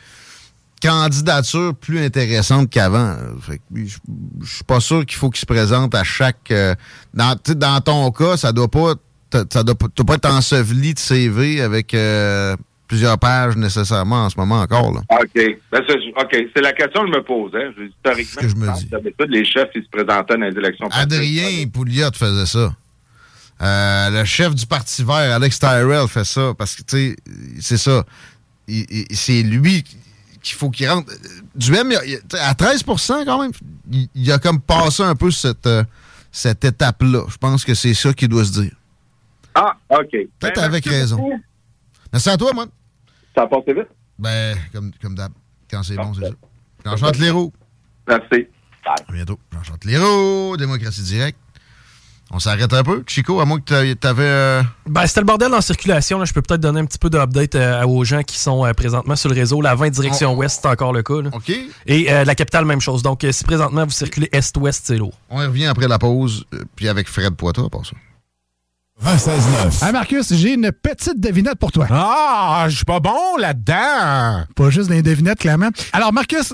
candidatures plus intéressantes qu'avant. Que Je suis pas sûr qu'il faut qu'il se présente à chaque... euh, dans, ton cas, ça doit pas... t'as- Ça doit, pas- être enseveli de CV avec euh, plusieurs pages nécessairement en ce moment encore. Là. OK. Ben, c'est, OK. C'est la question que je me posais. Je- Historiquement, je me d'habitude, les chefs, ils se présentaient dans les élections. Adrien Pouliot faisait ça. Euh, le chef du Parti vert, Alex Tyrell, fait ça. Parce que, tu sais, c'est ça. C'est lui qu'il faut qu'il rentre. Tu sais, à 13% quand même, il, il a comme passé un peu cette, euh, cette étape-là. Je pense que c'est ça qu'il doit se dire. Ah, OK. Peut-être Ben, avec raison. beaucoup. Merci à toi, moi. Ça a passé vite? Ben, comme, comme d'hab. Quand c'est bon, c'est ça. Jean-Charles Leroux. Merci. À bientôt. Jean-Charles Leroux, Démocratie Directe. On s'arrête un peu. Chico, à moins que t'a- t'avais... euh, Ben, c'était le bordel en circulation. Là. Je peux peut-être donner un petit peu d'update euh, aux gens qui sont euh, présentement sur le réseau. La 20 direction ouest, c'est encore le cas. là. OK. Et euh, la capitale, même chose. Donc, si présentement vous circulez est-ouest, c'est lourd. On y revient après la pause, euh, puis avec Fred Poitot, à part ça. 96.9. Hey Marcus, j'ai une petite devinette pour toi. Ah, je suis pas bon là-dedans. Pas juste des devinettes, clairement. Alors, Marcus,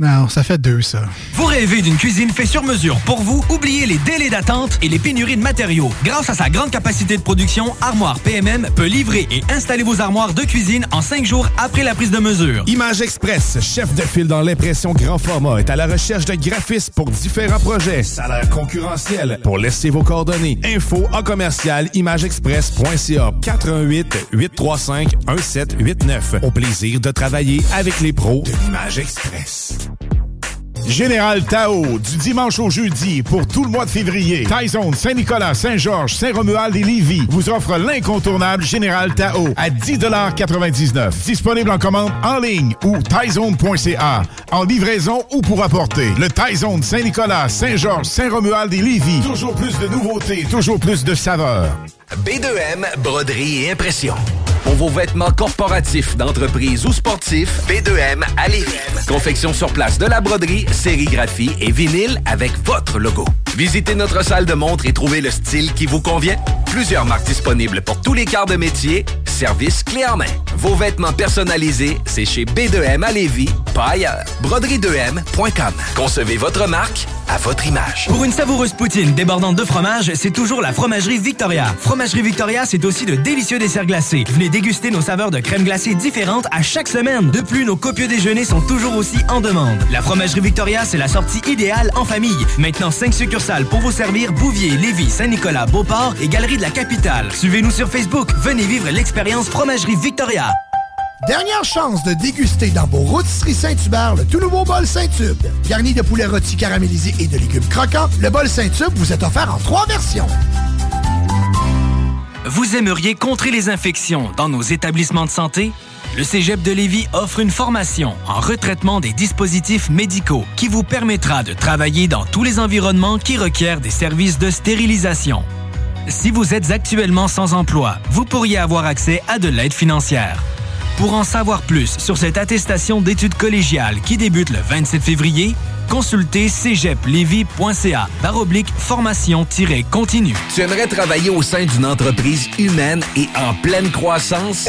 Non, ça fait deux, ça. Vous rêvez d'une cuisine faite sur mesure pour vous? Oubliez les délais d'attente et les pénuries de matériaux. Grâce à sa grande capacité de production, Armoire PMM peut livrer et installer vos armoires de cuisine en cinq jours après la prise de mesure. Image Express, chef de file dans l'impression grand format, est à la recherche de graphistes pour différents projets. Salaire concurrentiel. Pour laisser vos coordonnées. Info en commercial imageexpress.ca 418 835 1789. Au plaisir de travailler avec les pros de l'Image Express. Général Tao, du dimanche au jeudi pour tout le mois de février. Taizone, Saint-Nicolas, Saint-Georges, Saint-Romuald et Lévis vous offre l'incontournable Général Tao à 10,99 Disponible en commande en ligne ou taizone.ca. En livraison ou pour apporter. Le Taizone Saint-Nicolas, Saint-Georges, Saint-Romuald et Lévis. Toujours plus de nouveautés, toujours plus de saveurs. B2M, broderie et impression. Pour vos vêtements corporatifs, d'entreprise ou sportifs, B2M à Lévis. Confection sur place de la broderie, sérigraphie et vinyle avec votre logo. Visitez notre salle de montre et trouvez le style qui vous convient. Plusieurs marques disponibles pour tous les quarts de métier. Service clé en main. Vos vêtements personnalisés, c'est chez B2M à Lévis, pas ailleurs. Broderie2M.com. Concevez votre marque à votre image. Pour une savoureuse poutine débordante de fromage, c'est toujours la Fromagerie Victoria. Fromagerie Victoria, c'est aussi de délicieux desserts glacés. Venez déguster nos saveurs de crème glacée différentes à chaque semaine. De plus, nos copieux déjeuners sont toujours aussi en demande. La Fromagerie Victoria, c'est la sortie idéale en famille. Maintenant, 5 succursales pour vous servir Bouvier, Lévis, Saint-Nicolas, Beauport et Galerie de la Capitale. Suivez-nous sur Facebook. Venez vivre l'expérience Fromagerie Victoria. Dernière chance de déguster dans vos rôtisseries Saint-Hubert le tout nouveau bol Saint-Tube. Garni de poulet rôti caramélisé et de légumes croquants, le bol Saint-Tube vous est offert en trois versions. Vous aimeriez contrer les infections dans nos établissements de santé? Le Cégep de Lévis offre une formation en retraitement des dispositifs médicaux qui vous permettra de travailler dans tous les environnements qui requièrent des services de stérilisation. Si vous êtes actuellement sans emploi, vous pourriez avoir accès à de l'aide financière. Pour en savoir plus sur cette attestation d'études collégiales qui débute le 27 février, consultez cégeplevy.ca baroblique formation-continue. Tu aimerais travailler au sein d'une entreprise humaine et en pleine croissance?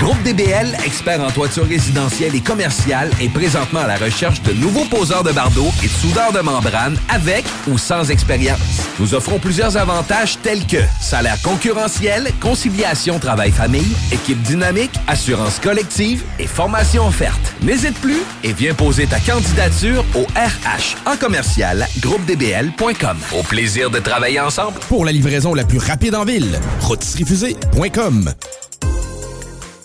Groupe DBL, expert en toiture résidentielle et commerciale, est présentement à la recherche de nouveaux poseurs de bardeaux et de soudeurs de membrane avec ou sans expérience. Nous offrons plusieurs avantages tels que salaire concurrentiel, conciliation travail-famille, équipe dynamique, assurance collective et formation offerte. N'hésite plus et viens poser ta candidature au RH en commercial groupedbl.com. Au plaisir de travailler ensemble. Pour la livraison la plus rapide en ville, rôtisseriefusée.com.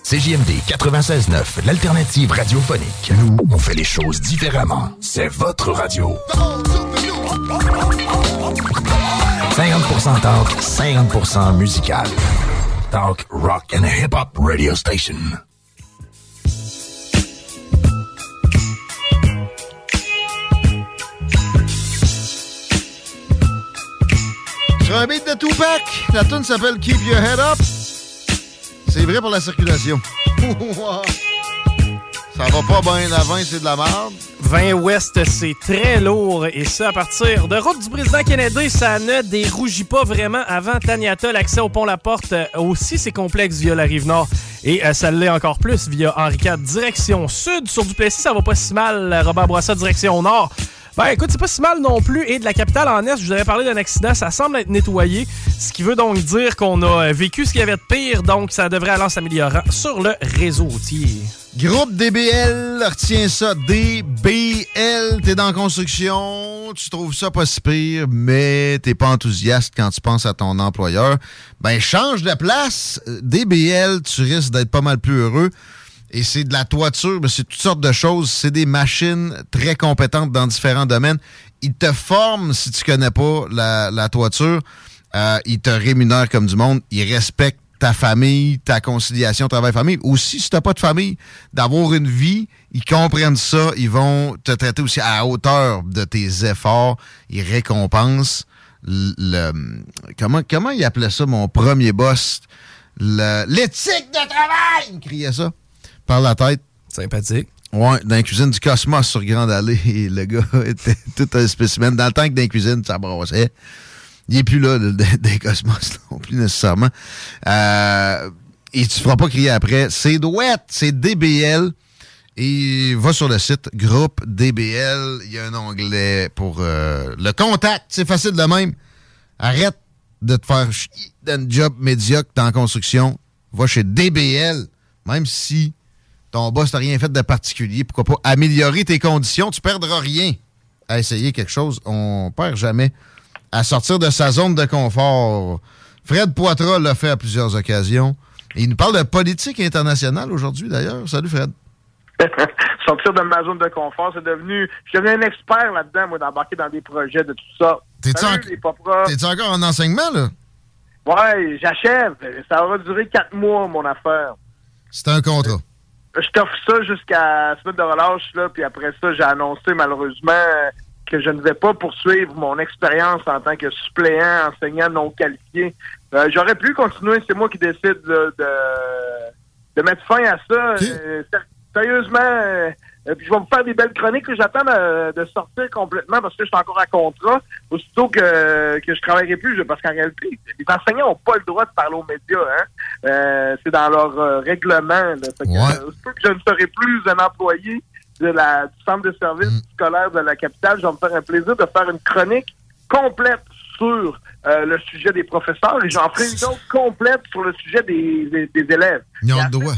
CJMD 96.9, l'alternative radiophonique. Nous, on fait les choses différemment. C'est votre radio. 50% talk, 50% musical. Talk, rock and hip-hop radio station. Un de Tupac, la tune s'appelle Keep Your Head Up. C'est vrai pour la circulation. Ça va pas bien, la 20, c'est de la merde. 20 Ouest, c'est très lourd. Et ça, à partir de route du président Kennedy, ça ne dérougit pas vraiment avant Taniata. L'accès au pont La Porte euh, aussi, c'est complexe via la rive nord. Et euh, ça l'est encore plus via Henri IV, direction sud. Sur Duplessis, ça va pas si mal. Robert Bourassa, direction nord. Ben écoute, c'est pas si mal non plus. Et de la capitale en Est, je vous avais parlé d'un accident, ça semble être nettoyé. Ce qui veut donc dire qu'on a euh, vécu ce qu'il y avait de pire, donc ça devrait aller en s'améliorant sur le réseau routier. Groupe DBL, retiens ça, DBL, t'es dans construction, tu trouves ça pas si pire, mais t'es pas enthousiaste quand tu penses à ton employeur. Ben change de place, DBL, tu risques d'être pas mal plus heureux. Et c'est de la toiture, c'est toutes sortes de choses. C'est des machines très compétentes dans différents domaines. Ils te forment si tu connais pas la, la toiture. Euh, ils te rémunèrent comme du monde. Ils respectent ta famille, ta conciliation travail-famille. Aussi, si tu n'as pas de famille, d'avoir une vie, ils comprennent ça. Ils vont te traiter aussi à la hauteur de tes efforts. Ils récompensent le... Comment, comment il appelait ça, mon premier boss? L'éthique de travail! Il criait ça par la tête. Sympathique. Ouais, dans la cuisine du Cosmos sur Grande Allée, et le gars était tout un spécimen. Dans le temps que dans la cuisine, ça brossait. Il n'est plus là, le- des Cosmos, non plus nécessairement. Euh, et tu ne feras pas crier après. C'est douette, c'est DBL. Et va sur le site groupe DBL. Il y a un onglet pour euh, le contact. C'est facile de même. Arrête de te faire chier d'un job médiocre dans la construction. Va chez DBL. Même si ton boss n'a rien fait de particulier, pourquoi pas améliorer tes conditions, tu perdras rien à essayer quelque chose. On perd jamais à sortir de sa zone de confort. Fred Poitras l'a fait à plusieurs occasions. Et il nous parle de politique internationale aujourd'hui, d'ailleurs. Salut, Fred. Sortir de ma zone de confort, c'est devenu. Je suis devenu un expert là-dedans, moi, d'embarquer dans des projets de tout ça. En-. T'es-tu encore en enseignement, là? Ouais, j'achève. Ça aura duré quatre mois, mon affaire. C'est un contrat. Je t'offre ça jusqu'à la semaine de relâche, là, puis après ça, j'ai annoncé malheureusement que je ne vais pas poursuivre mon expérience en tant que suppléant, enseignant non qualifié. Euh, J'aurais pu continuer, c'est moi qui décide là, de, de mettre fin à ça. Euh, sérieusement, euh, puis je vais vous faire des belles chroniques. là. J'attends de, de sortir complètement parce que je suis encore à contrat. Aussitôt que, que je travaillerai plus, je- parce qu'en réalité, les enseignants n'ont pas le droit de parler aux médias. Hein? Euh, c'est dans leur euh, règlement. Là. Fait que, euh, aussitôt que je ne serai plus un employé de la, du centre de service scolaire de la capitale, je vais me faire un plaisir de faire une chronique complète sur euh, le sujet des professeurs et j'en ferai une autre complète sur le sujet des, des, des élèves. Ils ont le droit.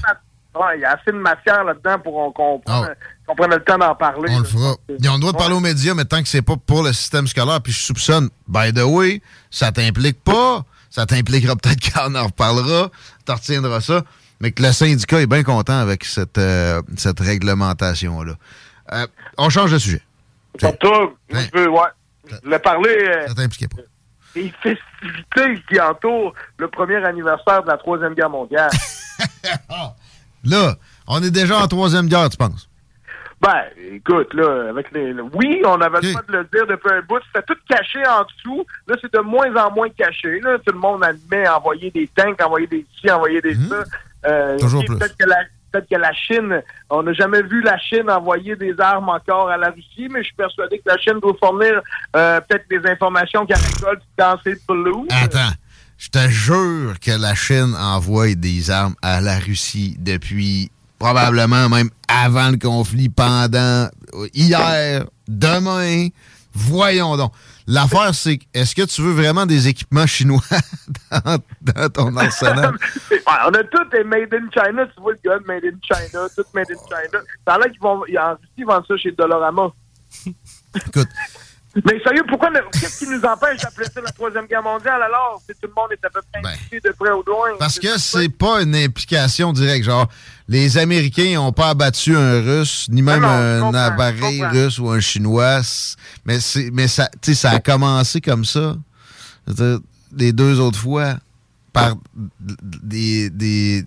Ouais, il y a assez de matière là-dedans pour qu'on qu'on Ah prenne, qu'on prenne le temps d'en parler. On le fera. Ils ont le droit de parler aux médias, mais tant que c'est pas pour le système scolaire, puis je soupçonne, by the way, ça t'implique pas, ça t'impliquera peut-être qu'on en reparlera, t'en retiendras ça, mais que le syndicat est bien content avec cette, euh, cette réglementation-là. Euh, on change de sujet. Surtout, je veux, ouais, je voulais parler euh, Ça t'impliquait pas. des festivités qui entourent le premier anniversaire de la Troisième Guerre mondiale. Là, on est déjà en troisième guerre, tu penses? Ben, écoute, là, avec les. le- Oui, on avait le droit de le dire depuis un bout. C'était tout caché en dessous. Là, c'est de moins en moins caché. Là, tout le monde admet envoyer des tanks, envoyer des ci, envoyer des ça. Euh, Mmh. Toujours plus. Peut-être que la. Peut-être que la Chine, on n'a jamais vu la Chine envoyer des armes encore à la Russie, mais je suis persuadé que la Chine doit fournir euh, peut-être des informations qu'elle récolte dans ses blues. Attends, je te jure que la Chine envoie des armes à la Russie depuis probablement même avant le conflit, pendant, hier, demain. Voyons donc. L'affaire, c'est est-ce que tu veux vraiment des équipements chinois dans, dans ton arsenal? On a tout est made in China. Tu vois le gun made in China, tout made in China. L'air qu'ils vont, en Russie, ils vendent ça chez Dolorama. Écoute. Mais sérieux, pourquoi, qu'est-ce qui nous empêche d'appeler ça la Troisième Guerre mondiale alors si tout le monde est à peu près impliqué de près ou de loin? Ben. Parce que c'est pas une implication directe. Genre, les Américains n'ont pas abattu un Russe, ni même Non, non, je un appareil russe ou un Chinois. Mais, c'est, mais ça, ça a commencé comme ça. Les deux autres fois, par des, des,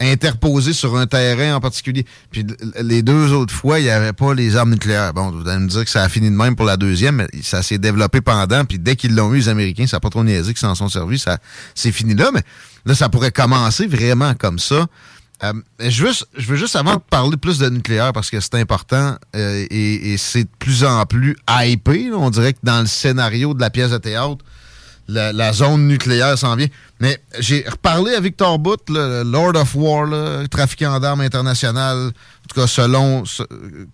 interposés sur un terrain en particulier. Puis les deux autres fois, il n'y avait pas les armes nucléaires. Bon, vous allez me dire que ça a fini de même pour la deuxième, mais ça s'est développé pendant. Puis dès qu'ils l'ont eu, les Américains, ça n'a pas trop niaisé qu'ils s'en sont servis. Ça, c'est fini là, mais là, ça pourrait commencer vraiment comme ça. Euh, je, veux, je veux juste avant de parler plus de nucléaire parce que c'est important euh, et, et c'est de plus en plus hypé. On dirait que dans le scénario de la pièce de théâtre, la, la zone nucléaire s'en vient. Mais j'ai reparlé à Victor Bout, le Lord of War, là, trafiquant d'armes international, en tout cas selon ce-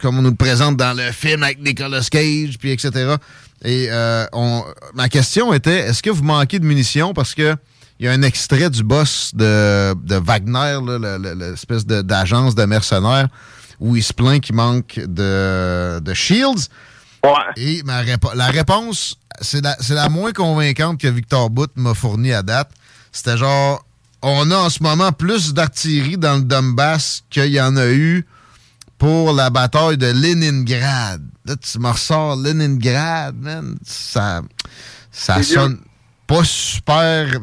comme on nous le présente dans le film avec Nicolas Cage, puis etc. Et euh, on, ma question était, est-ce que vous manquez de munitions? Parce que il y a un extrait du boss de, de Wagner, l'espèce de- d'agence de mercenaires, où il se plaint qu'il manque de, de shields. Et ma répo- la réponse, c'est la, moins convaincante que Victor Bout m'a fournie à date. C'était genre, on a en ce moment plus d'artillerie dans le Donbass qu'il y en a eu pour la bataille de Leningrad. Là, tu me ressors Leningrad, man. Ça, ça sonne pas super.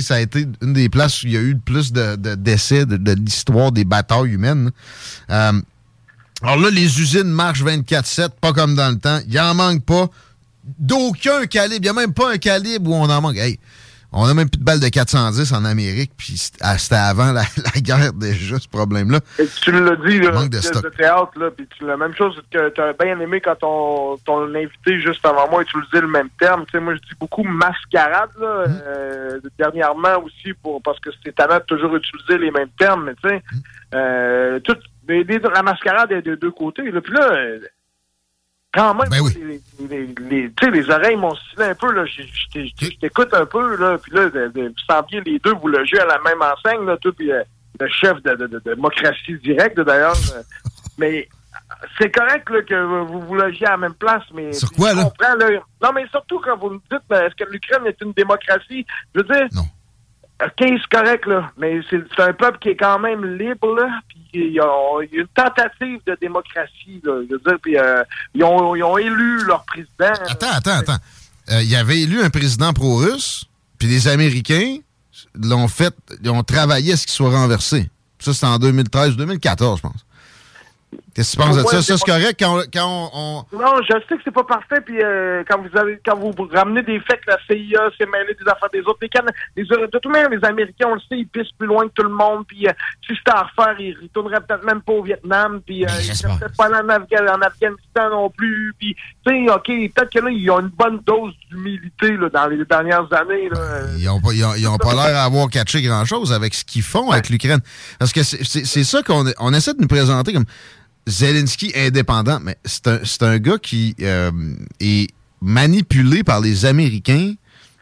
ça a été une des places où il y a eu le plus de, de décès de, de l'histoire des batailles humaines. Euh, alors là, les usines marchent 24-7, pas comme dans le temps. Il en manque pas. D'aucun calibre. Il n'y a même pas un calibre où on en manque. Hey, on a même plus de balles de 410 en Amérique, puis c'était ah, c'était avant la, la guerre déjà, ce problème-là. Tu l'as dit, là, Manque de stock. de théâtre, là, puis la même chose que tu as bien aimé quand ton, ton invité juste avant moi utilisait le même terme. Tu sais, moi, je dis beaucoup mascarade, là, Mmh. euh, dernièrement aussi, pour parce que c'est de toujours utiliser les mêmes termes, mais tu sais, Mmh. euh, tout, mais les, la mascarade est de deux côtés. Là. Puis là, euh, quand même, ben les, les, oreilles m'ont stylé un peu. Là. Je, t'écoute un peu. Là. Puis là, de, de, les deux vous loger à la même enseigne. Là, tout, puis, euh, le chef de, démocratie directe, d'ailleurs. Euh. mais c'est correct là, que vous vous logiez à la même place, mais Sur quoi, là? Là? Non, mais surtout quand vous me dites, ben, est-ce que l'Ukraine est une démocratie? Je veux dire, non. 15, correct, là. Mais c'est un peuple qui est quand même libre, là. Puis il y a, une tentative de démocratie, là. Je veux dire, puis euh, ils, ont, ont, élu leur président. Attends, attends, attends. Euh, y avait élu un président pro-russe, puis les Américains l'ont fait, ils ont travaillé à ce qu'il soit renversé. Ça, c'est en 2013-2014, je pense. Qu'est-ce que tu penses de ça? c'est Ça, c'est correct quand, on- quand on, on- Non, je sais que c'est pas parfait, puis euh, quand vous avez quand vous ramenez des faits que la CIA s'est mêlée des affaires des autres, les, Cana- les de toute manière, les Américains, on le sait, ils pissent plus loin que tout le monde, puis euh, si c'était à refaire, ils retourneraient peut-être même pas au Vietnam, puis euh, ils seraient peut-être pas en, Afga- en Afghanistan non plus, puis tu sais, ok, peut-être que là, ils ont une bonne dose d'humilité dans les dernières années. Là. Ils ont pas, ils ont- ils ont pas l'air d'avoir catché grand-chose avec ce qu'ils font avec l'Ukraine. Parce que c'est ça qu'on on essaie de nous présenter comme Zelensky indépendant, mais c'est un, un gars qui euh, est manipulé par les Américains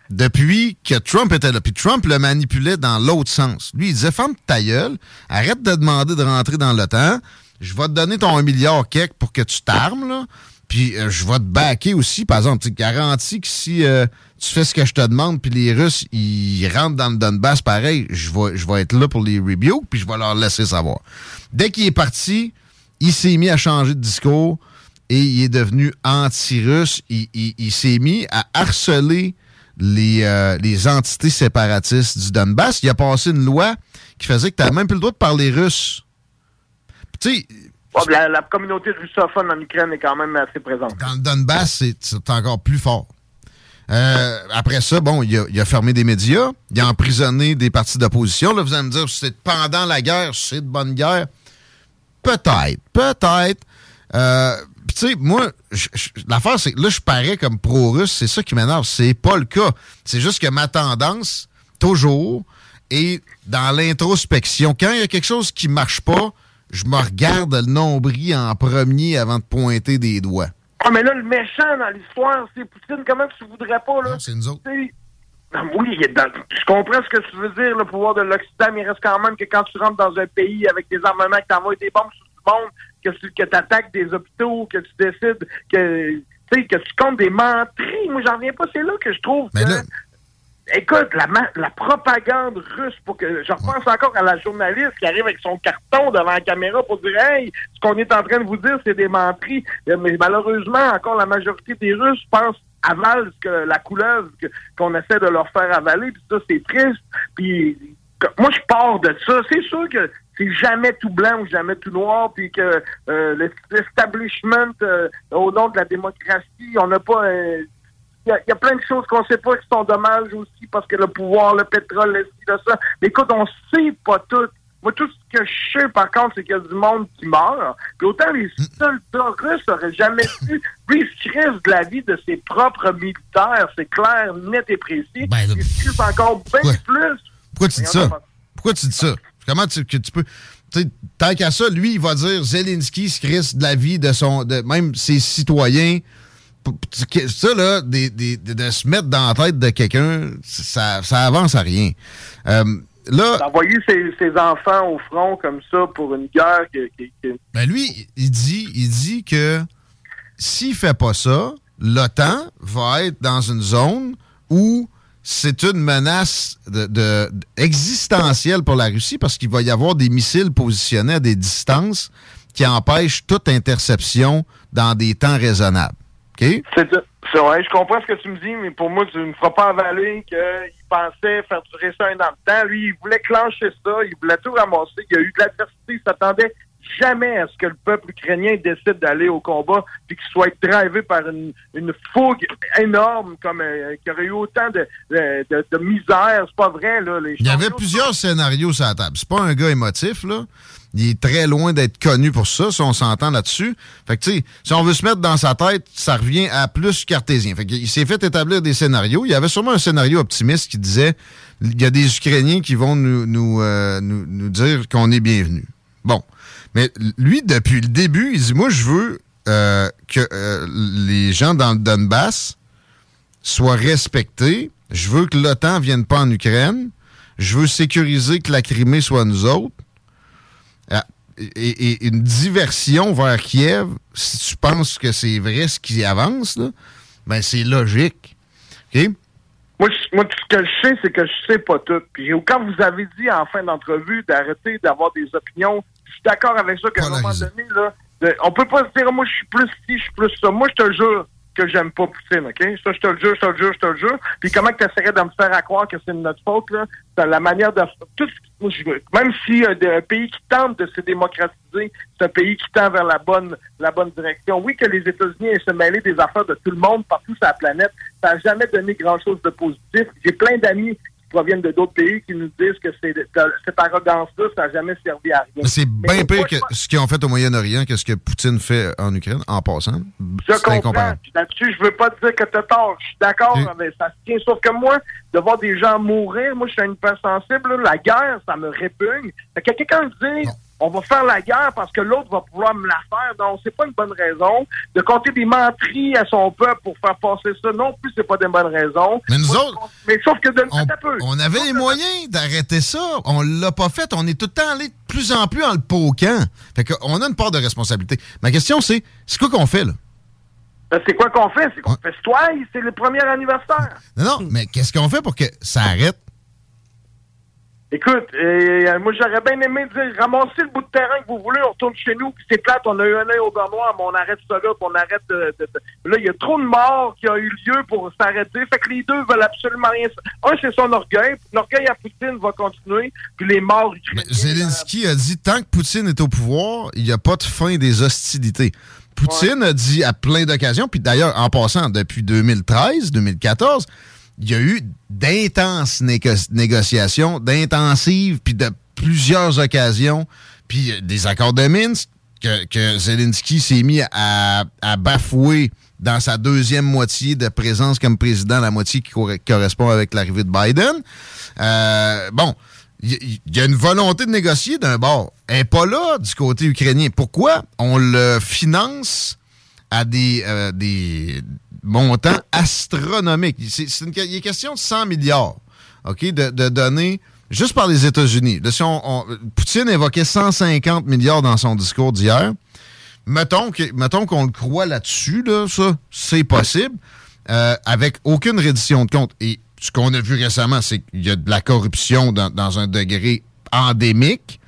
depuis que Trump était là. Puis Trump le manipulait dans l'autre sens. Lui, il disait Ferme ta gueule, arrête de demander de rentrer dans l'OTAN, je vais te donner ton 1 milliard quelque pour que tu t'armes, là. Puis euh, je vais te backer aussi, par exemple. Tu garantis que si euh, tu fais ce que je te demande, puis les Russes, ils rentrent dans le Donbass pareil, je vais, je vais être là pour les rebuke, puis je vais leur laisser savoir. Dès qu'il est parti, il s'est mis à changer de discours et il est devenu anti-russe. Il, il- il s'est mis à harceler les, euh, les entités séparatistes du Donbass. Il a passé une loi qui faisait que tu n'avais même plus le droit de parler russe. Tu sais, la, la communauté russophone en Ukraine est quand même assez présente. dans le Donbass, c'est- c'est encore plus fort. Euh, après ça, bon, il a, il a fermé des médias, il a emprisonné des partis d'opposition. Là, vous allez me dire, c'est pendant la guerre, c'est de bonne guerre. Peut-être, peut-être. Euh, tu sais, moi, l'affaire, c'est que là, je parais comme pro-russe, c'est ça qui m'énerve. C'est pas le cas. C'est juste que ma tendance, toujours, est dans l'introspection. Quand il y a quelque chose qui marche pas, je me regarde le nombril en premier avant de pointer des doigts. Ah, mais là, le méchant dans l'histoire, c'est Poutine. Comment tu voudrais pas, là? c'est nous autres. Oui, est dans- je comprends ce que tu veux dire, le pouvoir de l'Occident, mais il reste quand même que quand tu rentres dans un pays avec des armements, que t'envoies des bombes sur tout le monde, que tu que attaques des hôpitaux, que tu décides que, tu que tu comptes des menteries. Moi, j'en reviens pas. C'est là que je trouve que- Écoute, la, la propagande russe pour que. Je repense encore à la journaliste qui arrive avec son carton devant la caméra pour dire Hey, ce qu'on est en train de vous dire, c'est des menteries. Euh, Mais malheureusement, encore la majorité des Russes pensent avalent que la couleuvre qu'on essaie de leur faire avaler, puis ça, c'est triste. Puis moi, je pars de ça. C'est sûr que c'est jamais tout blanc ou jamais tout noir, puis que euh, le- l'establishment, euh, au nom de la démocratie, on n'a pas. euh, il il y a plein de choses qu'on sait pas qui sont dommages aussi parce que le pouvoir, le pétrole, le ci, le ça. Mais écoute, on sait pas tout. Moi, tout ce que je sais, par contre, c'est qu'il y a du monde qui meurt. Puis autant les soldats russes auraient jamais pu. Lui, il se crève de la vie de ses propres militaires. C'est clair, net et précis. il se crève encore bien plus. Pourquoi tu dis ça? Pourquoi tu dis ça? Comment tu, que tu peux. Tant qu'à ça, lui, il va dire Zelensky se crisse de la vie de son. de même ses citoyens. Ça, là, des- des- de, de se mettre dans la tête de quelqu'un, ça, ça avance à rien. Euh, là. D'envoyer ses, ses enfants au front comme ça pour une guerre qui. qui- qui- Ben lui, il dit, il dit que s'il fait pas ça, l'OTAN va être dans une zone où c'est une menace de, de- existentielle pour la Russie parce qu'il va y avoir des missiles positionnés à des distances qui empêchent toute interception dans des temps raisonnables. OK? C'est c'est vrai, je comprends ce que tu me dis, mais pour moi, tu ne me feras pas avaler qu'il pensait faire durer ça un an de temps. Lui, il voulait clencher ça, il voulait tout ramasser. Il y a eu de l'adversité, il s'attendait jamais à ce que le peuple ukrainien décide d'aller au combat puis qu'il soit drivé par une, une fougue énorme comme euh, qu'il y aurait eu autant de, de, de- de misère. C'est pas vrai, là. Les Il y avait plusieurs scénarios sur la table. C'est pas un gars émotif, là. Il est très loin d'être connu pour ça, si on s'entend là-dessus. Fait que, tu sais, si on veut se mettre dans sa tête, ça revient à plus cartésien. Fait qu'il s'est fait établir des scénarios. Il y avait sûrement un scénario optimiste qui disait il y a des Ukrainiens qui vont nous, nous, euh, nous, dire qu'on est bienvenus. Bon. Mais lui, depuis le début, il dit Moi, je veux euh, que euh, les gens dans le Donbass soient respectés. Je veux que l'OTAN vienne pas en Ukraine. Je veux sécuriser que la Crimée soit nous autres. Et, et une diversion vers Kiev, si tu penses que c'est vrai ce qui avance, là, ben c'est logique. OK? Moi, je- moi, ce que je sais, c'est que je sais pas tout. Puis quand vous avez dit en fin d'entrevue d'arrêter d'avoir des opinions, je suis d'accord avec ça qu'à un moment donné, là, de- on peut pas se dire moi je suis plus ci, je suis plus ça. Moi, je te jure que j'aime pas Poutine, OK? Ça, je te le jure, je te le jure, je te le jure. Puis comment que tu essaierais de me faire à croire que c'est de notre faute, là? C'est la manière de... Tout, même si euh, un pays qui tente de se démocratiser, c'est un pays qui tend vers la bonne la bonne direction. Oui, que les États-Unis aient se mêler des affaires de tout le monde partout sur la planète, ça n'a jamais donné grand-chose de positif. J'ai plein d'amis proviennent de d'autres pays qui nous disent que c'est cette arrogance-là, ça n'a jamais servi à rien. C'est bien pire que ce qu'ils ont fait au Moyen-Orient que ce que Poutine fait en Ukraine, en passant. Je comprends. Là-dessus, je veux pas te dire que t'as tort. Je suis d'accord, mais ça se tient. Sauf que moi, de voir des gens mourir, moi, je suis une personne sensible. là. La guerre, ça me répugne. Fait que quelqu'un dit, on va faire la guerre parce que l'autre va pouvoir me la faire. Non, c'est pas une bonne raison. De compter des menteries à son peuple pour faire passer ça, non plus, c'est pas une bonne raison. Mais nous Moi, autres, Mais sauf que de un peu. On avait les moyens d'arrêter ça. On l'a pas fait. On est tout le temps allé de plus en plus en le poquant. Fait qu'on a une part de responsabilité. Ma question, c'est, c'est quoi qu'on fait, là? Ben, C'est quoi qu'on fait? C'est qu'on festoie, c'est le premier anniversaire. Non, non, mais qu'est-ce qu'on fait pour que ça arrête? Écoute, euh, moi j'aurais bien aimé dire ramassez le bout de terrain que vous voulez, on retourne chez nous, puis c'est plate, on a eu un œil au noir, mais on arrête ça là, puis on arrête de, de- de- Là, il y a trop de morts qui ont eu lieu pour s'arrêter. Fait que les deux veulent absolument rien. Un, c'est son orgueil. L'orgueil à Poutine va continuer, puis les morts ukrainiens. Zelensky a dit tant que Poutine est au pouvoir, il n'y a pas de fin des hostilités. Poutine a dit à plein d'occasions, puis d'ailleurs, en passant, depuis 2013, 2014, il y a eu d'intenses négo- négociations, d'intensives, puis de plusieurs occasions, puis euh, des accords de Minsk que, Zelensky s'est mis à, bafouer dans sa deuxième moitié de présence comme président, la moitié qui corre- correspond avec l'arrivée de Biden. Euh, bon, il y, il y a une volonté de négocier d'un bord. Elle n'est pas là du côté ukrainien. Pourquoi? On le finance à des, euh, des C'est, c'est une, il est question de 100 milliards de, données juste par les États-Unis. Si on- Poutine évoquait 150 milliards dans son discours d'hier. Mettons, mettons qu'on le croit là-dessus, là, ça, c'est possible, euh, avec aucune reddition de compte. Et ce qu'on a vu récemment, c'est qu'il y a de la corruption dans, dans un degré endémique.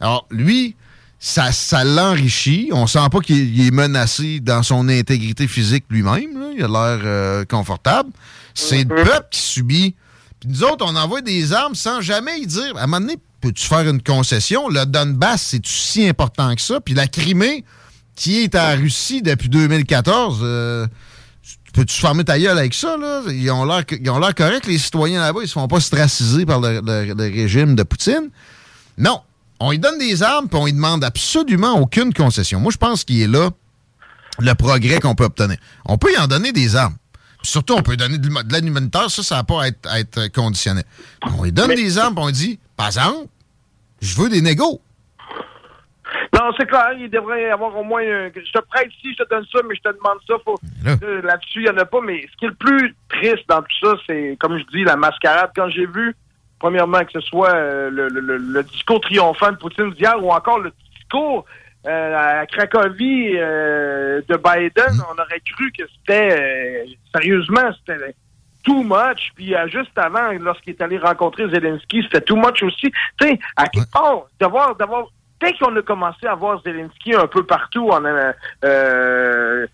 Alors, lui, ça, ça l'enrichit. On sent pas qu'il il est menacé dans son intégrité physique lui-même. Il a l'air euh, confortable. C'est le peuple qui subit. Puis nous autres, on envoie des armes sans jamais y dire. À un moment donné, peux-tu faire une concession? Le Donbass, c'est si important que ça? Puis la Crimée, qui est à Russie depuis 2014, euh, peux-tu fermer ta gueule avec ça? Là? Ils ont l'air ils ont l'air corrects, les citoyens là-bas. Ils se font pas straciser par le, le- le régime de Poutine. Non. On lui donne des armes, puis on lui demande absolument aucune concession. Moi, je pense qu'il est là le progrès qu'on peut obtenir. On peut y en donner des armes. Puis surtout, on peut donner de l'aide humanitaire. Ça, ça n'a pas à être, à être conditionnel. On lui donne des armes, puis on lui dit, par exemple, je veux des négos. Non, c'est clair, il devrait y avoir au moins. un- je te prête ici, je te donne ça, mais je te demande ça. Faut... Euh, Là-dessus, il n'y en a pas. Mais ce qui est le plus triste dans tout ça, c'est, comme je dis, la mascarade. Quand j'ai vu, premièrement, que ce soit euh, le, le- discours triomphant de Poutine d'hier ou encore le discours euh, à Cracovie euh, de Biden, on aurait cru que c'était. sérieusement, c'était too much. Puis juste avant, lorsqu'il est allé rencontrer Zelensky, c'était too much aussi. Tu sais, à quelque part, d'avoir, d'avoir, dès qu'on a commencé à voir Zelensky un peu partout, en, euh, euh,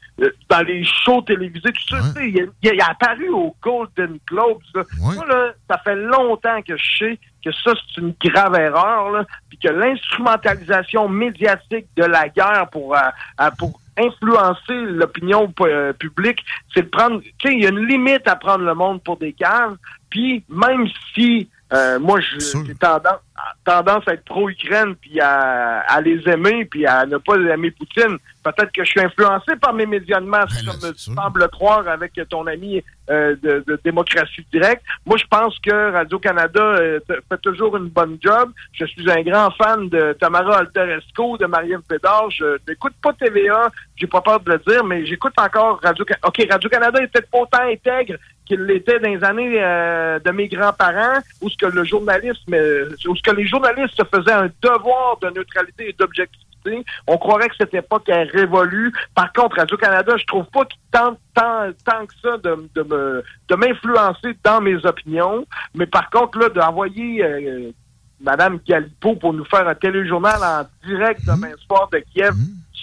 dans les shows télévisés, tout ça, tu sais, il, il a apparu au Golden Globes. là. Moi, là, ça fait longtemps que je sais que ça, c'est une grave erreur, là, puis que l'instrumentalisation médiatique de la guerre pour, euh, pour influencer l'opinion euh, publique, c'est de prendre, tu sais, il y a une limite à prendre le monde pour des caves, puis même si euh, moi, j'ai tendance, tendance à être pro-Ukraine, puis à, à les aimer, puis à ne pas aimer Poutine. Peut-être que je suis influencé par mes médias de masse, comme tu sembles le croire avec ton ami euh, de, de démocratie directe. Moi, je pense que Radio-Canada euh, fait toujours une bonne job. Je suis un grand fan de Tamara Alteresco, de Marianne Pédard. Je n'écoute pas TVA, j'ai pas peur de le dire, mais j'écoute encore Radio-Canada. OK, Radio-Canada est peut-être pas autant intègre qu'il l'était dans les années euh, de mes grands-parents, où ce que le journalisme, euh, où ce que les journalistes se faisaient un devoir de neutralité et d'objectivité. On croirait que cette époque est révolue. Par contre, Radio-Canada, je trouve pas qu'il tente tant, tant que ça de, de me de m'influencer dans mes opinions. Mais par contre, là, d'envoyer euh, Madame Galipo pour nous faire un téléjournal en direct demain soir de Kiev,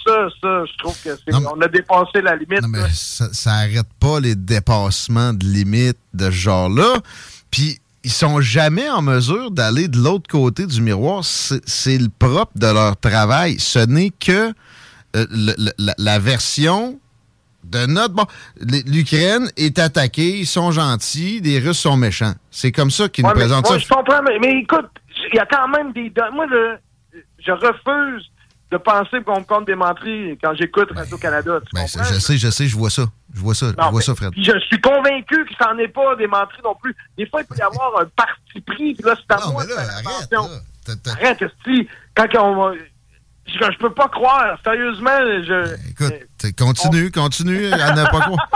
ça, ça, je trouve que c'est, on a dépassé la limite. Non, mais là. ça, ça arrête pas les dépassements de limites de ce genre-là. Puis ils sont jamais en mesure d'aller de l'autre côté du miroir. C'est le propre de leur travail. Ce n'est que euh, le- la, la version de notre... Bon, l'Ukraine est attaquée, ils sont gentils, les Russes sont méchants. C'est comme ça qu'ils Ouais, nous mais- présentent ouais, ça. Je comprends, mais, mais écoute, il y a quand même des. Moi, je refuse de penser qu'on me compte des menteries quand j'écoute Radio-Canada. Ben, comprends? c'est- je sais, je sais, je vois ça. Je vois ça, je Non, vois ça, Fred. je suis convaincu que ça n'en est pas des menteries non plus. Des fois, il peut y avoir un parti pris, puis là, c'est à moi faire attention. Arrête, esti. Quand on... Je, je peux pas croire, sérieusement, je... Écoute, t'sais, continue, continue à ne pas croire.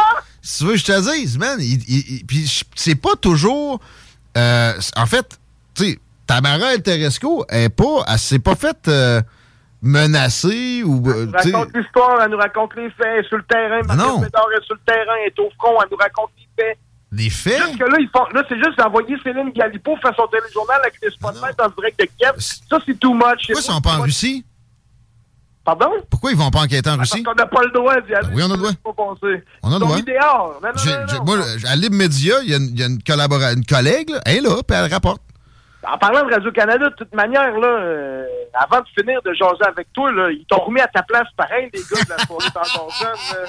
Si tu veux, que je te dise, man. il- il- il- Puis c'est pas toujours. euh, en fait, tu sais, Tamara El Teresco, elle est pas, elle s'est pas faite euh, menacer ou. euh, Elle sais, nous raconte l'histoire, elle nous raconte les faits, elle est sur le terrain, Ah. Marcel Bédard est sur le terrain, elle est au front, elle nous raconte les faits. les faits? Juste que là, ils font, là, c'est juste d'envoyer Céline Galipo faire son téléjournal avec les spotlights en direct de Kiev. Ça, c'est too much. Pourquoi ils sont pas en Russie? Pardon? Pourquoi ils vont pas enquêter en Parce Russie? qu'on n'a pas le droit d'y aller. oui, on a le droit. On a le droit. dehors. Non, non, moi, à Libre Média, il y a une, il y a une collabora- une collègue, là, elle est là, puis elle rapporte. En parlant de Radio-Canada, de toute manière, là, euh, avant de finir de jaser avec toi, là, ils t'ont remis à ta place pareil, les gars de la soirée encore jeune.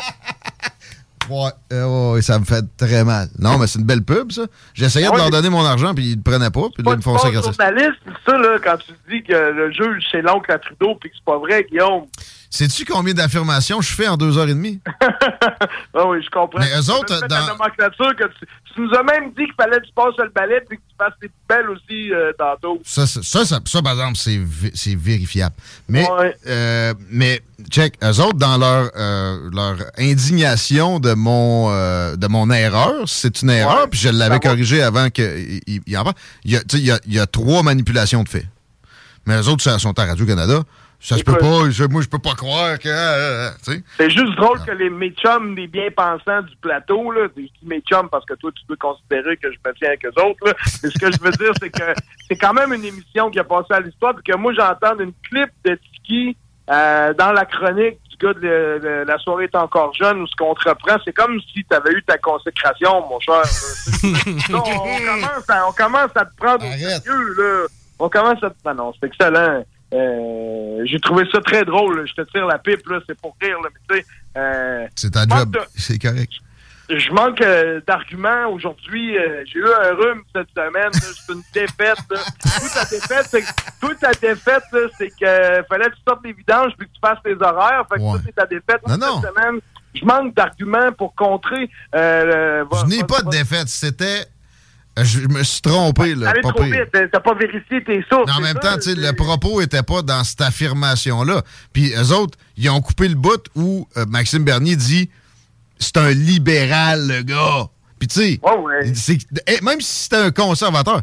Ouais, euh, ouais, ça me fait très mal. Non, mais c'est une belle pub, ça. J'essayais de ouais, leur donner mon argent, puis ils ne prenaient pas, puis là, ils me font ça journaliste, ça, là, quand tu dis que le juge, c'est l'oncle à Trudeau, puis que c'est pas vrai, Guillaume. Sais-tu combien d'affirmations je fais en deux heures et demie? Ah oui, je comprends. Mais eux Tu autres, as fait dans- la nomenclature que tu, tu nous as même dit qu'il fallait que tu passes le balai puis que tu fasses tes poubelles aussi euh, tantôt. Ça, ça, ça, ça, ça, par exemple, c'est vé- c'est vérifiable. Mais, euh, mais check, eux autres, dans leur, euh, leur indignation de mon, euh, de mon erreur, c'est une erreur, puis je l'avais corrigé avant qu'il il, il en parle. Il y, a, il, y a, il y a trois manipulations de faits. Mais eux autres, ça sont à Radio-Canada. Ça se peut pas. je- moi, je peux pas croire que. euh, euh, tu sais. C'est juste drôle que les mes chums, les bien-pensants du plateau, là, je dis mes chums parce que toi, tu peux considérer que je me tiens avec eux autres, là. Mais ce que je veux dire, c'est que c'est quand même une émission qui a passé à l'histoire, puis que moi, j'entends une clip de Tiki euh, dans la chronique du gars de, La soirée est encore jeune, où ce qu'on te reprend, c'est comme si tu avais eu ta consécration, mon cher. Non, on, commence à, on commence à te prendre au sérieux, là. On commence à te... Ah non, c'est excellent. Euh, J'ai trouvé ça très drôle. Je te tire la pipe, là. C'est pour rire, là. Mais tu sais... euh, C'est ta job. C'est correct. je manque euh, d'arguments aujourd'hui. J'ai eu un rhume cette semaine. C'est une défaite. Toi, ta défaite, c'est défaite, là, c'est que fallait que tu sortes les vidanges puis que tu fasses tes horaires. Fait que ça, c'est ta défaite. Non, non. Cette semaine, je manque d'arguments pour contrer. Le- Je n'ai pas de défaite. C'était. Je me suis trompé, là. Allez pas trop pire. vite. T'as pas vérifié tes sources. En même ça, temps, le propos était pas dans cette affirmation-là. Puis eux autres, ils ont coupé le bout où euh, Maxime Bernier dit c'est un libéral, le gars. Puis tu sais, eh, même si c'était un conservateur,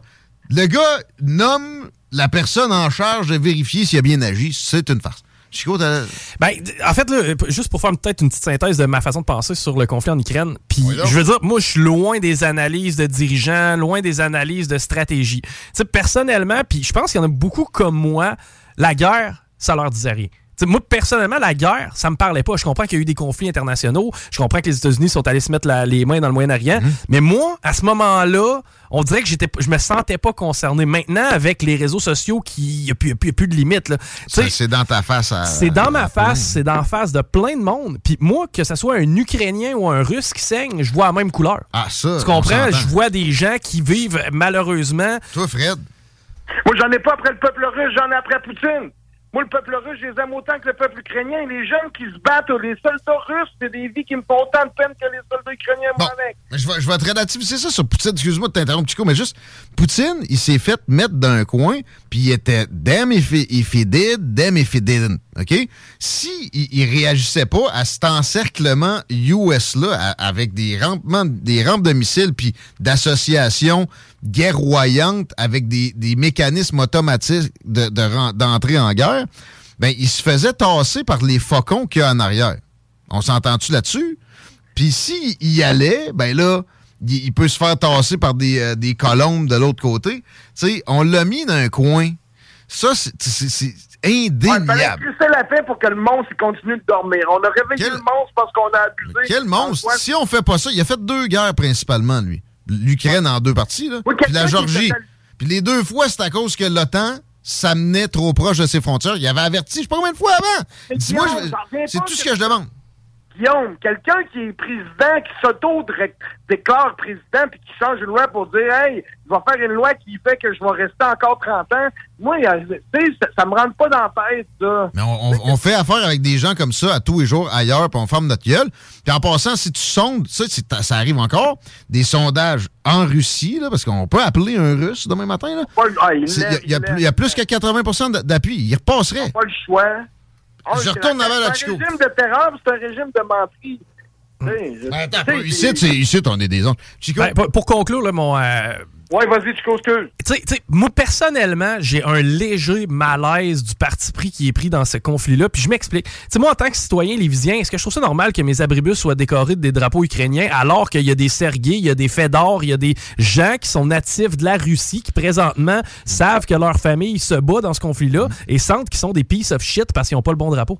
le gars nomme la personne en charge de vérifier s'il a bien agi. C'est une farce. Chico, Ben, en fait, là, juste pour faire peut-être une petite synthèse de ma façon de penser sur le conflit en Ukraine, puis je veux dire, moi, je suis loin des analyses de dirigeants, loin des analyses de stratégie. Tu sais, personnellement, puis je pense qu'il y en a beaucoup comme moi, la guerre, ça leur disait rien. Moi, personnellement, la guerre, ça me parlait pas. Je comprends qu'il y a eu des conflits internationaux. Je comprends que les États-Unis sont allés se mettre la- les mains dans le Moyen-Orient. Mais moi, à ce moment-là, on dirait que j'étais, je me sentais pas concerné. Maintenant, avec les réseaux sociaux, qui, il n'y a, plus- y a plus- il y a plus de sais, c'est dans ta face. à- c'est dans ma face, c'est dans la face de plein de monde. Puis moi, que ce soit un Ukrainien ou un Russe qui saigne, je vois la même couleur. Ah, ça. Tu comprends? Je vois des gens qui vivent malheureusement. Toi, Fred? Moi, j'en ai pas après le peuple russe, j'en ai après Poutine. Moi, le peuple russe, je les aime autant que le peuple ukrainien. Les jeunes qui se battent, les soldats russes, c'est des vies qui me font autant de peine que les soldats ukrainiens, moi, avec. Mais je vais, je vais te relativiser ça sur Poutine. Excuse-moi de t'interrompre, Chico, mais juste, Poutine, il s'est fait mettre d'un coin, puis il était damn if, he- if he did, damn if he didn't. OK? Si réagissait pas à cet encerclement US-là, avec des, rampements, des rampes de missiles, puis d'associations guerroyantes avec des, mécanismes automatiques de- de d'entrée en guerre, ben, il se faisait tasser par les faucons qu'il y a en arrière. On s'entend-tu là-dessus? Puis s'il y allait, ben là, il, il peut se faire tasser par des, euh, des colombes de l'autre côté. Tu sais, on l'a mis dans un coin. Ça, c'est Il indéniable. fallait crisser la paix pour que le monstre il continue de dormir. On a réveillé le monstre parce qu'on a abusé. Quel monstre! Si on fait pas ça, il a fait deux guerres principalement, lui. L'Ukraine en deux parties, là. puis la Georgie. était- Puis les deux fois, c'est à cause que l'OTAN s'amenait trop proche de ses frontières. Il avait averti, je sais pas combien de fois avant. Dis-moi, je- c'est tout ce que je demande. Guillaume, quelqu'un qui est président, qui s'auto-déclare président, puis qui change une loi pour dire, hey, je vais faire une loi qui fait que je vais rester encore 30 ans. Moi, euh, ça, ça me rentre pas dans la tête, ça. Mais on, on- on fait affaire avec des gens comme ça à tous les jours ailleurs, puis on ferme notre gueule. Puis en passant, si tu sondes, ça, ça arrive encore, des sondages en Russie, là, parce qu'on peut appeler un Russe demain matin. Ah, y y, il y a plus que 80 d'appui. Il repasserait. Pas le choix. Ah, Je retourne avant la C'est un Chico. régime de terreur, c'est un régime de menterie. Sais, je- tu sais, Ici, ici, on est des anges. Chico? Ben, pour, pour conclure, là, mon. euh, Ouais, vas-y. Tu sais- tu sais, moi, personnellement, j'ai un léger malaise du parti pris qui est pris dans ce conflit-là. Puis je m'explique. Tu sais, moi, en tant que citoyen lévisien, est-ce que je trouve ça normal que mes abribus soient décorés de des drapeaux ukrainiens alors qu'il y a des Sergués, il y a des Fédors, il y a des gens qui sont natifs de la Russie qui, présentement, savent que leur famille se bat dans ce conflit-là et sentent qu'ils sont des pieces of shit parce qu'ils n'ont pas le bon drapeau?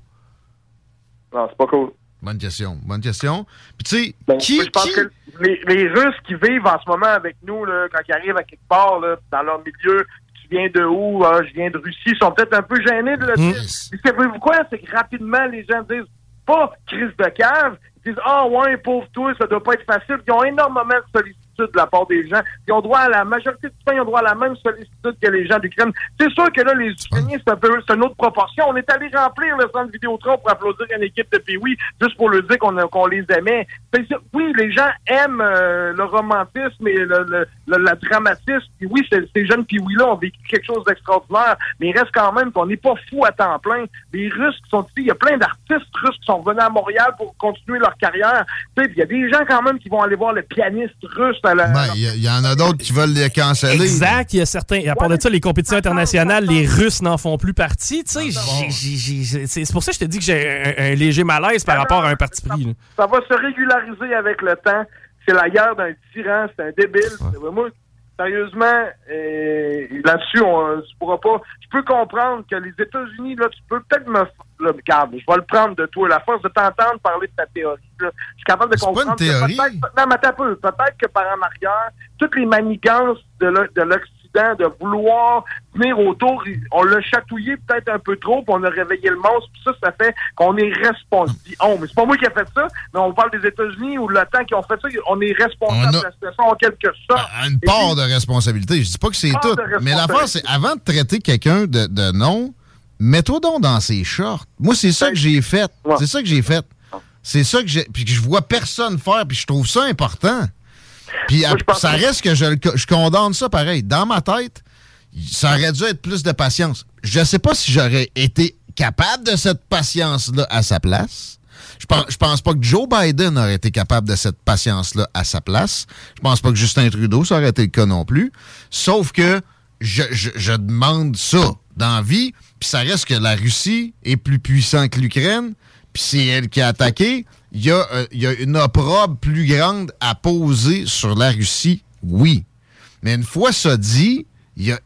Non, c'est pas cool. Bonne question. Bonne question. Puis tu sais, Ben, qui, moi, je pense qui- que les, les Russes qui vivent en ce moment avec nous, là, quand ils arrivent à quelque part, là, dans leur milieu, tu viens de où? Ah, je viens de Russie, sont peut-être un peu gênés de le dire. Mais savez-vous quoi? C'est que rapidement, les gens disent pas crise de cave, ils disent Ah ouais, pauvre toi, ça doit pas être facile. Ils ont énormément de de la part des gens. Ils ont droit à la majorité du temps, ils ont droit à la même sollicitude que les gens d'Ukraine. C'est sûr que là, les Ukrainiens, c'est un peu c'est une autre proportion. On est allé remplir le centre Vidéotron pour applaudir une équipe de Pee-Wee, juste pour leur dire qu'on qu'on les aimait. Oui, les gens aiment euh, le romantisme et le, le, le- la dramatisme. Puis oui, ces, jeunes Pee-Wee-là ont vécu quelque chose d'extraordinaire, mais il reste quand même qu'on n'est pas fou à temps plein. Les Russes qui sont ici, il y a plein d'artistes russes qui sont venus à Montréal pour continuer leur carrière. Il y a des gens quand même qui vont aller voir le pianiste russe à la... Ben, il y, en a d'autres qui veulent les canceller. Exact. Il y a certains. À part de ça, les compétitions internationales, les Russes n'en font plus partie. J'ai- c'est pour ça que je te dis que j'ai un, un léger malaise par rapport à un parti pris. là. ça va se régulariser avec le temps. C'est la guerre d'un tyran, c'est un débile. Moi, sérieusement, euh, là-dessus, on tu pourras pas. Je peux comprendre que les États-Unis, là, tu peux peut-être me. Là, regarde, je vais le prendre de toi. La force de t'entendre parler de ta théorie, là, je suis capable de C'est pas une comprendre. que théorie. Non, mais un peu. Peut-être que par en arrière, toutes les manigances de l'O- de l'Occident, de vouloir tenir autour, on l'a chatouillé peut-être un peu trop, puis on a réveillé le monstre, puis ça, ça fait qu'on est responsable. Oh, mais c'est pas moi qui ai fait ça, mais on parle des États-Unis ou l'OTAN qui ont fait ça, on est responsable On a- de la situation en quelque sorte. une part puis- de responsabilité. Je dis pas que c'est tout. de Mais l'affaire, responsabilité. c'est avant de traiter quelqu'un de, de non, mets-toi donc dans ses shorts. Moi, c'est ça que j'ai fait. C'est ça que j'ai fait. C'est ça que j'ai. Puis que je vois personne faire, puis je trouve ça important. Puis à- ça reste que je, je condamne ça pareil. Dans ma tête, ça aurait dû être plus de patience. Je sais pas si j'aurais été capable de cette patience-là à sa place. Je pense, je pense pas que Joe Biden aurait été capable de cette patience-là à sa place. Je pense pas que Justin Trudeau, ça aurait été le cas non plus. Sauf que je, demande ça dans la vie, puis ça reste que la Russie est plus puissante que l'Ukraine, puis c'est elle qui a attaqué. Il y, a, euh, il y a une opprobre plus grande à poser sur la Russie, oui. Mais une fois ça dit, il y a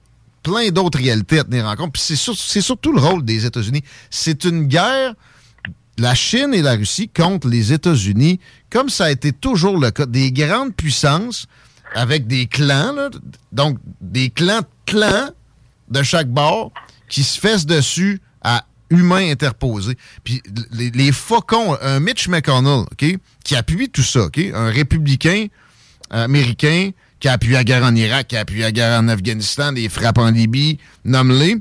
plein d'autres réalités à tenir en compte. Puis c'est surtout le rôle des États-Unis. C'est une guerre la Chine et la Russie contre les États-Unis, comme ça a été toujours le cas, des grandes puissances avec des clans, là, donc des clans de clans de chaque bord qui se fessent dessus à humains interposés. Puis les, les faucons, un Mitch McConnell, OK, qui appuie tout ça, OK, un républicain américain qui a appuyé la guerre en Irak, qui a appuyé la guerre en Afghanistan, des frappes en Libye, nomme-les.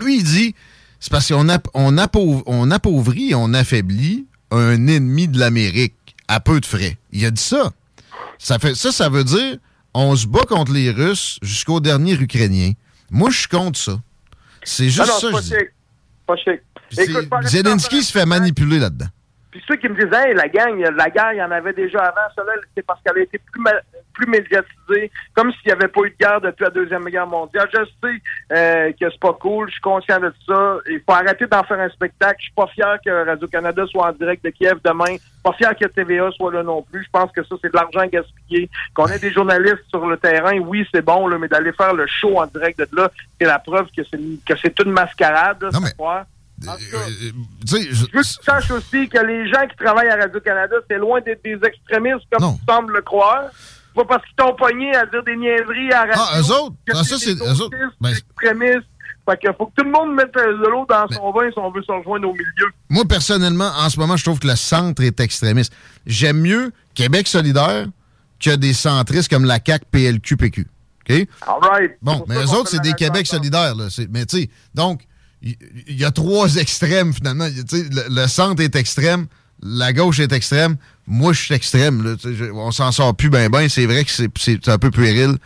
Lui, il dit, c'est parce qu'on on appau- on appauvrit on affaiblit un ennemi de l'Amérique à peu de frais. Il a dit ça. Ça, fait, ça, ça veut dire on se bat contre les Russes jusqu'au dernier Ukrainien. Moi, je suis contre ça. C'est juste Ah non, ça, c'est pas je dis. chic. Pas chic. Puis c'est- Écoute, pas- Zelensky se fait manipuler là-dedans. Puis ceux qui me disent, hey, la gang, la guerre, il y en avait déjà avant. Là, c'est parce qu'elle a été plus, plus médiatisée, comme s'il n'y avait pas eu de guerre depuis la Deuxième Guerre mondiale. Je sais euh, que c'est pas cool, je suis conscient de ça. Il faut arrêter d'en faire un spectacle. Je suis pas fier que Radio-Canada soit en direct de Kiev demain. Pas fier que TVA soit là non plus. Je pense que ça, c'est de l'argent gaspillé. Qu'on ait des journalistes sur le terrain, oui, c'est bon, là, mais d'aller faire le show en direct de là, c'est la preuve que c'est que c'est une mascarade, là, cette fois. Tu sais, je- veux que tu saches aussi que les gens qui travaillent à Radio-Canada, c'est loin d'être des extrémistes comme tu sembles le croire. Pas parce qu'ils t'ont pogné à dire des niaiseries à radio. Ah, eux autres? que Ah, ça, c'est- des eux autres. Ben, extrémistes. Fait que faut que tout le monde mette euh, de l'eau dans son vin si on veut se rejoindre au milieu. Moi, personnellement, en ce moment, je trouve que le centre est extrémiste. J'aime mieux Québec solidaire que des centristes comme la CAQ, PLQ, PQ. OK? All Bon, mais eux autres, c'est des Québec solidaires. Là. Mais tu sais, donc, il y, a trois extrêmes, finalement. Le, le centre est extrême, la gauche est extrême, moi, je suis extrême. Là, je- on s'en sort plus bien, bien. C'est vrai que c'est- un peu puéril,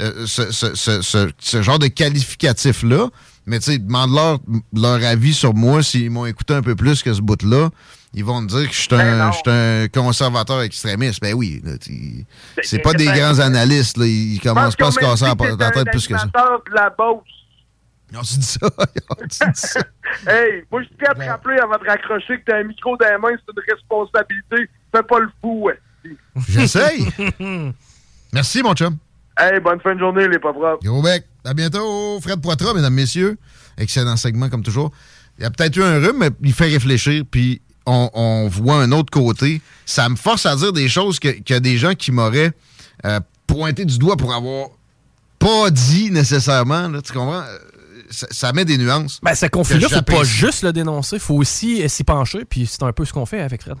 euh, ce, ce- ce- ce- genre de qualificatif-là. Mais tu sais, demande-leur leur avis sur moi s'ils m'ont écouté un peu plus que ce bout-là. Ils vont me dire que je suis un, je suis un conservateur extrémiste. Ben oui, là, tu- c'est pas des ben, grands analystes. Là. Ils commencent pas à se casser la, tête plus que ça. De la. On se dit ça? Dit ça? Hey, moi, je tiens à te rappeler avant de raccrocher que t'as un micro dans les mains, c'est une responsabilité. Fais pas le fou, ouais. J'essaye. Merci, mon chum. Hey, bonne fin de journée, les pas propres. Gros bec. À bientôt, Fred Poitras, mesdames, messieurs. Excellent segment, comme toujours. Il y a peut-être eu un rhume, mais il fait réfléchir, puis on, on voit un autre côté. Ça me force à dire des choses que- a des gens qui m'auraient euh, pointé du doigt pour avoir pas dit nécessairement. là, tu comprends? Ça, ça met des nuances. Ben, ce conflit-là, faut pas juste le dénoncer, faut aussi s'y pencher, puis c'est un peu ce qu'on fait avec Fred.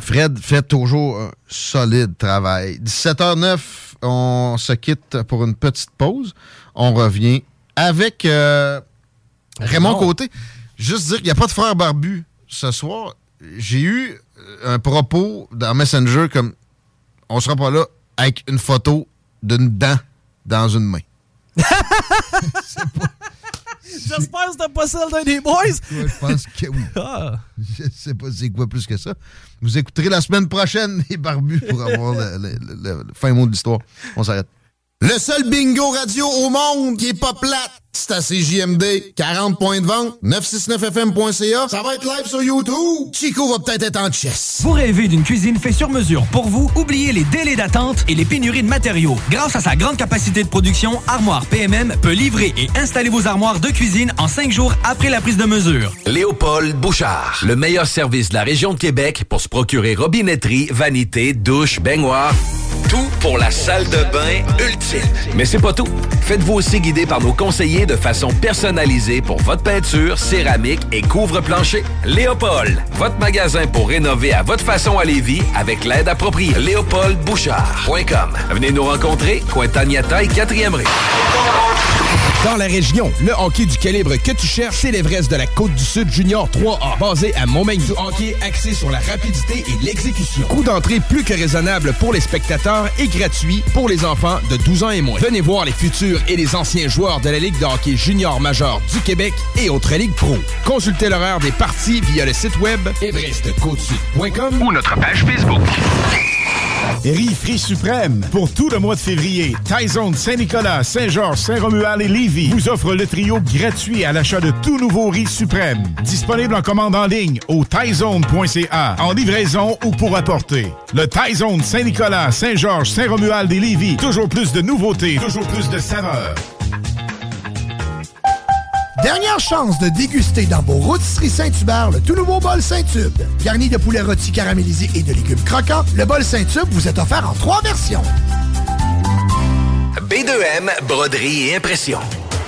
Fred fait toujours un solide travail. 17h09, on se quitte pour une petite pause. On revient avec euh, Raymond Raymond. Côté. Juste dire qu'il n'y a pas de frère barbu ce soir. J'ai eu euh, un propos dans Messenger comme on sera pas là avec une photo d'une dent dans une main. J'espère que c'était pas celle d'un des boys. Ouais, je pense que oui. Je sais pas c'est quoi plus que ça. Vous écouterez la semaine prochaine les barbus pour avoir le, le- le- le fin mot de l'histoire. On s'arrête. Le seul bingo radio au monde qui est pas plate, c'est à CJMD. 40 points de vente, 969fm.ca. Ça va être live sur YouTube. Chico va peut-être être en chess. Vous rêvez d'une cuisine faite sur mesure pour vous? Oubliez les délais d'attente et les pénuries de matériaux. Grâce à sa grande capacité de production, Armoire PMM peut livrer et installer vos armoires de cuisine en cinq jours après la prise de mesure. Léopold Bouchard, le meilleur service de la région de Québec pour se procurer robinetterie, vanité, douche, baignoire. Tout pour la salle de bain ultime. Mais c'est pas tout. Faites-vous aussi guider par nos conseillers de façon personnalisée pour votre peinture, céramique et couvre-plancher. Léopold, votre magasin pour rénover à votre façon à Lévis avec l'aide appropriée. LéopoldBouchard.com. Venez nous rencontrer, Cointagnata et 4e rue. Dans la région, le hockey du calibre que tu cherches, c'est l'Everest de la Côte-du-Sud Junior 3A, basé à Montmagny. Du hockey axé sur la rapidité et l'exécution. Coût d'entrée plus que raisonnable pour les spectateurs et gratuit pour les enfants de 12 ans et moins. Venez voir les futurs et les anciens joueurs de la Ligue de hockey junior majeur du Québec et autres ligues pro. Consultez l'horaire des parties via le site web everestcôtesud.com ou notre page Facebook. Riz Suprême. Pour tout le mois de février, Taizone Saint-Nicolas, Saint-Georges, Saint-Romuald et Lévis vous offre le trio gratuit à l'achat de tout nouveau riz suprême. Disponible en commande en ligne au taizone.ca, en livraison ou pour apporter. Le Taizone Saint-Nicolas, Saint-Georges, Saint-Romuald et Lévis. Toujours plus de nouveautés, toujours plus de saveurs. Dernière chance de déguster dans vos rôtisseries Saint-Hubert le tout nouveau bol Saint-Tube. Garni de poulet rôti caramélisé et de légumes croquants, le bol Saint-Tube vous est offert en trois versions. B2M, broderie et impression.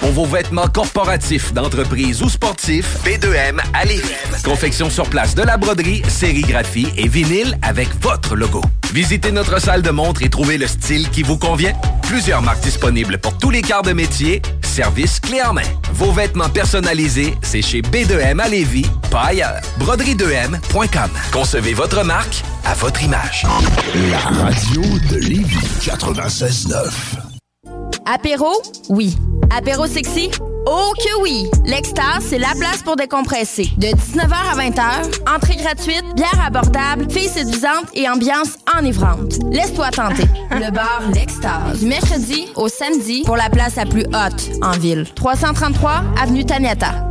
Pour vos vêtements corporatifs, d'entreprise ou sportifs, B2M à Lévis. Confection sur place de la broderie, sérigraphie et vinyle avec votre logo. Visitez notre salle de montre et trouvez le style qui vous convient. Plusieurs marques disponibles pour tous les quarts de métier. Service clé en main. Vos vêtements personnalisés, c'est chez B2M à Lévis, pas ailleurs. Broderie2M.com. Concevez votre marque à votre image. La radio de Lévis 96.9. Apéro, oui. Apéro sexy, Oh que oui! L'Extase, c'est la place pour décompresser. De 19h à 20h, entrée gratuite, bière abordable, filles séduisantes et ambiance enivrante. Laisse-toi tenter. Le bar L'Extase. Du mercredi au samedi pour la place la plus haute en ville. 333 Avenue Taniata.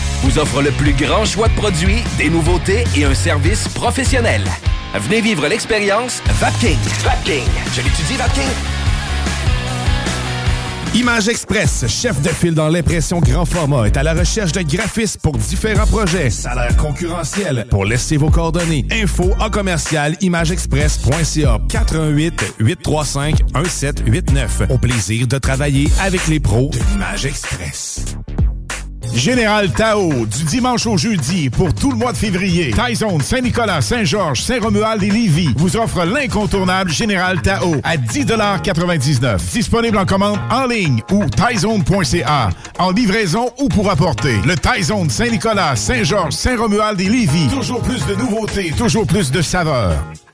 vous offre le plus grand choix de produits, des nouveautés et un service professionnel. Venez vivre l'expérience Vapking. Vapking. Je l'étudie, Vapking. Image Express, chef de file dans l'impression grand format, est à la recherche de graphistes pour différents projets. Salaire concurrentiel. Pour laisser vos coordonnées. Info en commercial imageexpress.ca 418 835 1789. Au plaisir de travailler avec les pros de Express. Général Tao, du dimanche au jeudi pour tout le mois de février. Taizone, Saint-Nicolas, Saint-Georges, Saint-Romuald et Lévis vous offre l'incontournable Général Tao à 10,99 Disponible en commande en ligne ou taizone.ca. En livraison ou pour apporter. Le Taizone, Saint-Nicolas, Saint-Georges, Saint-Romuald et Lévis. Toujours plus de nouveautés, toujours plus de saveurs.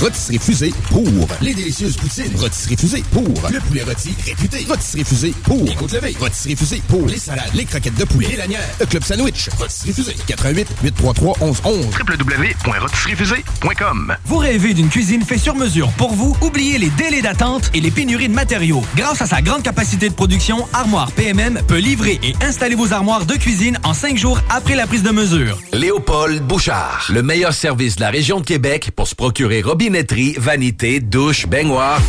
Rôtisserie Fusée pour les délicieuses poutines. Rôtisserie Fusée pour le poulet rôti réputé. Rôtisserie Fusée pour les côtes levées. Rôtisserie Fusée pour les salades, les croquettes de poulet, les lanières, le club sandwich. Rôtisserie Fusée 88 833 1111 www.rôtisseriefusée.com Vous rêvez d'une cuisine faite sur mesure pour vous? Oubliez les délais d'attente et les pénuries de matériaux. Grâce à sa grande capacité de production, Armoire PMM peut livrer et installer vos armoires de cuisine en cinq jours après la prise de mesure. Léopold Bouchard, le meilleur service de la région de Québec pour se procurer robinetterie, vanité, douche, baignoire.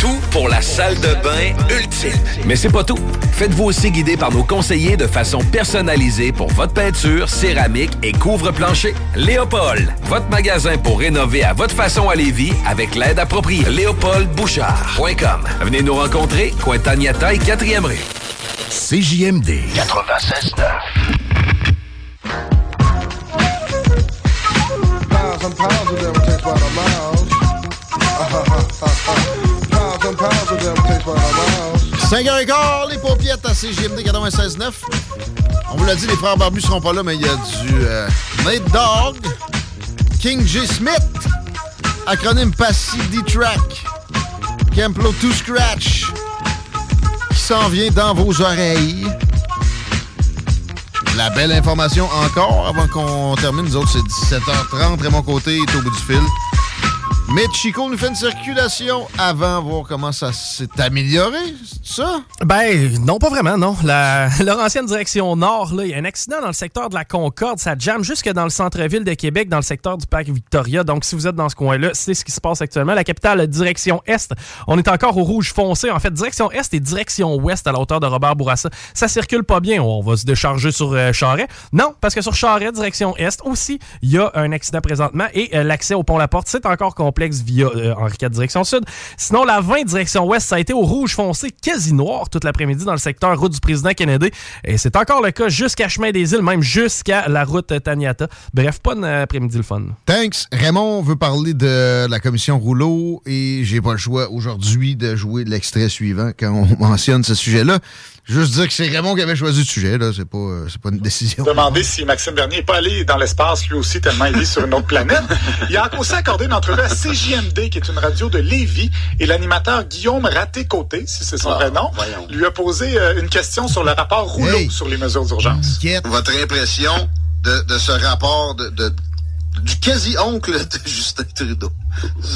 Tout pour la salle de bain ultime. Mais c'est pas tout. Faites-vous aussi guider par nos conseillers de façon personnalisée pour votre peinture, céramique et couvre-plancher. Léopold, votre magasin pour rénover à votre façon à Lévis avec l'aide appropriée. LéopoldBouchard.com. Venez nous rencontrer, Cointagnata et 4e rue. CJMD 96.9. 5h15, les paupiètes à CGMD 96.9. On vous l'a dit, les frères Barbus seront pas là, mais il y a du euh, Nate Dog, King J. Smith, acronyme Passy D-Track, Kemplo To Scratch, qui s'en vient dans vos oreilles. La belle information encore avant qu'on termine. Nous autres, c'est 17h30. Raymond Côté est au bout du fil. Mais Chico nous fait une circulation avant, voir comment ça s'est amélioré, c'est ça? Ben, non, pas vraiment, non. La, ancienne direction nord, là, il y a un accident dans le secteur de la Concorde. Ça jamme jusque dans le centre-ville de Québec, dans le secteur du parc Victoria. Donc, si vous êtes dans ce coin-là, c'est ce qui se passe actuellement. La capitale, direction est, on est encore au rouge foncé. En fait, direction est et direction ouest à la hauteur de Robert Bourassa. Ça circule pas bien. On va se décharger sur euh, Charret. Non, parce que sur Charret, direction est, aussi, il y a un accident présentement et euh, l'accès au pont La Porte, c'est encore via euh, Henri IV direction sud. Sinon, la 20 direction ouest, ça a été au rouge foncé quasi noir toute l'après-midi dans le secteur route du président Kennedy. Et c'est encore le cas jusqu'à Chemin des Îles, même jusqu'à la route Taniata. Bref, pas un après-midi le fun. Thanks. Raymond veut parler de la commission Rouleau et j'ai pas le choix aujourd'hui de jouer l'extrait suivant quand on mentionne ce sujet-là. Juste dire que c'est Raymond qui avait choisi le sujet, là. C'est pas, euh, c'est pas une décision. Demander si Maxime Bernier n'est pas allé dans l'espace lui aussi tellement il vit sur une autre planète. Il a aussi accordé une entrevue assez CJMD, qui est une radio de Lévis, et l'animateur Guillaume Raté-Côté, si c'est son vrai nom, lui a posé euh, une question sur le rapport Rouleau sur les mesures d'urgence. Votre impression de, de ce rapport de, de- du quasi-oncle de Justin Trudeau?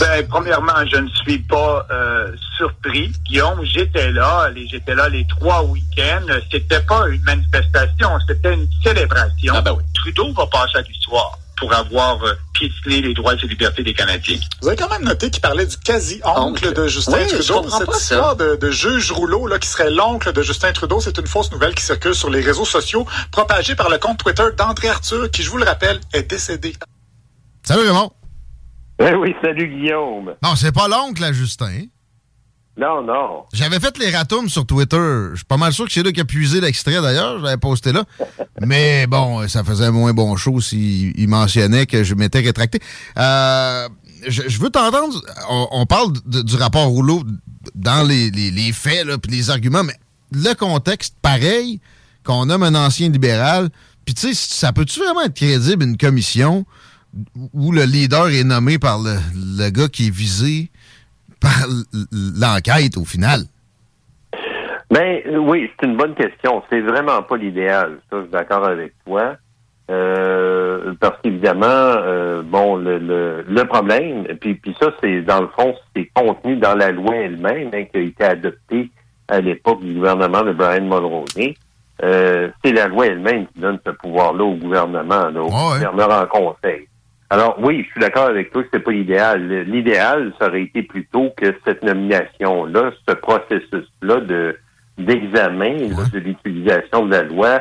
Ben, premièrement, je ne suis pas euh, surpris. Guillaume, j'étais là, les- j'étais là les trois week-ends. C'était pas une manifestation, c'était une célébration. Trudeau va passer à l'histoire pour avoir euh, piétiné les droits et libertés des Canadiens. Vous avez quand même noté qu'il parlait du quasi-oncle Oncle. de Justin Oui, je Trudeau. comprends Cette pas ça. histoire de, de juge Rouleau, là, qui serait l'oncle de Justin Trudeau, c'est une fausse nouvelle qui circule sur les réseaux sociaux, propagée par le compte Twitter d'André Arthur, qui, je vous le rappelle, est décédé. Salut Raymond. Eh oui, salut Guillaume. Non, c'est pas l'oncle à Justin. Non, non. J'avais fait les ratums sur Twitter. Je suis pas mal sûr que c'est là qui a puisé l'extrait d'ailleurs. Je l'avais posté là. Mais bon, ça faisait moins bon show s'il il mentionnait que je m'étais rétracté. Euh, je, je veux t'entendre. On, on parle de- du rapport Rouleau dans les, les- les faits puis les arguments, mais le contexte, pareil, qu'on nomme un ancien libéral. Puis tu sais, ça peut-tu vraiment être crédible une commission où le leader est nommé par le, le gars qui est visé par l'enquête au final? Ben euh, oui, c'est une bonne question. C'est vraiment pas l'idéal. Ça, je suis d'accord avec toi. Euh, parce qu'évidemment, euh, bon, le, le, le problème, puis, puis ça, c'est dans le fond, c'est contenu dans la loi elle-même, hein, qui a été adoptée à l'époque du gouvernement de Brian Mulroney. Euh, c'est la loi elle-même qui donne ce pouvoir-là au gouvernement, là, au gouverneur en conseil. Alors oui, je suis d'accord avec toi que c'est pas l'idéal. L'idéal, ça aurait été plutôt que cette nomination-là, ce processus-là de d'examen de l'utilisation de la loi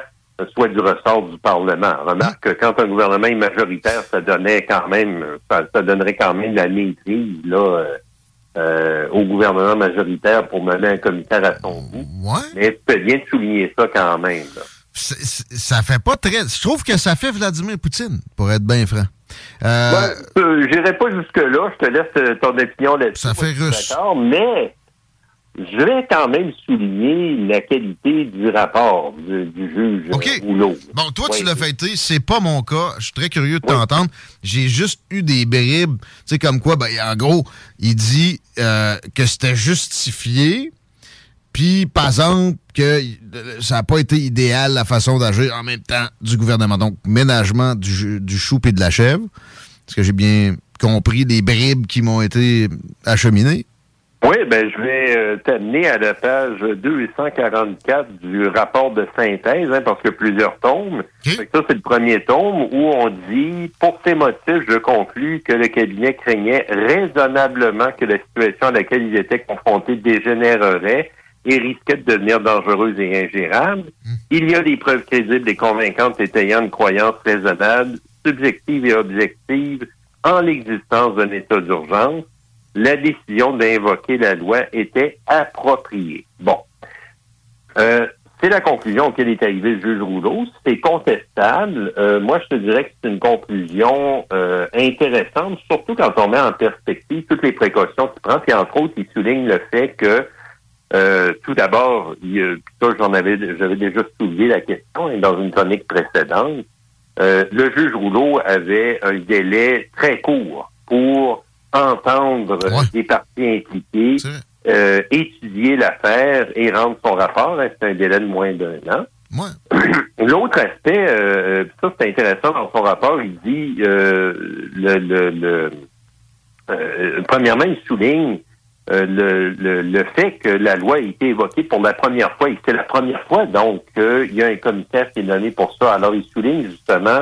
soit du ressort du Parlement. Remarque que quand un gouvernement est majoritaire, ça donnait quand même, ça, ça donnerait quand même la maîtrise là, euh, euh, au gouvernement majoritaire pour mener un commissaire à son bout. Mais tu fais bien de souligner ça quand même. là. Ça fait pas très. Je trouve que ça fait Vladimir Poutine, pour être bien franc. Euh, Ben, euh, J'irai pas jusque-là. Je te laisse euh, ton opinion là-dessus. Ça fait russe. Mais je vais quand même souligner la qualité du rapport du, du juge euh, Rouleau. Bon, toi, tu l'as fêté, c'est pas mon cas. Je suis très curieux de t'entendre. J'ai juste eu des bribes, tu sais, comme quoi, ben, en gros, il dit euh, que c'était justifié, puis, par exemple, que ça n'a pas été idéal la façon d'agir en même temps du gouvernement. Donc, ménagement du, du chou et de la chèvre. Est-ce que j'ai bien compris les bribes qui m'ont été acheminées? Oui, ben je vais euh, t'amener à la page 244 du rapport de synthèse, hein, parce a plusieurs tomes. Que ça, c'est le premier tome où on dit Pour ces motifs, je conclus que le cabinet craignait raisonnablement que la situation à laquelle il était confronté dégénérerait et risquait de devenir dangereuse et ingérable. Il y a des preuves crédibles et convaincantes étayant une croyance raisonnable, subjective et objective en l'existence d'un état d'urgence la décision d'invoquer la loi était appropriée. Bon. Euh, c'est la conclusion auquel est arrivé le juge Rouleau. C'est contestable. Euh, moi, je te dirais que c'est une conclusion euh, intéressante, surtout quand on met en perspective toutes les précautions qu'il prend. Puis, entre autres, il souligne le fait que, euh, tout d'abord, ça, j'en avais, j'avais déjà soulevé la question hein, dans une chronique précédente. Euh, le juge Rouleau avait un délai très court pour entendre les parties impliquées, euh, étudier l'affaire et rendre son rapport. c'est un délai de moins d'un an. L'autre aspect, euh, ça c'est intéressant dans son rapport, il dit euh, le, le, le- euh, premièrement, il souligne euh, le, le, le fait que la loi a été évoquée pour la première fois et c'est la première fois, donc euh, il y a un commissaire qui est donné pour ça. Alors il souligne justement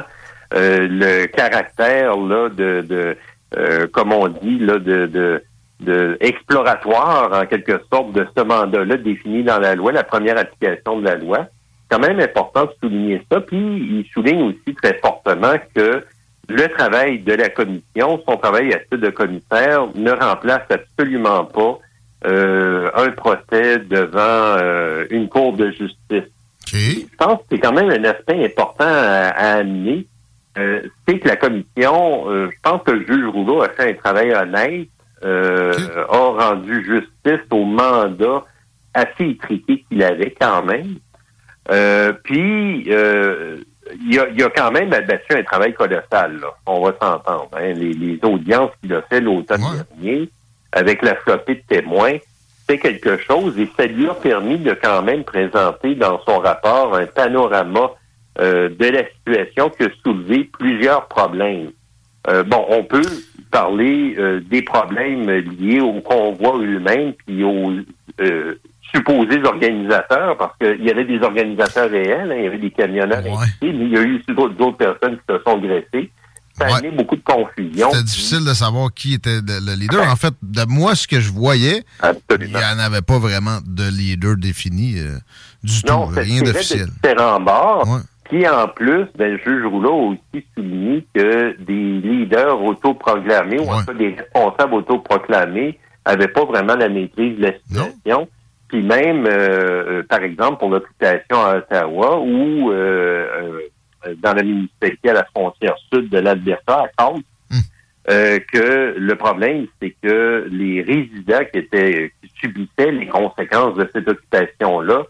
euh, le caractère là de, de euh, comme on dit là de, de, de exploratoire en quelque sorte de ce mandat-là défini dans la loi, la première application de la loi. C'est quand même important de souligner ça. Puis il souligne aussi très fortement que le travail de la commission, son travail à titre de commissaire, ne remplace absolument pas euh, un procès devant euh, une cour de justice. Je pense que c'est quand même un aspect important à, à amener. Euh, c'est que la commission, euh, je pense que le juge Rouleau a fait un travail honnête, euh, a rendu justice au mandat assez étriqué qu'il avait quand même. Euh, puis, euh, il, a, il a quand même abattu un travail colossal, là. On va s'entendre. hein. Les, les audiences qu'il a fait l'automne dernier, avec la flopée de témoins, c'est quelque chose et ça lui a permis de quand même présenter dans son rapport un panorama euh, de la situation qui a soulevé plusieurs problèmes. Euh, bon, on peut parler euh, des problèmes liés au convoi eux-mêmes puis aux euh, supposés organisateurs, parce qu'il y avait des organisateurs réels, hein, il y avait des camionneurs mais il y a eu aussi d'autres personnes qui se sont graissées. Ça a amené beaucoup de confusion. C'était difficile de savoir qui était le, le leader. En fait, de moi, ce que je voyais, il n'y en avait pas vraiment de leader défini euh, du Non, tout. Rien d'officiel. différents bords. Puis en plus, ben, le juge Rouleau a aussi souligné que des leaders autoproclamés, ou en tout cas des responsables autoproclamés, n'avaient pas vraiment la maîtrise de la situation. Puis même, euh, euh, par exemple, pour l'occupation à Ottawa, ou euh, euh, dans la municipalité à la frontière sud de l'Alberta, à Calgary, euh, que le problème, c'est que les résidents qui étaient qui subissaient les conséquences de cette occupation-là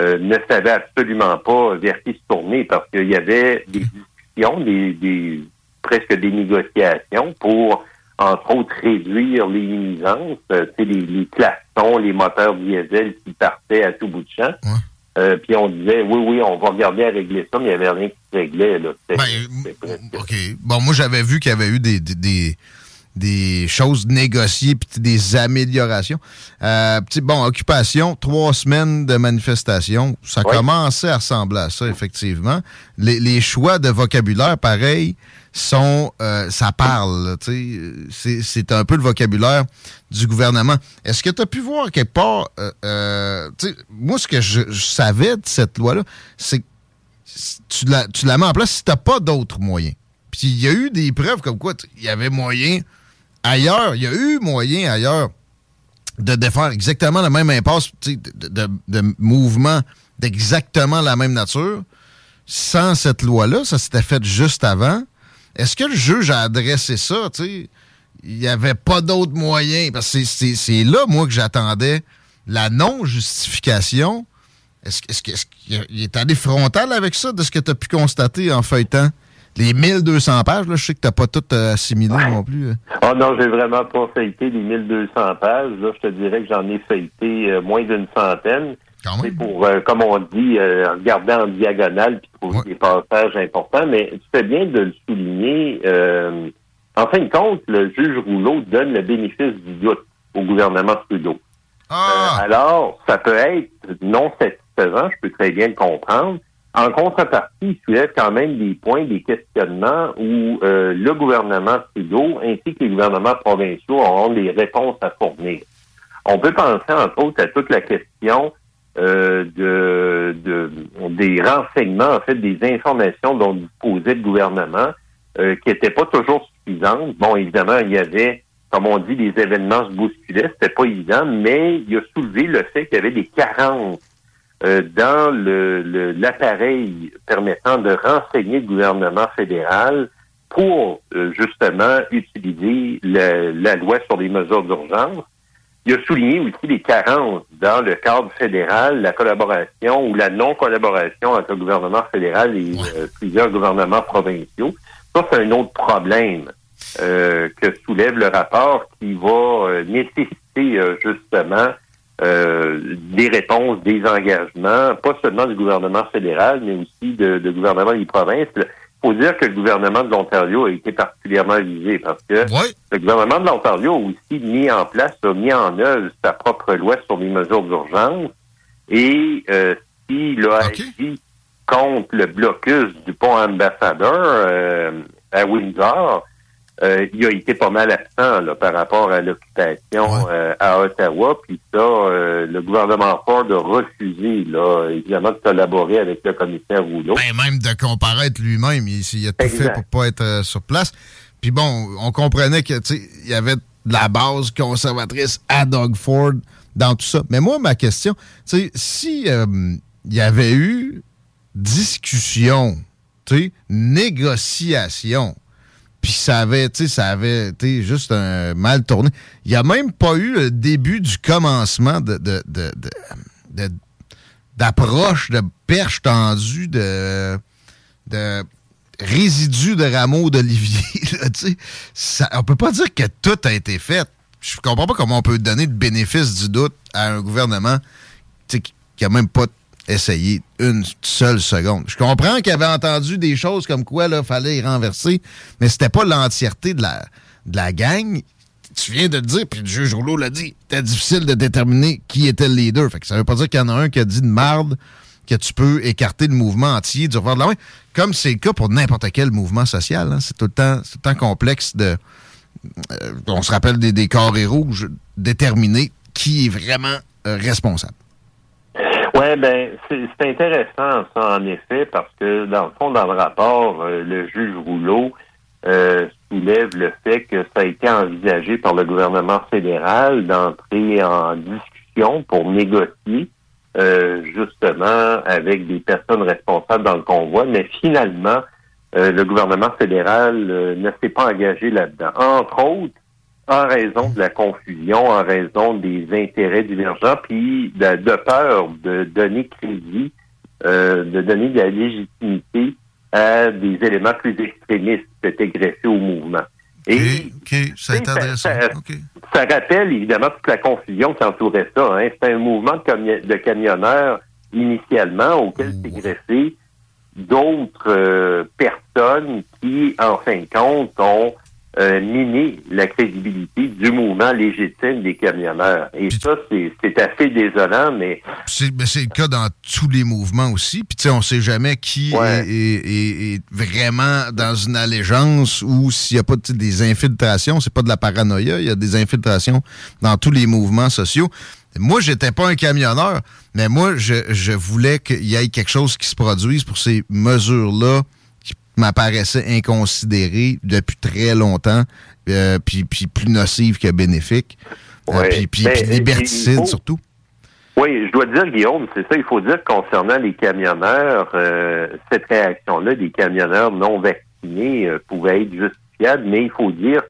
euh, ne savaient absolument pas vers qui se tourner parce qu'il y avait des discussions, des, des presque des négociations pour entre autres réduire les nuisances, euh, tu sais, les, les klaxons, les moteurs diesel qui partaient à tout bout de champ. Euh, puis on disait oui, oui, on va regarder à régler ça, mais il n'y avait rien qui se réglait. Là. Presque- OK. Bon, moi, j'avais vu qu'il y avait eu des, des, des, des choses négociées puis des améliorations. Euh, petit- bon, occupation, trois semaines de manifestation. Ça commençait à ressembler à ça, effectivement. Les, les choix de vocabulaire, pareil, sont... euh, ça parle, tu. C'est- un peu le vocabulaire du gouvernement. Est-ce que tu as pu voir quelque part... euh, euh, tu moi, ce que je, je savais de cette loi-là, c'est que tu la, tu la mets en place si t'as pas d'autres moyens. Puis il y a eu des preuves comme quoi il y avait moyen ailleurs, il y a eu moyen ailleurs de, de faire exactement la même impasse de, de, de mouvements d'exactement la même nature sans cette loi-là. Ça s'était fait juste avant. Est-ce que le juge a adressé ça? tu sais? Il n'y avait pas d'autres moyens. Parce que c'est- là, moi, que j'attendais la non-justification. Est-ce qu'il est allé frontal avec ça de ce que tu as pu constater en feuilletant? Les 1200 pages, là, je sais que tu pas tout euh, assimilé non plus. euh. Ah non, j'ai vraiment pas feuilleté les 1200 pages. Là, je te dirais que j'en ai feuilleté euh, moins d'une centaine. C'est pour, euh, comme on dit, euh, regarder en diagonale puis trouver des passages importants. Mais tu fais bien de le souligner. euh, en fin de compte, le juge Rouleau donne le bénéfice du doute au gouvernement Trudeau. Euh, alors, ça peut être non satisfaisant, je peux très bien le comprendre. En contrepartie, il soulève quand même des points, des questionnements où euh, le gouvernement Trudeau ainsi que les gouvernements provinciaux auront des réponses à fournir. On peut penser entre autres à toute la question euh, de, de- des renseignements, en fait, des informations dont disposait le gouvernement, euh, qui n'étaient pas toujours suffisantes. Bon, évidemment, il y avait, comme on dit, des événements se bousculaient, c'était pas évident, mais il a soulevé le fait qu'il y avait des carences euh, dans le- le- l'appareil permettant de renseigner le gouvernement fédéral pour euh, justement utiliser le- la loi sur les mesures d'urgence. Il a souligné aussi les carences dans le cadre fédéral, la collaboration ou la non-collaboration entre le gouvernement fédéral et euh, plusieurs gouvernements provinciaux. Ça, c'est un autre problème euh, que soulève le rapport qui va euh, nécessiter euh, justement euh, des réponses, des engagements, pas seulement du gouvernement fédéral, mais aussi de, de gouvernement des provinces. Il faut dire que le gouvernement de l'Ontario a été particulièrement visé parce que le gouvernement de l'Ontario a aussi mis en place, a mis en œuvre sa propre loi sur les mesures d'urgence. Et euh, s'il a agi contre le blocus du pont ambassadeur euh, à Windsor, euh, il a été pas mal absent là, par rapport à l'occupation euh, à Ottawa. Puis ça, euh, le gouvernement Ford a refusé, là, évidemment, de collaborer avec le commissaire Rouleau. Ben, même de comparaître lui-même, il, il a tout fait pour pas être sur place. Puis bon, on comprenait que il y avait de la base conservatrice à Doug Ford dans tout ça. Mais moi, ma question, tu sais, si il y avait eu discussion, tu sais, négociation, puis ça avait, tu sais, ça avait été juste un mal tourné. Il n'y a même pas eu le début du commencement de, d'approche, de perche tendue, de, résidus de rameaux d'olivier. tu sais. On peut pas dire que tout a été fait. Je comprends pas comment on peut donner le bénéfice du doute à un gouvernement qui qui a même pas essayé une seule seconde. Je comprends qu'il avait entendu des choses comme quoi il fallait y renverser, mais c'était pas l'entièreté de la, de la gang. Tu viens de le dire, puis le juge Rouleau l'a dit, c'était difficile de déterminer qui était le leader. Fait que ça veut pas dire qu'il y en a un qui a dit de marde que tu peux écarter le mouvement entier du revers de la main, comme c'est le cas pour n'importe quel mouvement social. hein. C'est tout, le temps- tout le temps complexe de... euh, on se rappelle des, des carrés rouges, déterminer qui est vraiment euh, responsable. Oui, ben c'est intéressant ça en effet parce que dans le fond dans le rapport, euh, le juge Rouleau euh, soulève le fait que ça a été envisagé par le gouvernement fédéral d'entrer en discussion pour négocier euh, justement avec des personnes responsables dans le convoi, mais finalement euh, le gouvernement fédéral euh, ne s'est pas engagé là-dedans. Entre autres, en raison de la confusion, en raison des intérêts divergents, puis de, de peur de donner crédit, euh, de donner de la légitimité à des éléments plus extrémistes qui étaient greffés au mouvement. Et ça ça, ça- ça rappelle évidemment toute la confusion qui entourait ça. Hein. C'était un mouvement de, cami- de camionneurs initialement auquel s'est greffé d'autres euh, personnes qui, en fin de compte, ont euh, miné la crédibilité du mouvement légitime des camionneurs. Et ça, c'est c'est assez désolant, mais C'est c'est le cas dans tous les mouvements aussi. Puis, tu sais, on sait jamais qui est, est- est- est vraiment dans une allégeance ou s'il n'y a pas des infiltrations. C'est pas de la paranoïa. Il y a des infiltrations dans tous les mouvements sociaux. Moi, j'étais pas un camionneur, mais moi, je, je voulais qu'il y ait quelque chose qui se produise pour ces mesures-là qui m'apparaissaient inconsidérées depuis très longtemps, euh, puis, puis plus nocives que bénéfiques, Euh, Ouais. puis, puis, il faut- surtout. Oui, je dois dire, Guillaume, c'est ça, il faut dire que concernant les camionneurs, euh, cette réaction-là des camionneurs non vaccinés euh, pouvait être justifiable, mais il faut dire